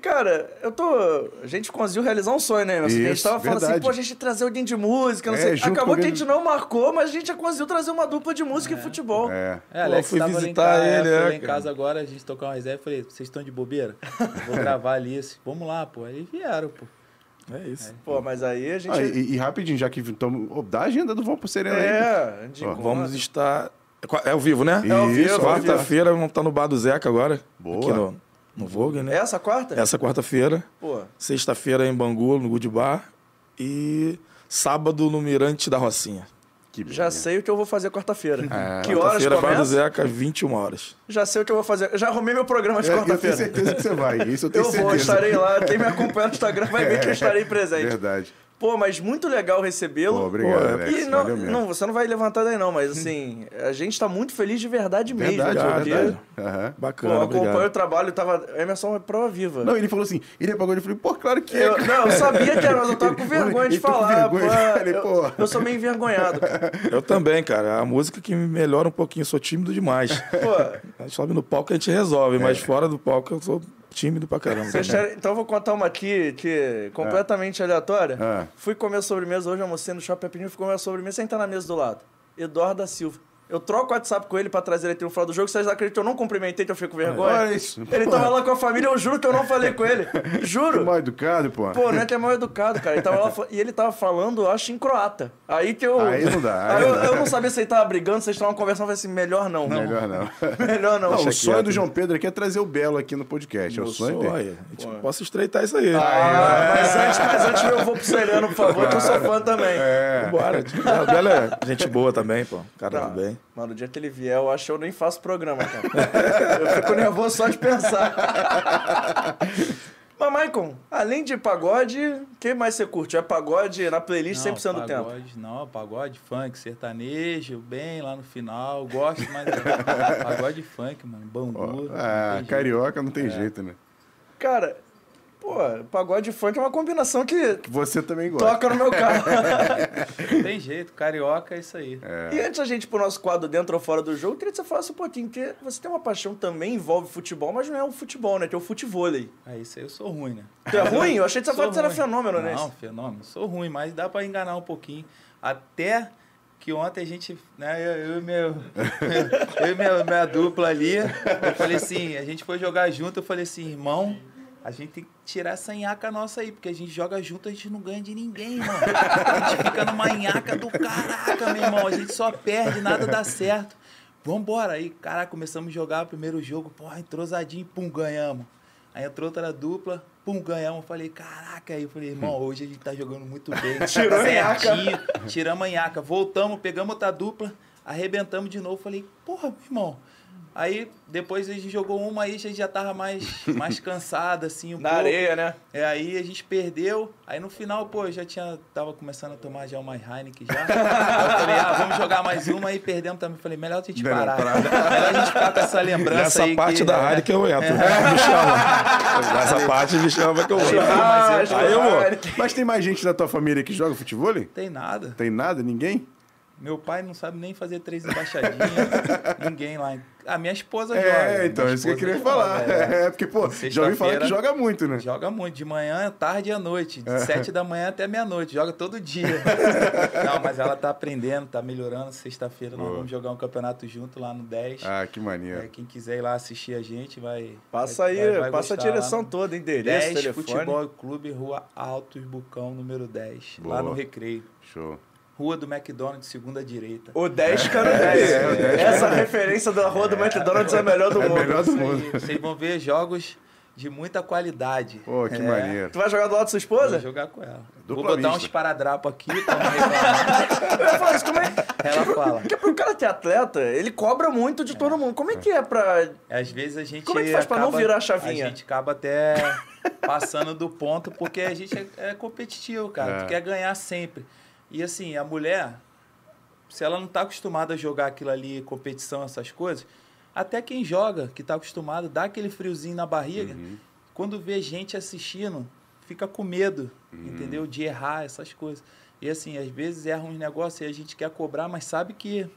cara, eu tô. A gente conseguiu realizar um sonho, né, Emerson? a gente Isso, tava falando assim, verdade. pô, a gente ia trazer alguém de música, não É, sei. Acabou que a gente não marcou, mas a gente já conseguiu trazer uma dupla de música e futebol. É. É, Alex fui tava ali em visitar casa, ele, fui é, lá em casa agora, a gente tocar uma reserva, eu falei, vocês estão de bobeira? Vou gravar ali esse. Vamos lá, pô. Aí vieram, pô. É isso. Pô, mas aí a gente. Ah, e, e rapidinho, já que tamo, oh, dá a agenda do Vão pro Serena aí. é, Ó, conta. Vamos estar. É ao vivo, né? É ao vivo, Isso, ao vivo. Quarta-feira vamos estar no Bar do Zeca agora. Boa. Aqui no, no Vogue, né? Essa quarta? Essa quarta-feira. Pô, Sexta-feira em Bangu, no Good Bar. E sábado no Mirante da Rocinha. Que já sei o que eu vou fazer quarta-feira. É. que horas Quarta-feira, Bar do? Zeca, 21 horas. Já sei o que eu vou fazer. Eu já arrumei meu programa de É, eu tenho quarta-feira. certeza que você vai. Isso eu tenho Eu certeza. vou, estarei lá. Quem me acompanha no Instagram vai ver que eu estarei presente. Verdade. Pô, mas muito legal recebê-lo. Pô, obrigado, Pô, Alex. E não, Valeu mesmo. não, você não vai levantar daí não, mas assim, a gente tá muito feliz de verdade mesmo. verdade, é porque, verdade. Aham. Pô, Bacana, eu acompanho obrigado. o trabalho, tava. Emerson é prova viva. Não, ele falou assim, ele apagou, ele falou, pô, claro que é. Eu, não, eu sabia que era, mas eu tava com vergonha de Ele tá falar. vergonha, pô, ele, eu, pô. eu sou meio envergonhado. Eu também, cara. A música que me melhora um pouquinho, sou tímido demais. Pô, A gente sobe no palco e a gente resolve, mas fora do palco eu sou tímido pra caramba. Vocês querem- Então eu vou contar uma aqui que completamente aleatória. Ah. Fui comer sobremesa hoje, almocei no shopping Pepinho, fui comer sobremesa, senta na mesa do lado. Eduardo da Silva. Eu troco o WhatsApp com ele pra trazer ele aqui no final do jogo. Vocês acreditam que eu não cumprimentei, que eu fico com vergonha? Olha isso. Ele tava lá com a família, eu juro que eu não falei com ele. Juro. Mal educado, pô. Pô, não é que é mal educado, cara. Ele tava lá, e ele tava falando, eu acho, em croata. Aí que eu. Aí não dá, aí Aí eu, não dá. eu não sabia se ele tava brigando, se eles estavam conversando. Eu falei assim: melhor não. Melhor não. Melhor não. Não, o sonho do João Pedro aqui é trazer o Belo aqui no podcast. É o Meu sonho sonho, dele. a gente possa estreitar isso aí. Ah, mas antes, mas antes eu vou pro Seriano, por favor, que eu sou fã também. É. Bora. O Belo é gente boa também, pô. Cara Tá. do Mano, o dia que ele vier, eu acho que eu nem faço programa, cara. eu fico nervoso só de pensar. Mas, Maicon, além de pagode, o que mais você curte? É pagode na playlist 100% do tempo? pagode, Não, pagode, funk, sertanejo, bem lá no final. Gosto, mas é pagode funk, mano. Bangu. não Ah, jeito. carioca não tem jeito, né? Cara, pô, pagode e funk é uma combinação que Você também gosta. toca no meu carro. Não tem jeito, carioca é isso aí. E antes da gente ir pro nosso quadro dentro ou fora do jogo, eu queria que você falasse um pouquinho, porque você tem uma paixão que também envolve futebol, mas não é o futebol, né? Tem o futevôlei. Aí isso aí eu sou ruim, né? Tu é ruim? Eu achei que você falou que era fenômeno, né? Não, fenômeno. Sou ruim, mas dá pra enganar um pouquinho. Até que ontem a gente, né, eu, eu e meu, eu e minha, minha dupla ali, eu falei assim, a gente foi jogar junto, eu falei assim, irmão, a gente tem que tirar essa nhaca nossa aí, porque a gente joga junto, a gente não ganha de ninguém, mano. A gente fica numa nhaca do caraca, meu irmão, a gente só perde, nada dá certo. Vambora, aí, caraca, começamos a jogar o primeiro jogo, porra, entrosadinho, pum, ganhamos. Aí entrou outra dupla, pum, ganhamos. Falei, caraca, aí eu falei, irmão, hoje a gente tá jogando muito bem. Tirou certinho, tiramos a nhaca. Voltamos, pegamos outra dupla, arrebentamos de novo. Falei, porra, meu irmão. Aí depois a gente jogou uma aí, a gente já tava mais, mais cansado, assim, um Na pouco. areia, né? É, aí a gente perdeu. Aí no final, pô, eu já tinha. Tava começando a tomar já uma Heineken já. Aí eu falei, ah, vamos jogar mais uma aí perdemos também. Falei, melhor a gente Melhor parar. parar. Melhor a gente ficar com essa lembrança Nessa aí. parte que, da é, rádio que eu entro. Me chama. Nessa parte me chama que eu vou. Ah, mas eu- Aí eu vou. Mas tem mais gente da tua família que joga futebol? Tem nada. Tem nada? Ninguém? Meu pai não sabe nem fazer três embaixadinhas. Ninguém lá. A minha esposa joga. É, então, isso que eu queria joga, falar. é. É, porque, pô, já ouvi falar que joga muito, né? Joga muito, de manhã, tarde e à noite. De sete da manhã até meia-noite. Joga todo dia. Não, mas ela tá aprendendo, tá melhorando. Sexta-feira nós vamos jogar um campeonato junto lá no 10. Ah, que É, maneiro. quem quiser ir lá assistir a gente, vai. Passa vai- aí, vai- vai passa a direção lá no toda, endereço, 10 telefone. Futebol Clube, Rua Altos Bucão, número 10. Lá Boa. no Recreio. Show. Rua do McDonald's, segunda direita. O 10 cano 10. é, o 10 Essa referência da rua do McDonald's é a melhor do É mundo. melhor do mundo. Vocês vão ver jogos de muita qualidade. Pô, que É, maneiro. Tu vai jogar do lado da sua Vou esposa? jogar com ela. Dupla Vou botar uns paradrapos aqui. Eu ia falar isso, como é? Ela fala. Porque pro cara ter atleta, ele cobra muito de todo mundo. Como é que é pra. Às vezes a gente. Como é que faz pra não acaba- virar a chavinha? A gente acaba até passando do ponto, porque a gente é, é competitivo, cara. É. Tu quer ganhar sempre. E assim, a mulher, se ela não tá acostumada a jogar aquilo ali, competição, essas coisas, até quem joga, que tá acostumado, dá aquele friozinho na barriga, Uhum. quando vê gente assistindo, fica com medo, Uhum. entendeu? De errar essas coisas. E assim, às vezes erra uns negócios e a gente quer cobrar, mas sabe que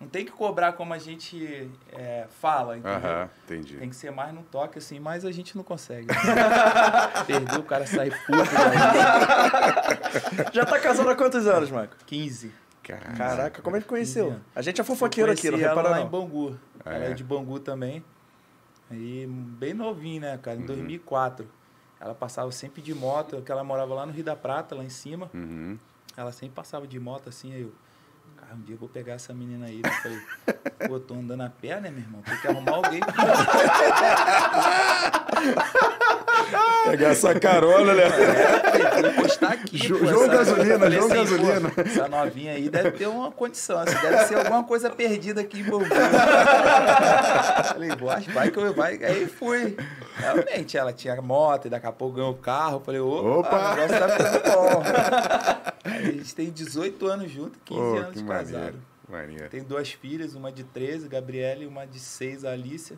não tem que cobrar como a gente é, fala, entendeu? Aham, entendi. Tem que ser mais no toque, assim, mas a gente não consegue. Perdeu, o cara sai puto. Já tá casado há quantos anos, Marco? 15. Caraca. Caraca, como é que conheceu? 15 anos. A gente é fofoqueiro aqui, não Conheci ela repara lá em. Bangu. Ah, ela é? é de Bangu também. Aí, bem novinho, né, cara? Em Uhum. 2004. Ela passava sempre de moto, que ela morava lá no Rio da Prata, lá em cima. Uhum. Ela sempre passava de moto assim, aí eu. Cara, um dia eu vou pegar essa menina aí. Eu falei, pô, tô andando a pé, né, meu irmão? Tem que arrumar alguém. Pegar essa carona, né? É, vou postar aqui. Jo- pô, João essa- Gasolina, João assim, Gasolina. pô, essa novinha aí deve ter uma condição. Assim, deve ser alguma coisa perdida aqui em Bangu. Falei, vou, vai que eu vai. Aí fui. Realmente, ela tinha moto e daqui a pouco ganhou o carro. Falei, opa, Opa! o negócio tá ficando bom. Aí a gente tem 18 anos junto, 15 Pô, anos que de casado. Maneiro. Tem duas filhas, uma de 13, Gabriela, e uma de 6, a Alicia.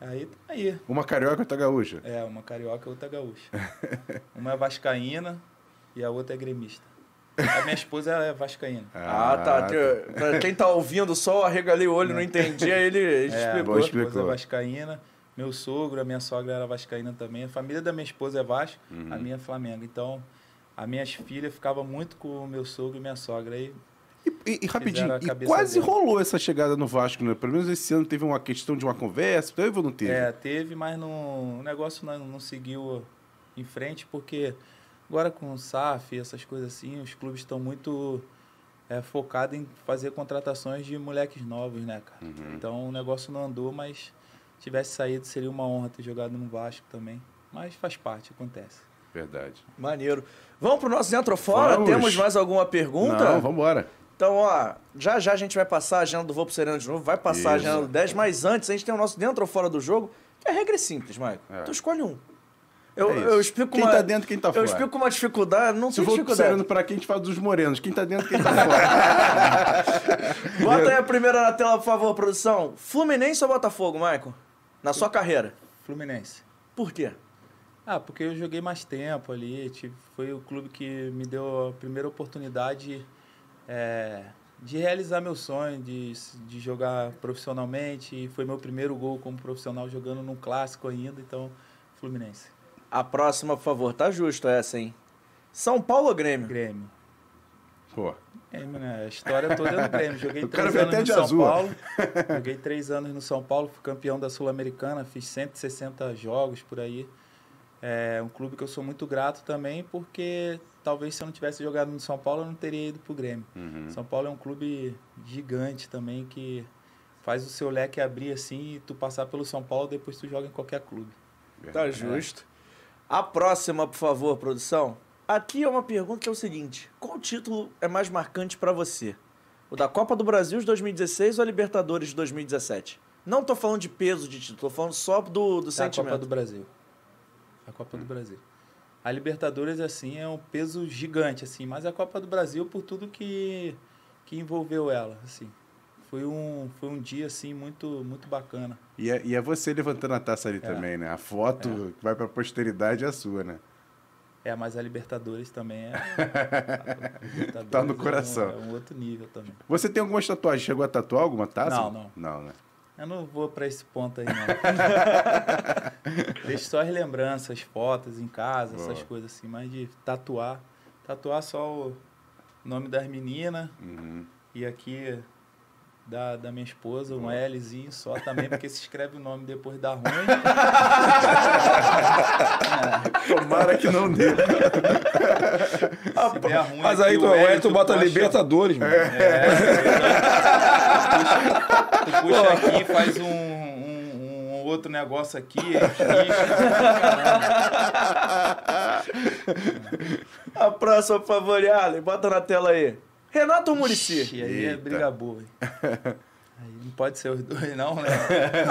Aí tá aí. Uma carioca e outra gaúcha. É, uma carioca e outra gaúcha. uma é vascaína e a outra é gremista. A minha esposa é vascaína. Ah, tá. Que- Pra quem tá ouvindo, só arregalei o olho, não entendia, ele, ele É, explicou. minha explicou. esposa é vascaína. Meu sogro, a minha sogra era vascaína também. A família da minha esposa é Vasco, Uhum. a minha é Flamengo. Então, as minhas filhas ficavam muito com o meu sogro e minha sogra. Aí, E, e- e rapidinho, e quase dele. rolou essa chegada no Vasco, né? Pelo menos esse ano teve uma questão de uma conversa, teve ou não teve? é, teve, mas não, o negócio não, não seguiu em frente, porque agora com o SAF, essas coisas assim, os clubes estão muito é, focados em fazer contratações de moleques novos, né, cara? Uhum. Então o negócio não andou, mas se tivesse saído seria uma honra ter jogado no Vasco também. Mas faz parte, acontece. Verdade. Maneiro. Vamos pro nosso dentro fora? Vamos. Temos mais alguma pergunta? Não, vambora. Então, ó, já já a gente vai passar a agenda do Vou pro Sereno de novo, vai passar a Isso. agenda do 10, mas antes a gente tem o nosso dentro ou fora do jogo, que é regra simples, Maicon. É. Tu escolhe um. Eu, É eu explico Quem uma... tá dentro, quem tá Eu fora. explico uma dificuldade, não Se tem dificuldade. sereno pra quem a gente fala dos morenos, quem tá dentro, quem tá fora. Bota aí a primeira na tela, por favor, produção. Fluminense ou Botafogo, Maicon? Na sua carreira. Fluminense. Por quê? Ah, porque eu joguei mais tempo ali. Tipo, foi o clube que me deu a primeira oportunidade é, de realizar meu sonho, de, de jogar profissionalmente. E foi meu primeiro gol como profissional jogando num clássico ainda. Então, Fluminense. A próxima, por favor, tá justo essa, hein? São Paulo ou Grêmio? Grêmio. Pô, Grêmio, né? A história toda é do Grêmio. Joguei três anos no São azul. Paulo. Joguei três anos no São Paulo, fui campeão da Sul-Americana, fiz 160 jogos por aí. É um clube que eu sou muito grato também, porque talvez se eu não tivesse jogado no São Paulo, eu não teria ido pro Grêmio. Uhum. São Paulo é um clube gigante também, que faz o seu leque abrir assim e tu passar pelo São Paulo, depois tu joga em qualquer clube. Tá justo. A próxima, por favor, produção. Aqui é uma pergunta que é o seguinte: qual título é mais marcante pra você? O da Copa do Brasil de 2016 ou a Libertadores de 2017? Não tô falando de peso de título, tô falando só do, do É a sentimento. Copa do Brasil. A Copa do Brasil. A Libertadores, assim, é um peso gigante, assim, mas a Copa do Brasil por tudo que, que envolveu ela, assim. Foi um, foi um dia, assim, muito, muito bacana. E é, e é você levantando a taça ali É. também, né? A foto que vai pra posteridade é a sua, né? É, mas a Libertadores também é... a Libertadores Tá no é um- coração. É um, outro nível também. Você tem algumas tatuagens? Chegou a tatuar alguma taça? Não, não. Não, né? Eu não vou pra esse ponto aí, não. Deixo só as lembranças, fotos em casa, essas Boa. coisas assim, mas de tatuar. Tatuar só o nome das meninas Uhum. e aqui da, da minha esposa, um Lzinho só também, porque se escreve o nome depois dá ruim. Tomara que não dê. der ruim, Mas aí tu, o o L, tu bota puxa- Libertadores, mano. É, tu puxa aqui, faz um, um, um outro negócio aqui, risca, A próxima, por favor, Arlen, bota na tela aí. Renato ou Murici? E aí é briga boa. hein? Aí não pode ser os dois, não, né?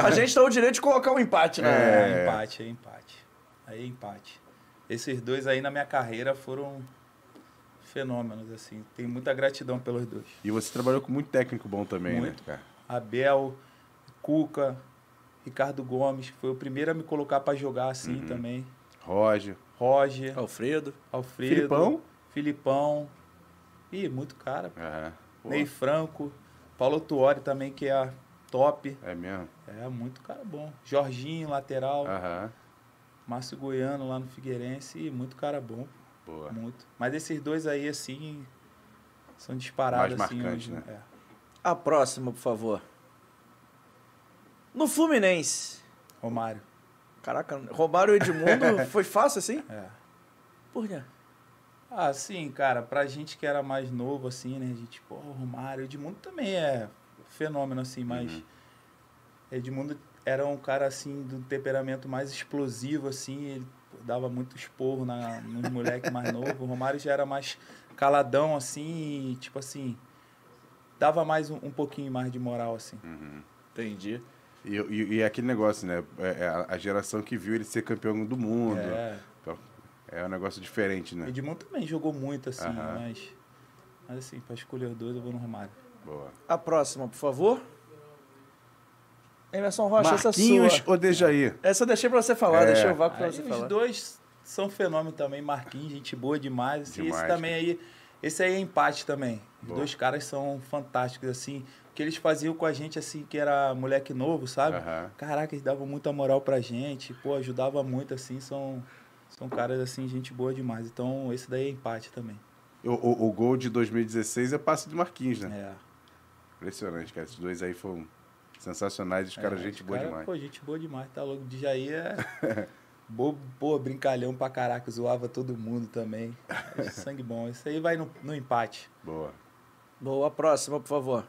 A gente tem o direito de colocar um empate, né? É, empate, é empate. Aí é empate. Esses dois aí na minha carreira foram fenômenos, assim. Tenho muita gratidão pelos dois. E você trabalhou com muito técnico bom também, Muito. né, cara? Abel, Cuca, Ricardo Gomes, que foi o primeiro a me colocar pra jogar assim Uhum. também. Roger. Roger, Alfredo. Alfredo. Filipão? Filipão. Ih, muito cara. Pô, Ney Franco. Paulo Tuori também, que é top. É mesmo? É, muito cara bom. Jorginho, lateral. Aham. Márcio Goiano lá no Figueirense. Ih, muito cara bom. Boa. Muito. Mas esses dois aí, assim, são disparados. Mais assim, marcantes, hoje, né? é. A próxima, por favor. No Fluminense. Romário. Caraca, Romário e Edmundo foi fácil assim? É. Por quê? Ah, sim, cara, pra gente que era mais novo, assim, né? A gente, pô, Romário, Edmundo também é fenômeno, assim, mas Uhum. Edmundo era um cara, assim, do temperamento mais explosivo, assim, ele dava muito esporro na, nos moleques mais novos. O Romário já era mais caladão, assim, e, tipo assim, dava mais um, um pouquinho mais de moral, assim. Uhum. Entendi. E, e, e é aquele negócio, né? É a, a geração que viu ele ser campeão do mundo. É. É um negócio diferente, né? Edmundo também jogou muito, assim, Aham. mas, mas, assim, pra escolher os dois, eu vou no Romário. Boa. A próxima, por favor. Emerson Rocha, essa é Marquinhos sua. ou Dejaí? Essa eu deixei pra você falar, É. deixei o vácuo pra Aí você os falar. dois são fenômenos também. Marquinhos, gente boa demais. E esse Demais, também cara. aí Esse aí é empate também. Os Boa. dois caras são fantásticos, assim. O que eles faziam com a gente, assim, que era moleque novo, sabe? Aham. Caraca, eles davam muita moral pra gente. Pô, ajudava muito, assim. São, são caras, assim, gente boa demais. Então, esse daí é empate também. O, o, o gol de 2016 é passe de Marquinhos, né? É. Impressionante, cara. Esses dois aí foram sensacionais. Os caras, É, gente os boa cara, demais. Pô, gente boa demais, tá louco. De Jair é. Bo, pô, brincalhão pra caraca, zoava todo mundo também. Sangue bom. Isso aí vai no, no empate. Boa. Boa, próxima, por favor.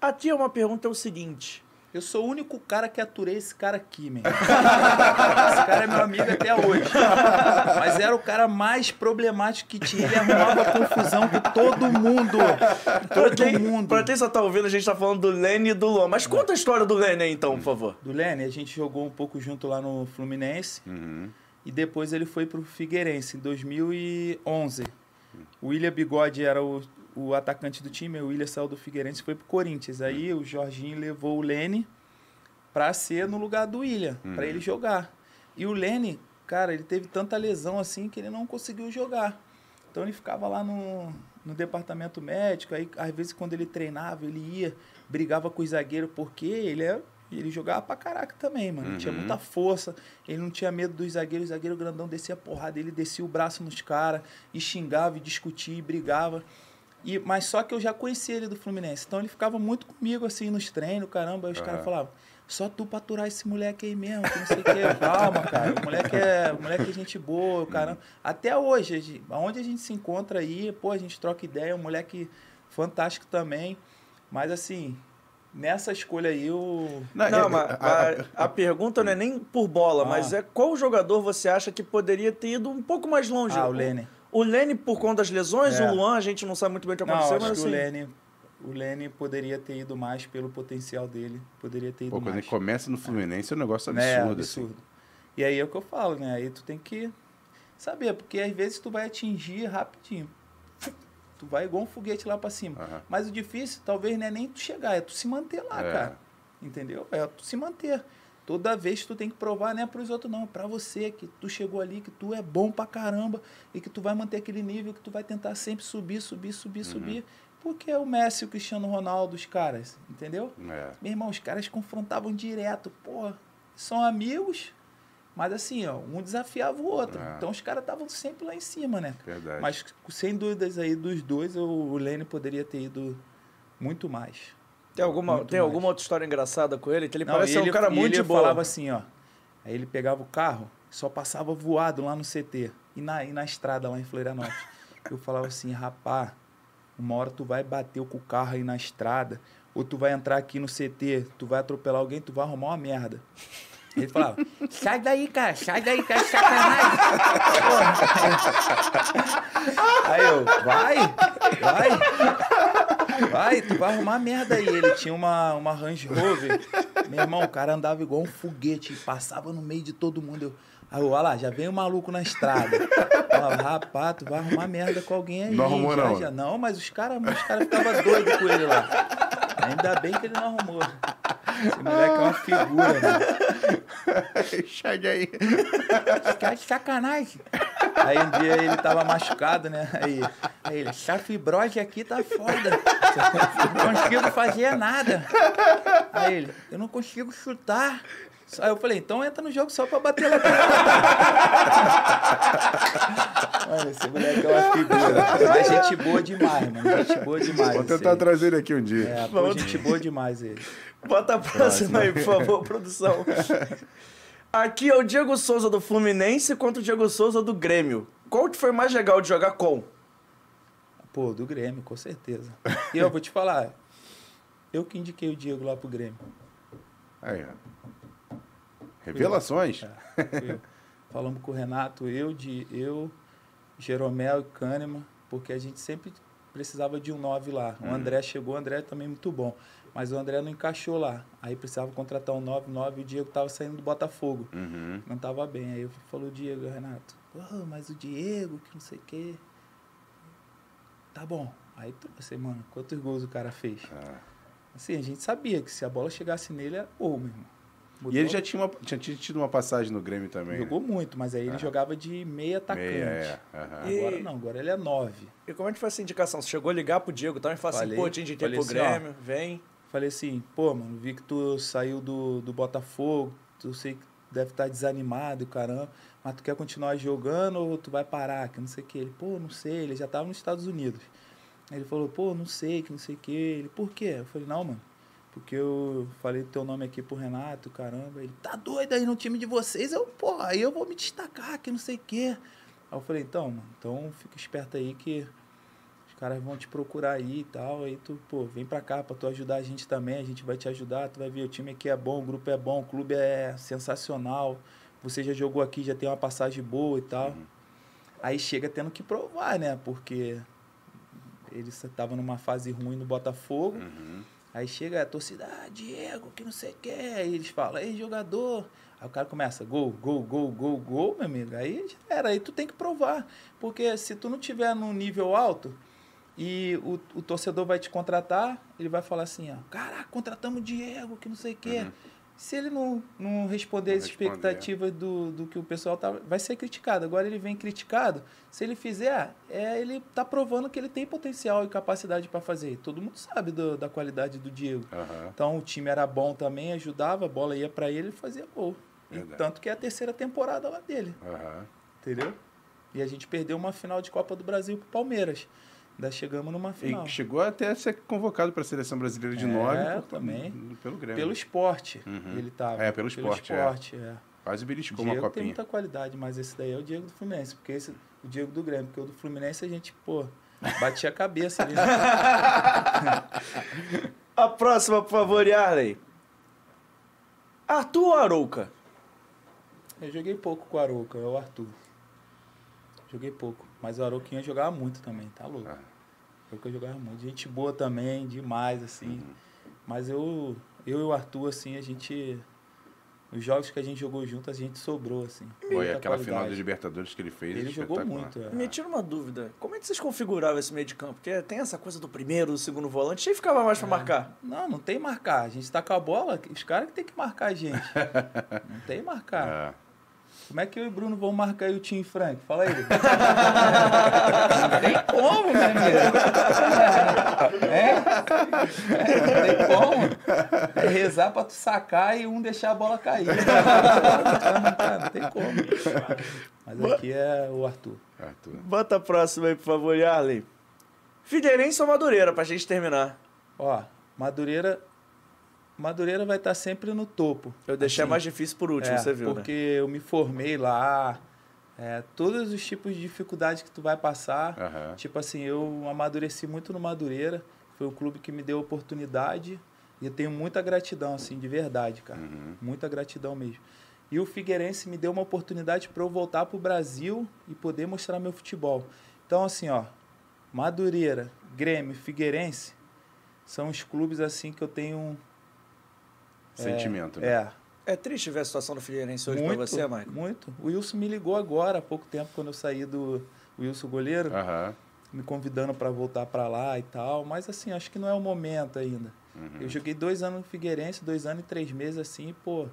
Aqui é uma pergunta é o seguinte. Eu sou o único cara que aturei esse cara aqui, man. esse cara é meu amigo até hoje. Mas era o cara mais problemático que tinha. Ele arrumava confusão com todo mundo. Pra Todo quem, mundo. pra quem só tá ouvindo, a gente tá falando do Lene e do Luan. Mas conta a história do Lene aí, então, por favor. Do Lene, a gente jogou um pouco junto lá no Fluminense. Uhum. E depois ele foi pro Figueirense, em 2011. O William Bigode era o, o atacante do time, o William saiu do Figueirense foi pro Corinthians. Aí o Jorginho levou o Lene pra ser no lugar do William, Uhum. pra ele jogar. E o Lene, cara, ele teve tanta lesão assim que ele não conseguiu jogar. Então ele ficava lá no, no departamento médico, aí às vezes quando ele treinava, ele ia, brigava com os zagueiros, porque ele é. Ele jogava pra caraca também, mano. Ele Tinha Uhum. muita força, ele não tinha medo dos zagueiros. O zagueiro grandão descia a porrada, ele descia o braço nos caras, e xingava, e discutia, e brigava. E, mas só que eu já conhecia ele do Fluminense. Então ele ficava muito comigo, assim, nos treinos, caramba. Aí os Aham. caras falavam, só tu pra aturar esse moleque aí mesmo, que não sei o que. Calma, cara. O moleque é, o moleque é gente boa, caramba. Até hoje, a gente- aonde a gente se encontra aí, pô, a gente troca ideia, um moleque fantástico também. Mas assim, nessa escolha aí, o. Não, Não, é- mas a- a- pergunta não é nem por bola, Ah. mas é qual jogador você acha que poderia ter ido um pouco mais longe? Ah, o Lene. O Lene por conta das lesões, É. o Luan a gente não sabe muito bem o que Não, aconteceu, acho mas que assim... o Lene. O Lene poderia ter ido mais pelo potencial dele. Poderia ter ido Pô, quando mais. ele começa no Fluminense é um negócio absurdo. assim. absurdo. E aí é o que eu falo, né? Aí tu tem que saber, porque às vezes tu vai atingir rapidinho. Tu vai igual um foguete lá pra cima. Aham. Mas o difícil, talvez, não é nem tu chegar, é tu se manter lá, É. cara. Entendeu? É tu se manter. Toda vez tu tem que provar, não é pros outros, não. É pra você, que tu chegou ali, que tu é bom pra caramba e que tu vai manter aquele nível, que tu vai tentar sempre subir, subir, subir, Uhum. subir. Porque é o Messi, o Cristiano Ronaldo, os caras, entendeu? É. Meu irmão, os caras confrontavam direto, porra. São amigos, mas assim, ó, um desafiava o outro. É. Então os caras estavam sempre lá em cima, né? Verdade. Mas sem dúvidas aí dos dois, o- o Lene poderia ter ido muito mais. Tem alguma, Muito tem mais. alguma outra história engraçada com ele? Que ele Não, parece ser um cara muito ele boa. falava assim, ó. Aí ele pegava o carro, só passava voado lá no CT e na, e na estrada lá em Florianópolis. Eu falava assim, rapá, uma hora tu vai bater com o carro aí na estrada, ou tu vai entrar aqui no CT, tu vai atropelar alguém, tu vai arrumar uma merda. Ele falava, sai daí, cara, sai daí, cara, sacanagem. Aí eu, vai, vai. Vai, tu vai arrumar merda aí. Ele tinha uma, uma Range Rover. Meu irmão, o cara andava igual um foguete, passava no meio de todo mundo. Eu, aí olha lá, já veio um maluco na estrada. Falava, rapaz, tu vai arrumar merda com alguém aí. Não arrumou, já, não. Já. Não, mas os caras os cara ficavam doidos com ele lá. Ainda bem que ele não arrumou. Esse moleque é uma figura, mano. Sai daí. Tá de sacanagem. Aí um dia ele tava machucado, né? Aí, aí ele, essa fibrose aqui tá foda. Não consigo fazer nada. Aí ele, eu não consigo chutar. Aí eu falei, então entra no jogo só pra bater lá. Mano, esse moleque é uma figura. Mas gente boa demais, mano. Gente boa demais. Vou tentar aí. trazer ele aqui um dia. É, pô, gente boa demais ele. Bota a próxima aí, por favor, produção. Aqui é o Diego Souza do Fluminense contra o Diego Souza do Grêmio. Qual que foi mais legal de jogar com? Pô, do Grêmio, com certeza. E eu vou te falar, eu que indiquei o Diego lá pro Grêmio. Aí, ó. Revelações. É. Falamos com o Renato, eu, de, eu, Jeromel e Kahneman, porque a gente sempre precisava de um 9 lá. O André chegou, o André também muito bom. Mas o André não encaixou lá. Aí precisava contratar um 9, 9 e o Diego tava saindo do Botafogo. Uhum. Não tava bem. Aí eu falou o Diego, Renato, Pô, mas o Diego, que não sei o quê. Tá bom. Aí trouxe, mano, quantos gols o cara fez? Ah, Assim, a gente sabia que se a bola chegasse nele era gol, meu irmão. E ele já tinha, uma, tinha tido uma passagem no Grêmio também. Jogou né? muito, mas aí ele jogava de meia atacante. Meia, é. aham. E- Agora não, agora ele é nove. E como é que foi essa indicação? Você chegou a ligar pro Diego também e falou assim, pô, te indiquei falei pro assim, ó. Grêmio, vem. Falei assim, pô, mano, vi que tu saiu do, do Botafogo, tu sei que deve estar desanimado, caramba, mas tu quer continuar jogando ou tu vai parar, que não sei o que. Ele, pô, não sei, ele já tava nos Estados Unidos. Aí ele falou, pô, não sei, que não sei o que. Ele, por quê? Eu falei, não, mano, porque eu falei teu nome aqui pro Renato, caramba. Ele, tá doido aí no time de vocês? Eu, pô, aí eu vou me destacar, que não sei o que. Aí eu falei, então, mano, então fica esperto aí que os caras vão te procurar aí e tal. Aí tu, pô, vem pra cá pra tu ajudar a gente também. A gente vai te ajudar. Tu vai ver, o time aqui é bom, o grupo é bom, o clube é sensacional. Você já jogou aqui, já tem uma passagem boa e tal. Aí chega tendo que provar, né? Porque ele estava numa fase ruim no Botafogo. Uhum. Aí chega a torcida, ah, Diego, que não sei o que. Aí eles falam, ei, jogador. Aí o cara começa, gol, gol, gol, gol, gol, meu amigo. Aí era, aí tu tem que provar. Porque se tu não tiver num nível alto e o, o torcedor vai te contratar, ele vai falar assim, ó, caraca, contratamos o Diego, que não sei o quê. Uhum. Se ele não, não responder Não as responder. expectativas do, do que o pessoal tá, vai ser criticado. Agora ele vem criticado. Se ele fizer, é, ele tá provando que ele tem potencial e capacidade para fazer. Todo mundo sabe do- da qualidade do Diego. Aham. Então o time era bom também, ajudava, a bola ia para ele e fazia gol. Tanto que é a terceira temporada lá dele, Aham. entendeu? E a gente perdeu uma final de Copa do Brasil pro Palmeiras. Ainda chegamos numa final. E chegou até a ser convocado para a seleção brasileira de É, nove também. pelo Grêmio. Pelo esporte, Uhum. ele tava. É, pelo esporte, é. esporte, é. Quase O beliscou uma Diego tem copinha. muita qualidade, mas esse daí é o Diego do Fluminense. Porque esse, o Diego do Grêmio, porque o do Fluminense a gente, pô, batia a cabeça ali. A próxima, por favor, Yarley. Arthur Arouca. Eu joguei pouco com o Arouca, é o Arthur. Joguei pouco. Mas o Arouquinha jogava muito também, tá louco. Ah. Arouca jogava muito. Gente boa também, demais, assim. Uhum. Mas eu, eu e o Arthur, assim, a gente. Os jogos que a gente jogou junto, a gente sobrou, assim. Foi Muita aquela final da Libertadores que ele fez. Ele jogou muito, é. Me tira uma dúvida. Como é que vocês configuravam esse meio de campo? Porque tem essa coisa do primeiro, do segundo volante. Quem ficava mais pra marcar? Não, não tem marcar. A gente tá com a bola, os caras que tem que marcar a gente. não tem marcar. Ah. Como é que eu e o Bruno vão marcar aí o Tim Frank? Fala aí. não tem como, meu amigo. É? É, não tem como. É rezar pra tu sacar e um deixar a bola cair. Não, não tem como. Mas aqui é o Arthur. Arthur. Bota a próxima aí, por favor, Yarley. Figueirense ou Madureira, pra gente terminar? Ó, Madureira. Madureira vai estar sempre no topo. Eu deixei Assim, mais difícil por último, É, você viu, Porque né? eu me formei lá. É, todos os tipos de dificuldades que tu vai passar. Aham. Tipo assim, eu amadureci muito no Madureira. Foi o clube que me deu oportunidade. E eu tenho muita gratidão, assim, de verdade, cara. Uhum. Muita gratidão mesmo. E o Figueirense me deu uma oportunidade para eu voltar pro Brasil e poder mostrar meu futebol. Então, assim, ó, Madureira, Grêmio, Figueirense são os clubes, assim, que eu tenho. Sentimento, né? É, É triste ver a situação do Figueirense hoje pra você, Maicon. Muito. O Wilson me ligou agora, há pouco tempo, quando eu saí do Wilson goleiro, Aham. me convidando para voltar para lá e tal. Mas assim, acho que não é o momento ainda. Uhum. Eu joguei dois anos no Figueirense, dois anos e três meses assim, pô.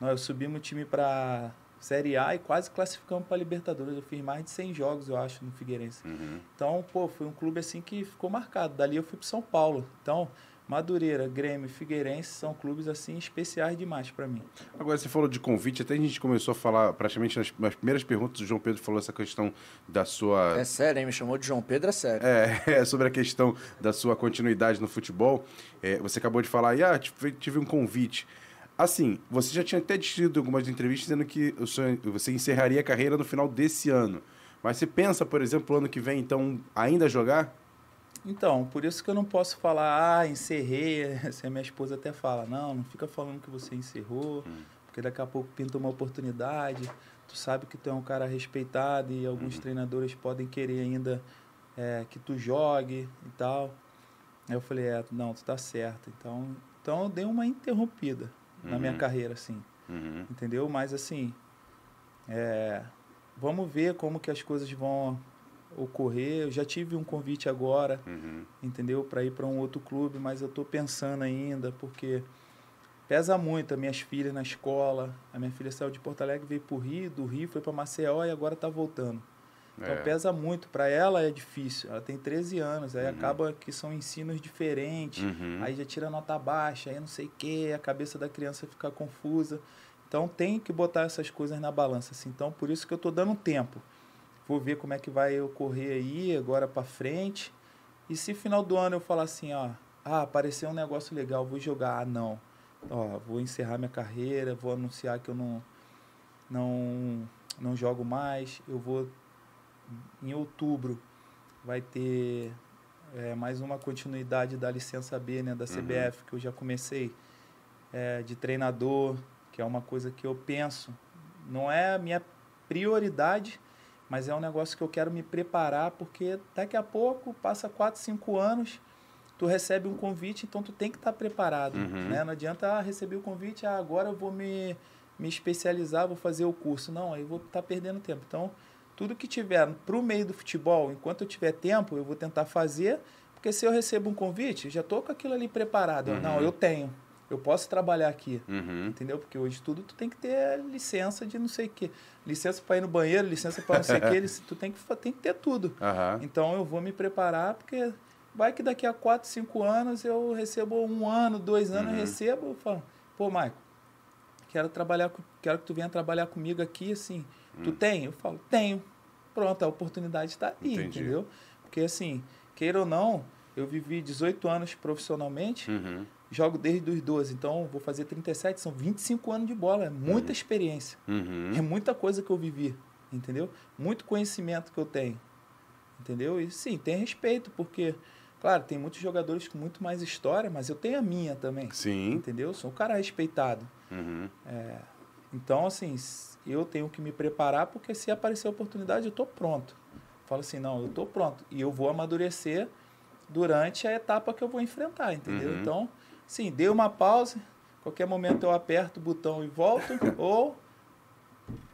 Nós subimos o time para Série A e quase classificamos para Libertadores. Eu fiz mais de 100 jogos, eu acho, no Figueirense. Uhum. Então, pô, foi um clube assim que ficou marcado. Dali eu fui para São Paulo. Então, Madureira, Grêmio, e Figueirense são clubes assim especiais demais para mim. Agora, você falou de convite, até a gente começou a falar, praticamente nas, nas primeiras perguntas, o João Pedro falou essa questão da sua. É sério, hein? Me chamou de João Pedro, é sério. É, sobre a questão da sua continuidade no futebol. É, você acabou de falar, ah, tive, tive um convite. Assim, você já tinha até tido algumas entrevistas dizendo que você encerraria a carreira no final desse ano. Mas você pensa, por exemplo, ano que vem, então, ainda jogar? Então, por isso que eu não posso falar, ah, encerrei. Assim, a minha esposa até fala, não, não fica falando que você encerrou, porque daqui a pouco pinta uma oportunidade. Tu sabe que tu é um cara respeitado e alguns treinadores podem querer ainda é, que tu jogue e tal. Aí eu falei, é, não, tu tá certo. Então, então eu dei uma interrompida na minha Uhum. carreira, assim Uhum. entendeu? Mas assim, é, vamos ver como que as coisas vão ocorrer. Eu já tive um convite agora, Uhum. entendeu? Para ir para um outro clube, mas eu estou pensando ainda, porque pesa muito. As minhas filhas na escola, a minha filha saiu de Porto Alegre, veio pro Rio, do Rio foi para Maceió e agora tá voltando. Então É. pesa muito. Para ela é difícil. Ela tem 13 anos, aí Uhum. acaba que são ensinos diferentes. Uhum. Aí já tira nota baixa, aí não sei o quê, a cabeça da criança fica confusa. Então tem que botar essas coisas na balança. Assim. Então por isso que eu tô dando tempo. Vou ver como é que vai ocorrer aí agora para frente. E se final do ano eu falar assim, ó, ah, apareceu um negócio legal, vou jogar, ah, não. Ó, vou encerrar minha carreira, vou anunciar que eu não não não jogo mais, eu vou em outubro vai ter é, mais uma continuidade da licença B, né, da CBF, que eu já comecei, é, de treinador, que é uma coisa que eu penso. Não é a minha prioridade, mas é um negócio que eu quero me preparar, porque daqui a pouco, passa 4, 5 anos, tu recebe um convite, então tu tem que estar preparado. Uhum. Né? Não adianta ah, receber o convite, ah, agora eu vou me, me especializar, vou fazer o curso. Não, aí eu vou estar perdendo tempo. Então, tudo que tiver pro meio do futebol, enquanto eu tiver tempo, eu vou tentar fazer, porque se eu recebo um convite, já tô com aquilo ali preparado. Eu, Não, Uhum. eu tenho. Eu posso trabalhar aqui. Uhum. Entendeu? Porque hoje tudo tu tem que ter licença de não sei o quê. Licença para ir no banheiro, licença para não sei o quê. Tu tem que, tem que ter tudo. Aham. Então eu vou me preparar, porque vai que daqui a 4, 5 anos eu recebo um ano, dois anos, Uhum. eu recebo, eu falo, pô, Maico, quero trabalhar, quero que tu venha trabalhar comigo aqui, assim. Tu tem? Eu falo, tenho. Pronto, a oportunidade está aí, Entendi. entendeu? Porque assim, queira ou não, eu vivi 18 anos profissionalmente, Uhum. Jogo desde os 12, então vou fazer 37, são 25 anos de bola, é muita experiência. Uhum. É muita coisa que eu vivi, entendeu? Muito conhecimento que eu tenho, entendeu? E sim, tem respeito, porque, claro, tem muitos jogadores com muito mais história, mas eu tenho a minha também, Sim. entendeu? Eu sou um cara respeitado. Uhum. Então, assim, eu tenho que me preparar, porque se aparecer a oportunidade, eu estou pronto. Falo assim, não, eu estou pronto. E eu vou amadurecer durante a etapa que eu vou enfrentar, entendeu? Uhum. Então, sim, dei uma pausa, qualquer momento eu aperto o botão e volto, ou...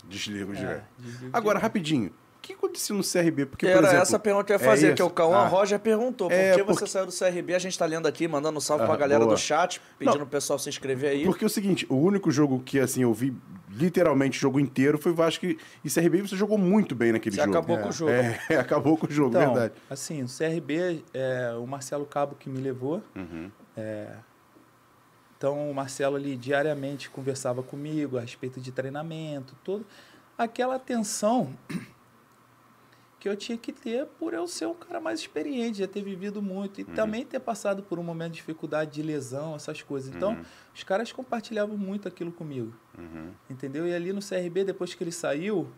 Desligo É, direto. desligo Agora, direto. rapidinho. O que aconteceu no CRB? Porque, por Era exemplo, essa pergunta que eu ia é fazer, que isso. o Cauã Ah. Roger perguntou. Por É, que porque- você saiu do CRB? A gente tá lendo aqui, mandando um salve Ah, pra galera boa. do chat, pedindo o pessoal se inscrever aí. Porque é o seguinte, o único jogo que assim eu vi literalmente o jogo inteiro foi Vasco e CRB e você jogou muito bem naquele Você jogo. acabou com o jogo. É, acabou com o jogo, Então, verdade. assim, o CRB, é o Marcelo Cabo que me levou. Uhum. Então, o Marcelo ali diariamente conversava comigo a respeito de treinamento, tudo. Aquela atenção que eu tinha que ter por eu ser um cara mais experiente, já ter vivido muito e também ter passado por um momento de dificuldade de lesão, essas coisas. Então, os caras compartilhavam muito aquilo comigo, Uhum. entendeu? E ali no CRB, depois que ele saiu,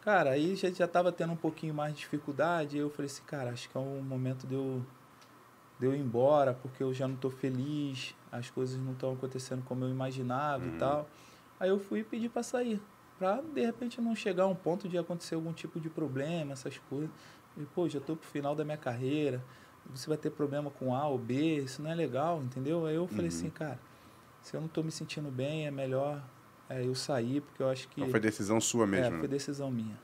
cara, aí já já estava tendo um pouquinho mais de dificuldade. E eu falei assim, cara, acho que é um momento de eu de eu ir embora, porque eu já não estou feliz, as coisas não estão acontecendo como eu imaginava Uhum. e tal. Aí eu fui pedir para sair, para de repente não chegar a um ponto de acontecer algum tipo de problema, essas coisas. E, pô, já estou pro final da minha carreira, você vai ter problema com A ou B, isso não é legal, entendeu? Aí eu falei Uhum. assim, cara, se eu não estou me sentindo bem, é melhor é, eu sair, porque eu acho que Então foi decisão sua mesmo. é, né? foi decisão minha.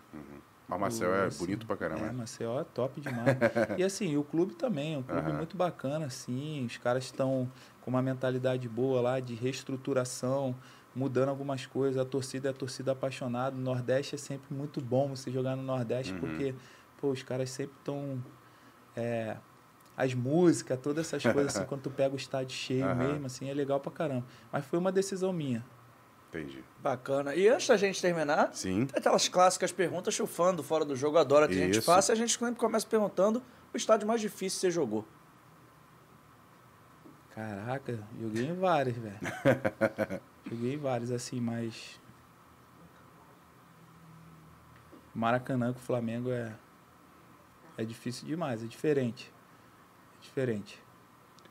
Mas Marcel é Assim, bonito pra caramba. É, né? Maceió é top demais. e assim, o clube também, é um clube Aham. muito bacana, assim. Os caras estão com uma mentalidade boa lá de reestruturação, mudando algumas coisas. A torcida é a torcida apaixonada. O Nordeste é sempre muito bom você jogar no Nordeste, Uhum. porque pô, os caras sempre estão. as músicas, todas essas coisas, assim, quando tu pega o estádio cheio Aham. mesmo, assim, é legal pra caramba. Mas foi uma decisão minha. Entendi. Bacana. E antes da gente terminar, Sim. tem aquelas clássicas perguntas que o fã do Fora do Jogo adora que a gente Isso. faça. E a gente sempre começa perguntando o estádio mais difícil que você jogou. Caraca, joguei em vários, velho. joguei em vários, assim, mas. Maracanã com o Flamengo é. É difícil demais, é diferente. É diferente.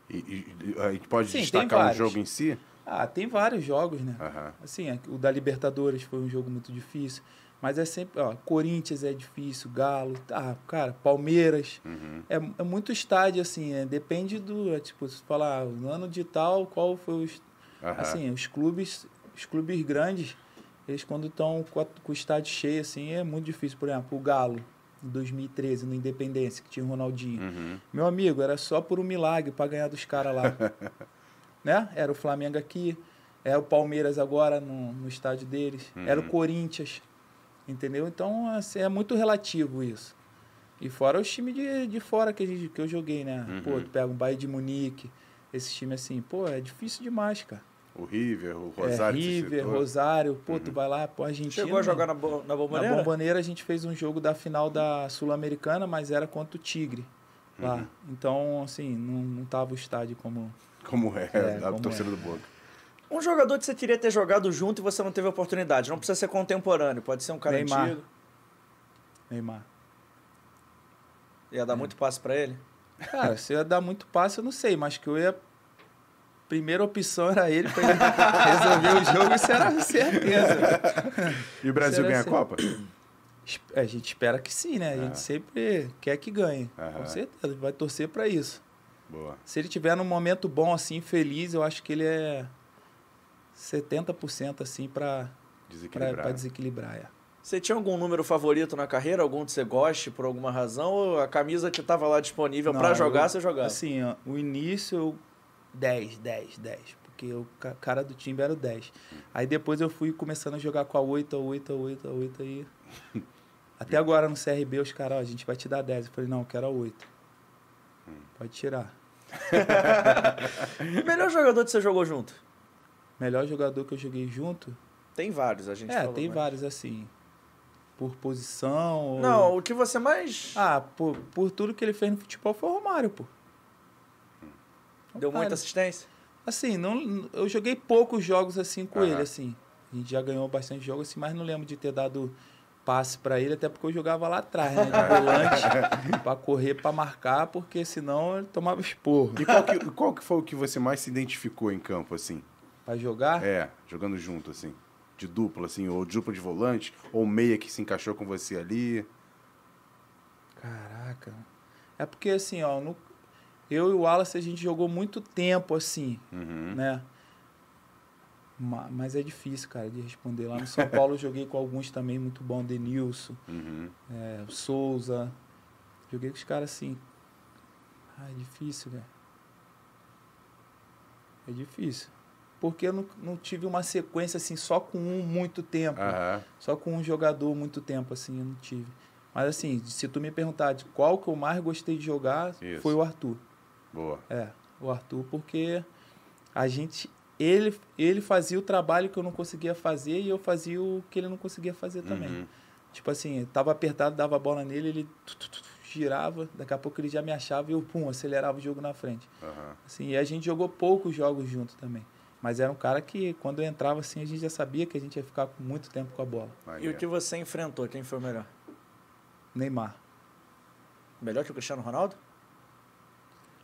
E, e- e a gente pode Sim, destacar o jogo em si? Ah, tem vários jogos, né? Aham. Assim, é- o da Libertadores foi um jogo muito difícil. Mas é sempre, ó, Corinthians é difícil, Galo, ah, cara, Palmeiras. Uhum. É, é muito estádio, assim, é, depende do, é, tipo, se falar, no ano de tal, qual foi o, Aham. Assim, os clubes, os clubes grandes, eles quando estão com, com o estádio cheio, assim, é muito difícil. Por exemplo, o Galo, em 2013, no Independência, que tinha o Ronaldinho. Uhum. Meu amigo, era só por um milagre para ganhar dos caras lá. né? Era o Flamengo aqui. É o Palmeiras agora no, no estádio deles. Uhum. Era o Corinthians. Entendeu? Então, assim, é muito relativo isso. E fora os times de, de fora que, a gente- que eu joguei, né? Uhum. Pô, tu pega um Bayern de Munique, esse time assim, pô, é difícil demais, cara. O River, o é, Rosário. você River. Rosário, pô, tu vai lá, pô, Argentina. Chegou a jogar na, bo na Na bomboneira? Bomboneira a gente fez um jogo da final da Sul-Americana, mas era contra o Tigre lá. Uhum. Então, assim, não, não tava o estádio como. Como é, É, a como torcida é. do Boca. Um jogador que você queria ter jogado junto e você não teve oportunidade. Não precisa ser contemporâneo, pode ser um cara Neymar. antigo. Neymar. Ia dar muito passe pra ele. Cara, se ia dar muito passe, eu não sei, mas que eu ia. Primeira opção era ele pra ele resolver o jogo, isso era certeza. E o Brasil ganha a? Copa? Es- A gente espera que sim, né? A gente sempre quer que ganhe. Aham. Com certeza, vai torcer pra isso. Boa. Se ele tiver num momento bom, assim, feliz, eu acho que ele é 70% assim pra, pra, Desequilibrar. pra desequilibrar. É. Você tinha algum número favorito na carreira? Algum que você goste por alguma razão? Ou a camisa que tava lá disponível pra Não, jogar, eu- você jogava? Assim, ó, o início, eu 10, 10, 10. Porque o ca- cara do time era o 10. Aí depois eu fui começando a jogar com a 8, a 8, a 8, a 8 aí. Até agora no CRB, os caras, ó, a gente vai te dar 10. Eu falei, não, eu quero a 8. Pode tirar. Melhor jogador que você jogou junto? Melhor jogador que eu joguei junto? Tem vários, a gente É, tem vários assim. Por posição. ou- Não, o que você mais Ah, por, por tudo que ele fez no futebol foi o Romário, pô. deu Romário. muita assistência? Assim, não, eu joguei poucos jogos assim com Aham. ele, assim. A gente já ganhou bastante jogos, assim, mas não lembro de ter dado passe pra ele, até porque eu jogava lá atrás, né? De volante, pra correr, pra marcar, porque senão ele tomava esporro. E qual que, qual que foi o que você mais se identificou em campo, assim? Pra jogar, É, jogando junto, assim. De dupla, assim, ou dupla de volante, ou meia que se encaixou com você ali. caraca. É porque assim, ó, no- eu e o Wallace a gente jogou muito tempo, assim, Uhum. né? Ma- Mas é difícil, cara, de responder. Lá no São Paulo eu joguei com alguns também muito bom, Denilson, Uhum. é, Souza. Joguei com os caras assim. Ah, é difícil, velho. É difícil. Porque eu não, não tive uma sequência assim só com um muito tempo. Aham. Só com um jogador muito tempo, assim, eu não tive. Mas assim, se tu me perguntar de qual que eu mais gostei de jogar, Isso. foi o Arthur. Boa. É, o Arthur, porque a gente. Ele, ele fazia o trabalho que eu não conseguia fazer e eu fazia o que ele não conseguia fazer também. Uhum. Tipo assim, tava apertado, dava a bola nele, ele tu, tu, tu, tu, girava, daqui a pouco ele já me achava e eu, pum, acelerava o jogo na frente. Aham. Assim, e a gente jogou poucos jogos junto também. Mas era um cara que, quando eu entrava assim, a gente já sabia que a gente ia ficar muito tempo com a bola. E o que você enfrentou, quem foi o melhor? Neymar. Melhor que o Cristiano Ronaldo?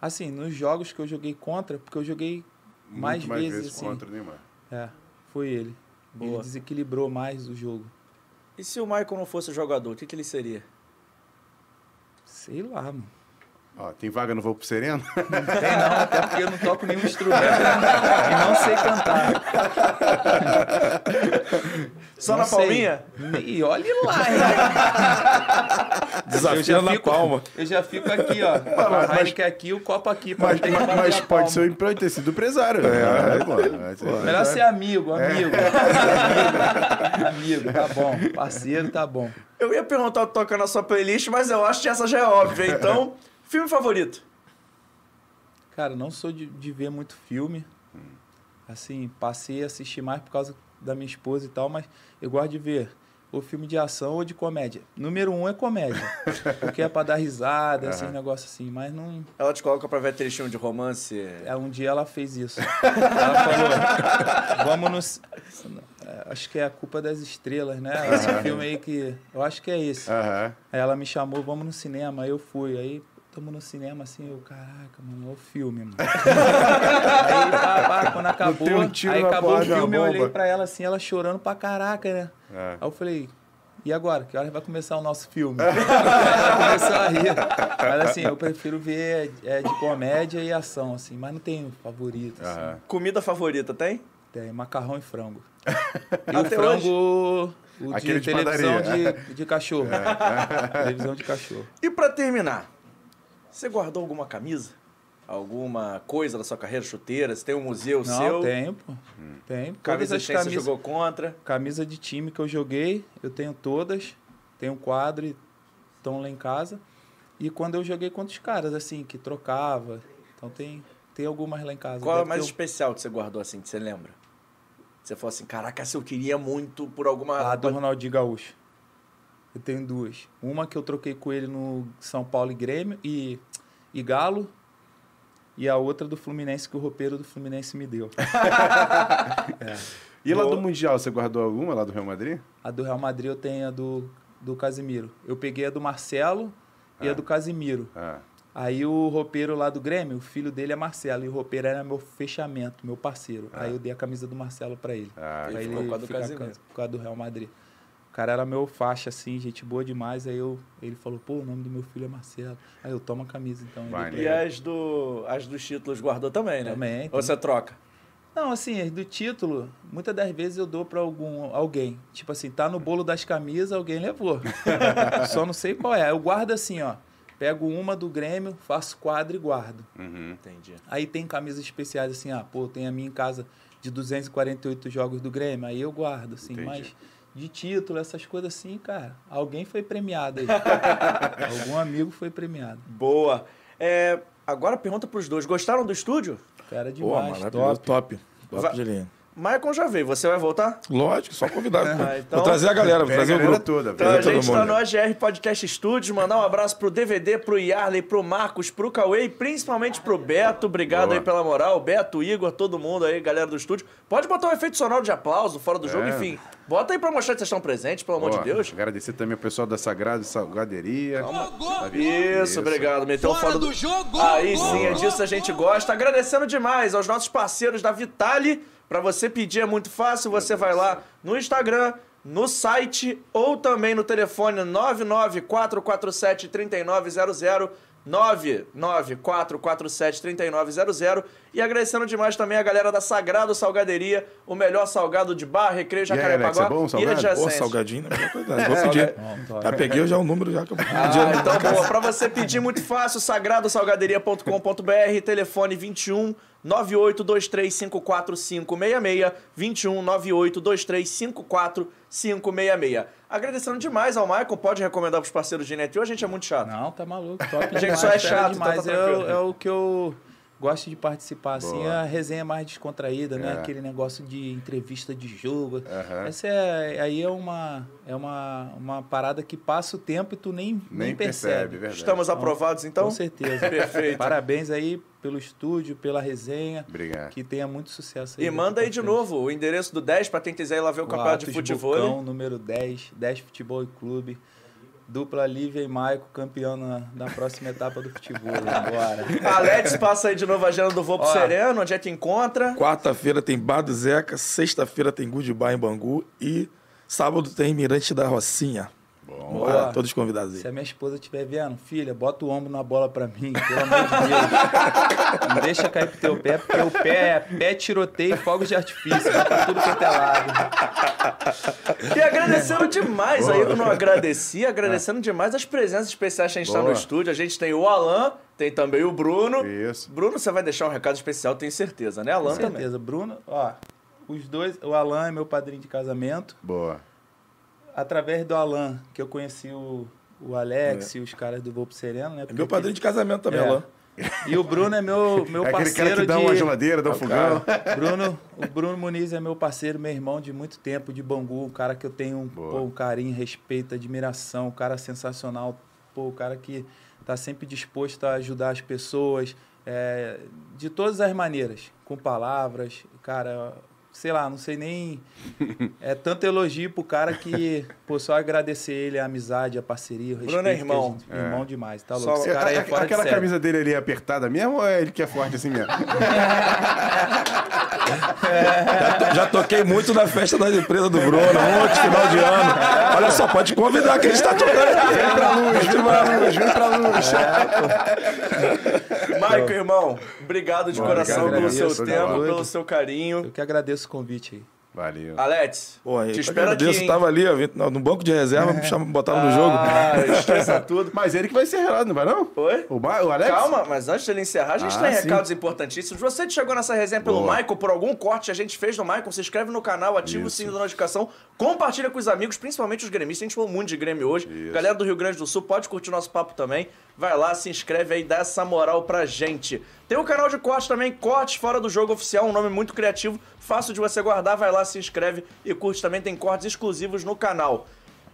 Assim, nos jogos que eu joguei contra, porque eu joguei Muito mais vezes, assim. contra o Neymar. É, foi ele. Ele Boa. desequilibrou mais o jogo. E se o Michael não fosse jogador, o que, que ele seria? Sei lá, mano. Ó, tem vaga no Voo pro Sereno? Tem não, até porque eu não toco nenhum instrumento e não sei cantar. Só Não na sei. palminha? E olhe lá, hein? Desafio Eu já na fico- palma. Eu já fico aqui, ó. mas- A Heineken aqui, o copo aqui. mas mas- mas pode ser, pode ter sido empresário. É, pô. Vai ser- Melhor ser amigo, amigo. amigo. Amigo, tá bom. Parceiro, tá bom. Eu ia perguntar o que toca na sua playlist, mas eu acho que essa já é óbvia. Então, filme favorito? Cara, não sou de, de ver muito filme. Assim, passei a assistir mais por causa da minha esposa e tal, mas eu gosto de ver ou filme de ação ou de comédia. Número um é comédia. porque é pra dar risada, esses negócios assim. Mas não. Ela te coloca pra ver trechinho de romance. É, um dia ela fez isso. Ela falou: vamos nos. é, Acho que é a culpa das estrelas, né? Esse filme aí que. Eu acho que é esse. Aham. Aí ela me chamou, vamos no cinema. Aí eu fui. Aí tamo no cinema assim, eu, caraca, mano, olha o filme, mano. aí, pá, pá, quando acabou, tem um aí acabou o filme, eu olhei pra ela assim, ela chorando pra caraca, né? É. Aí eu falei, e agora? Que hora vai começar o nosso filme? ela começou a rir. Mas assim, eu prefiro ver é, de comédia e ação, assim, mas não tenho favorito. Assim. Aham. Comida favorita, tem? Tem macarrão e frango. E Até o frango. O Aquele de de televisão de, de cachorro. televisão de cachorro. E pra terminar, você guardou alguma camisa? alguma coisa da sua carreira, chuteira? Você tem um museu Não, seu? tenho, pô. Tenho. Todas Camisa as de quem você camisas, jogou contra? camisa de time que eu joguei, eu tenho todas. Tenho um quadro e estão lá em casa. E quando eu joguei contra os caras, assim, que trocava. Então tem, tem algumas lá em casa. Qual é a mais ter especial que você guardou assim, que você lembra? Você falou assim, caraca, se eu queria muito por alguma... A do Ronaldinho Gaúcho. Eu tenho duas. Uma que eu troquei com ele no São Paulo e Grêmio e, e Galo. E a outra do Fluminense, que o roupeiro do Fluminense me deu. E lá do Mundial, você guardou alguma lá do Real Madrid? A do Real Madrid eu tenho a do, do Casimiro. Eu peguei a do Marcelo e a do Casimiro. Ah, Aí o roupeiro lá do Grêmio, o filho dele é Marcelo. E o roupeiro era meu fechamento, meu parceiro. Aí eu dei a camisa do Marcelo pra ele. ah, pra Ele ficou com a do Casimiro. com a do Real Madrid. O cara era meu faixa, assim, gente boa demais. Aí eu, ele falou, pô, o nome do meu filho é Marcelo. Aí eu tomo a camisa, então. pra Maneiro. E as, do, as dos títulos guardou também, né? Também, Ou você troca? Não, assim, do título, muitas das vezes eu dou pra algum, alguém. Tipo assim, tá no bolo das camisas, alguém levou. Só não sei qual é. Eu guardo assim, ó. Pego uma do Grêmio, faço quadro e guardo. Uhum. Entendi. Aí tem camisas especiais assim, ah, pô, tem a minha em casa de 248 jogos do Grêmio, aí eu guardo, assim, Entendi. mas de título, essas coisas assim, cara, alguém foi premiado aí. Algum amigo foi premiado. Boa. É, agora pergunta pros dois. Gostaram do estúdio? Cara, demais, maravilhoso, top. top. Top Va- de linha. Maicon já veio. Você vai voltar? Lógico, só convidar. Ah, então- Vou trazer a galera, vou trazer a o galera grupo. toda. Então a todo gente mundo. tá no AGR Podcast Studios. Mandar um abraço pro DVD, pro Yarley, pro Marcos, pro Cauê e principalmente pro Beto. Obrigado Boa. aí pela moral. Beto, Igor, todo mundo aí, galera do estúdio. Pode botar um efeito sonoro de aplauso fora do jogo, É. enfim. Bota aí pra mostrar que vocês estão presentes, pelo amor Ó, de Deus. Agradecer também ao pessoal da Sagrada Salgaderia. Isso, obrigado. Meteu fora, fora do... jogo! Aí sim, é disso que a gente gosta. Agradecendo demais aos nossos parceiros da Vitale. Pra você pedir é muito fácil, você vai lá no Instagram, no site ou também no telefone 994473900. 994473900 e agradecendo demais também a galera da Sagrado Salgaderia, o melhor salgado de bar, Recreio Alex, Jacarepaguá é bom o e. Pô, salgadinho, né? Coisa. Vou pedir. Já peguei já o número já que eu vou pedir. Ah, então boa. Pra você pedir muito fácil, sagradosalgaderia.com.br, telefone 21 982354566, 21 982354566. Agradecendo demais ao Michael, pode recomendar pros parceiros de Netil, a gente é muito chato. Não, tá maluco, top gente demais, só é chato, demais. então tá é, é o que eu gosto de participar, assim, Boa. a resenha mais descontraída, né? É. Aquele negócio de entrevista de jogo. Aham. Essa é, aí é uma, é uma, uma parada que passa o tempo e tu nem, nem, Nem percebe, percebe. Estamos aprovados então? Com certeza. Perfeito. Parabéns aí pelo estúdio, pela resenha. Obrigado. Que tenha muito sucesso aí. E manda aí de novo o endereço do 10 pra quem quiser ir lá ver o O campeonato de Atos futebol. Bocão, número 10, 10 Futebol e Clube. Dupla Lívia e Maico, campeão na, na próxima etapa do futebol. Bora. Alex passa aí de novo a agenda do Voo pro. Sereno, onde é que encontra? Quarta-feira tem Bar do Zeca, sexta-feira tem Goodbye em Bangu e sábado tem Mirante da Rocinha. Bom. Boa. todos convidados aí. Se a minha esposa estiver vendo, filha, bota o ombro na bola pra mim, pelo amor de Deus. Não deixa cair pro teu pé, porque o pé é pé tiroteio e fogos de artifício. Vai pra tudo quanto é lado. E agradecendo demais aí, eu não agradeci, agradecendo demais as presenças especiais que a gente está no Boa. estúdio. A gente tem o Alan, tem também o Bruno. Isso. Bruno, você vai deixar um recado especial, tenho certeza, né? Alan Com também. certeza. Bruno, ó, os dois, o Alan é meu padrinho de casamento. Boa. Através do Alan, que eu conheci o, o Alex e os caras do Voo pro Sereno, né? É meu padrinho de casamento também, É. Alain. E o Bruno é meu, meu É parceiro cara que dá de... uma geladeira, dá um fogão. Bruno, o Bruno Muniz é meu parceiro, meu irmão de muito tempo, de Bangu, um cara que eu tenho um, pô, um carinho, respeito, admiração, um cara sensacional, pô, o cara que tá sempre disposto a ajudar as pessoas, é, de todas as maneiras, com palavras, cara, sei lá, não sei nem, é tanto elogio pro cara que, pô, só agradecer ele a amizade, a parceria, o respeito. Bruno é irmão. gente- Irmão demais, tá Só- louco, esse cara aí é A- fora Aquela de camisa dele ali é apertada mesmo ou é ele que é forte assim mesmo? Já, já toquei muito na festa das empresas do Bruno, de final de ano. Olha só, pode convidar que a gente tá tocando aqui. Vem pra luz, vem pra luz, vem pra luz. Maico, irmão, obrigado de Bom, coração obrigado, pelo seu tempo, pelo seu carinho. Eu que agradeço o convite aí. Valeu. Alex, Pô, te eu espero aqui, hein? tava ali, ó, no banco de reserva, me botaram no jogo. Ah, estressa tudo. Mas ele que vai ser relado, não vai não? Oi? O, Ma- o Alex? Calma, mas antes dele encerrar, a gente Ah, tem sim. recados importantíssimos. Você que chegou nessa resenha pelo Boa. Michael, por algum corte que a gente fez no Michael, se inscreve no canal, ativa o Isso. sininho da notificação, compartilha com os amigos, principalmente os gremistas. A gente falou muito de Grêmio hoje. Galera do Rio Grande do Sul, pode curtir nosso papo também. Vai lá, se inscreve aí, dá essa moral pra gente. Tem o canal de corte também, Cortes Fora do Jogo Oficial, um nome muito criativo, fácil de você guardar. Vai lá, se inscreve e curte também. Tem cortes exclusivos no canal.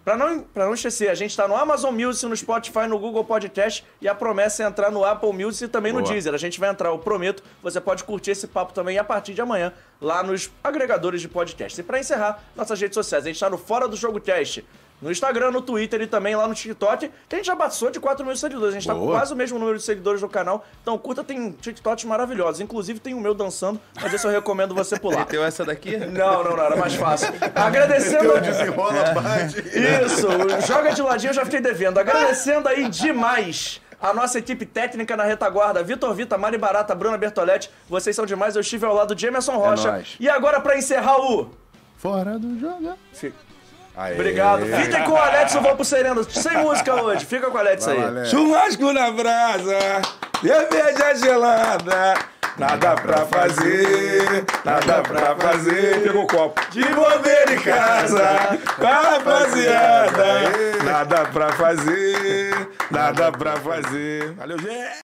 Pra não, pra não esquecer, a gente tá no Amazon Music, no Spotify, no Google Podcast e a promessa é entrar no Apple Music e também no Boa. Deezer. A gente vai entrar, eu prometo. Você pode curtir esse papo também a partir de amanhã lá nos agregadores de podcast. E pra encerrar, nossas redes sociais. A gente tá no Fora do Jogo Cast. No Instagram, no Twitter e também lá no TikTok, que a gente já passou de 4 mil seguidores. A gente tá com Boa. quase o mesmo número de seguidores no canal. Então, curta, tem TikToks maravilhosos. Inclusive, tem o meu dançando, mas esse eu recomendo você pular. Meteu essa daqui? Não, não, não, era mais fácil. Agradecendo. Desenrola, bate. Isso, joga de ladinho, eu já fiquei devendo. Agradecendo aí demais a nossa equipe técnica na retaguarda, Vitor Vita, Mari Barata, Bruna Bertoletti. Vocês são demais, eu estive ao lado de Emerson Rocha. nóis. e agora, pra encerrar o. Fora do jogo. Aê. Obrigado. Fiquem com o Alex, eu vou pro Sereno. Sem música hoje. Fica com o Alex Vai aí. Alex. Churrasco na brasa, cerveja gelada, nada pra fazer, nada pra fazer. Pegou o copo. De bobeira em casa, com a rapaziada, nada pra fazer, nada pra fazer. Valeu, gente.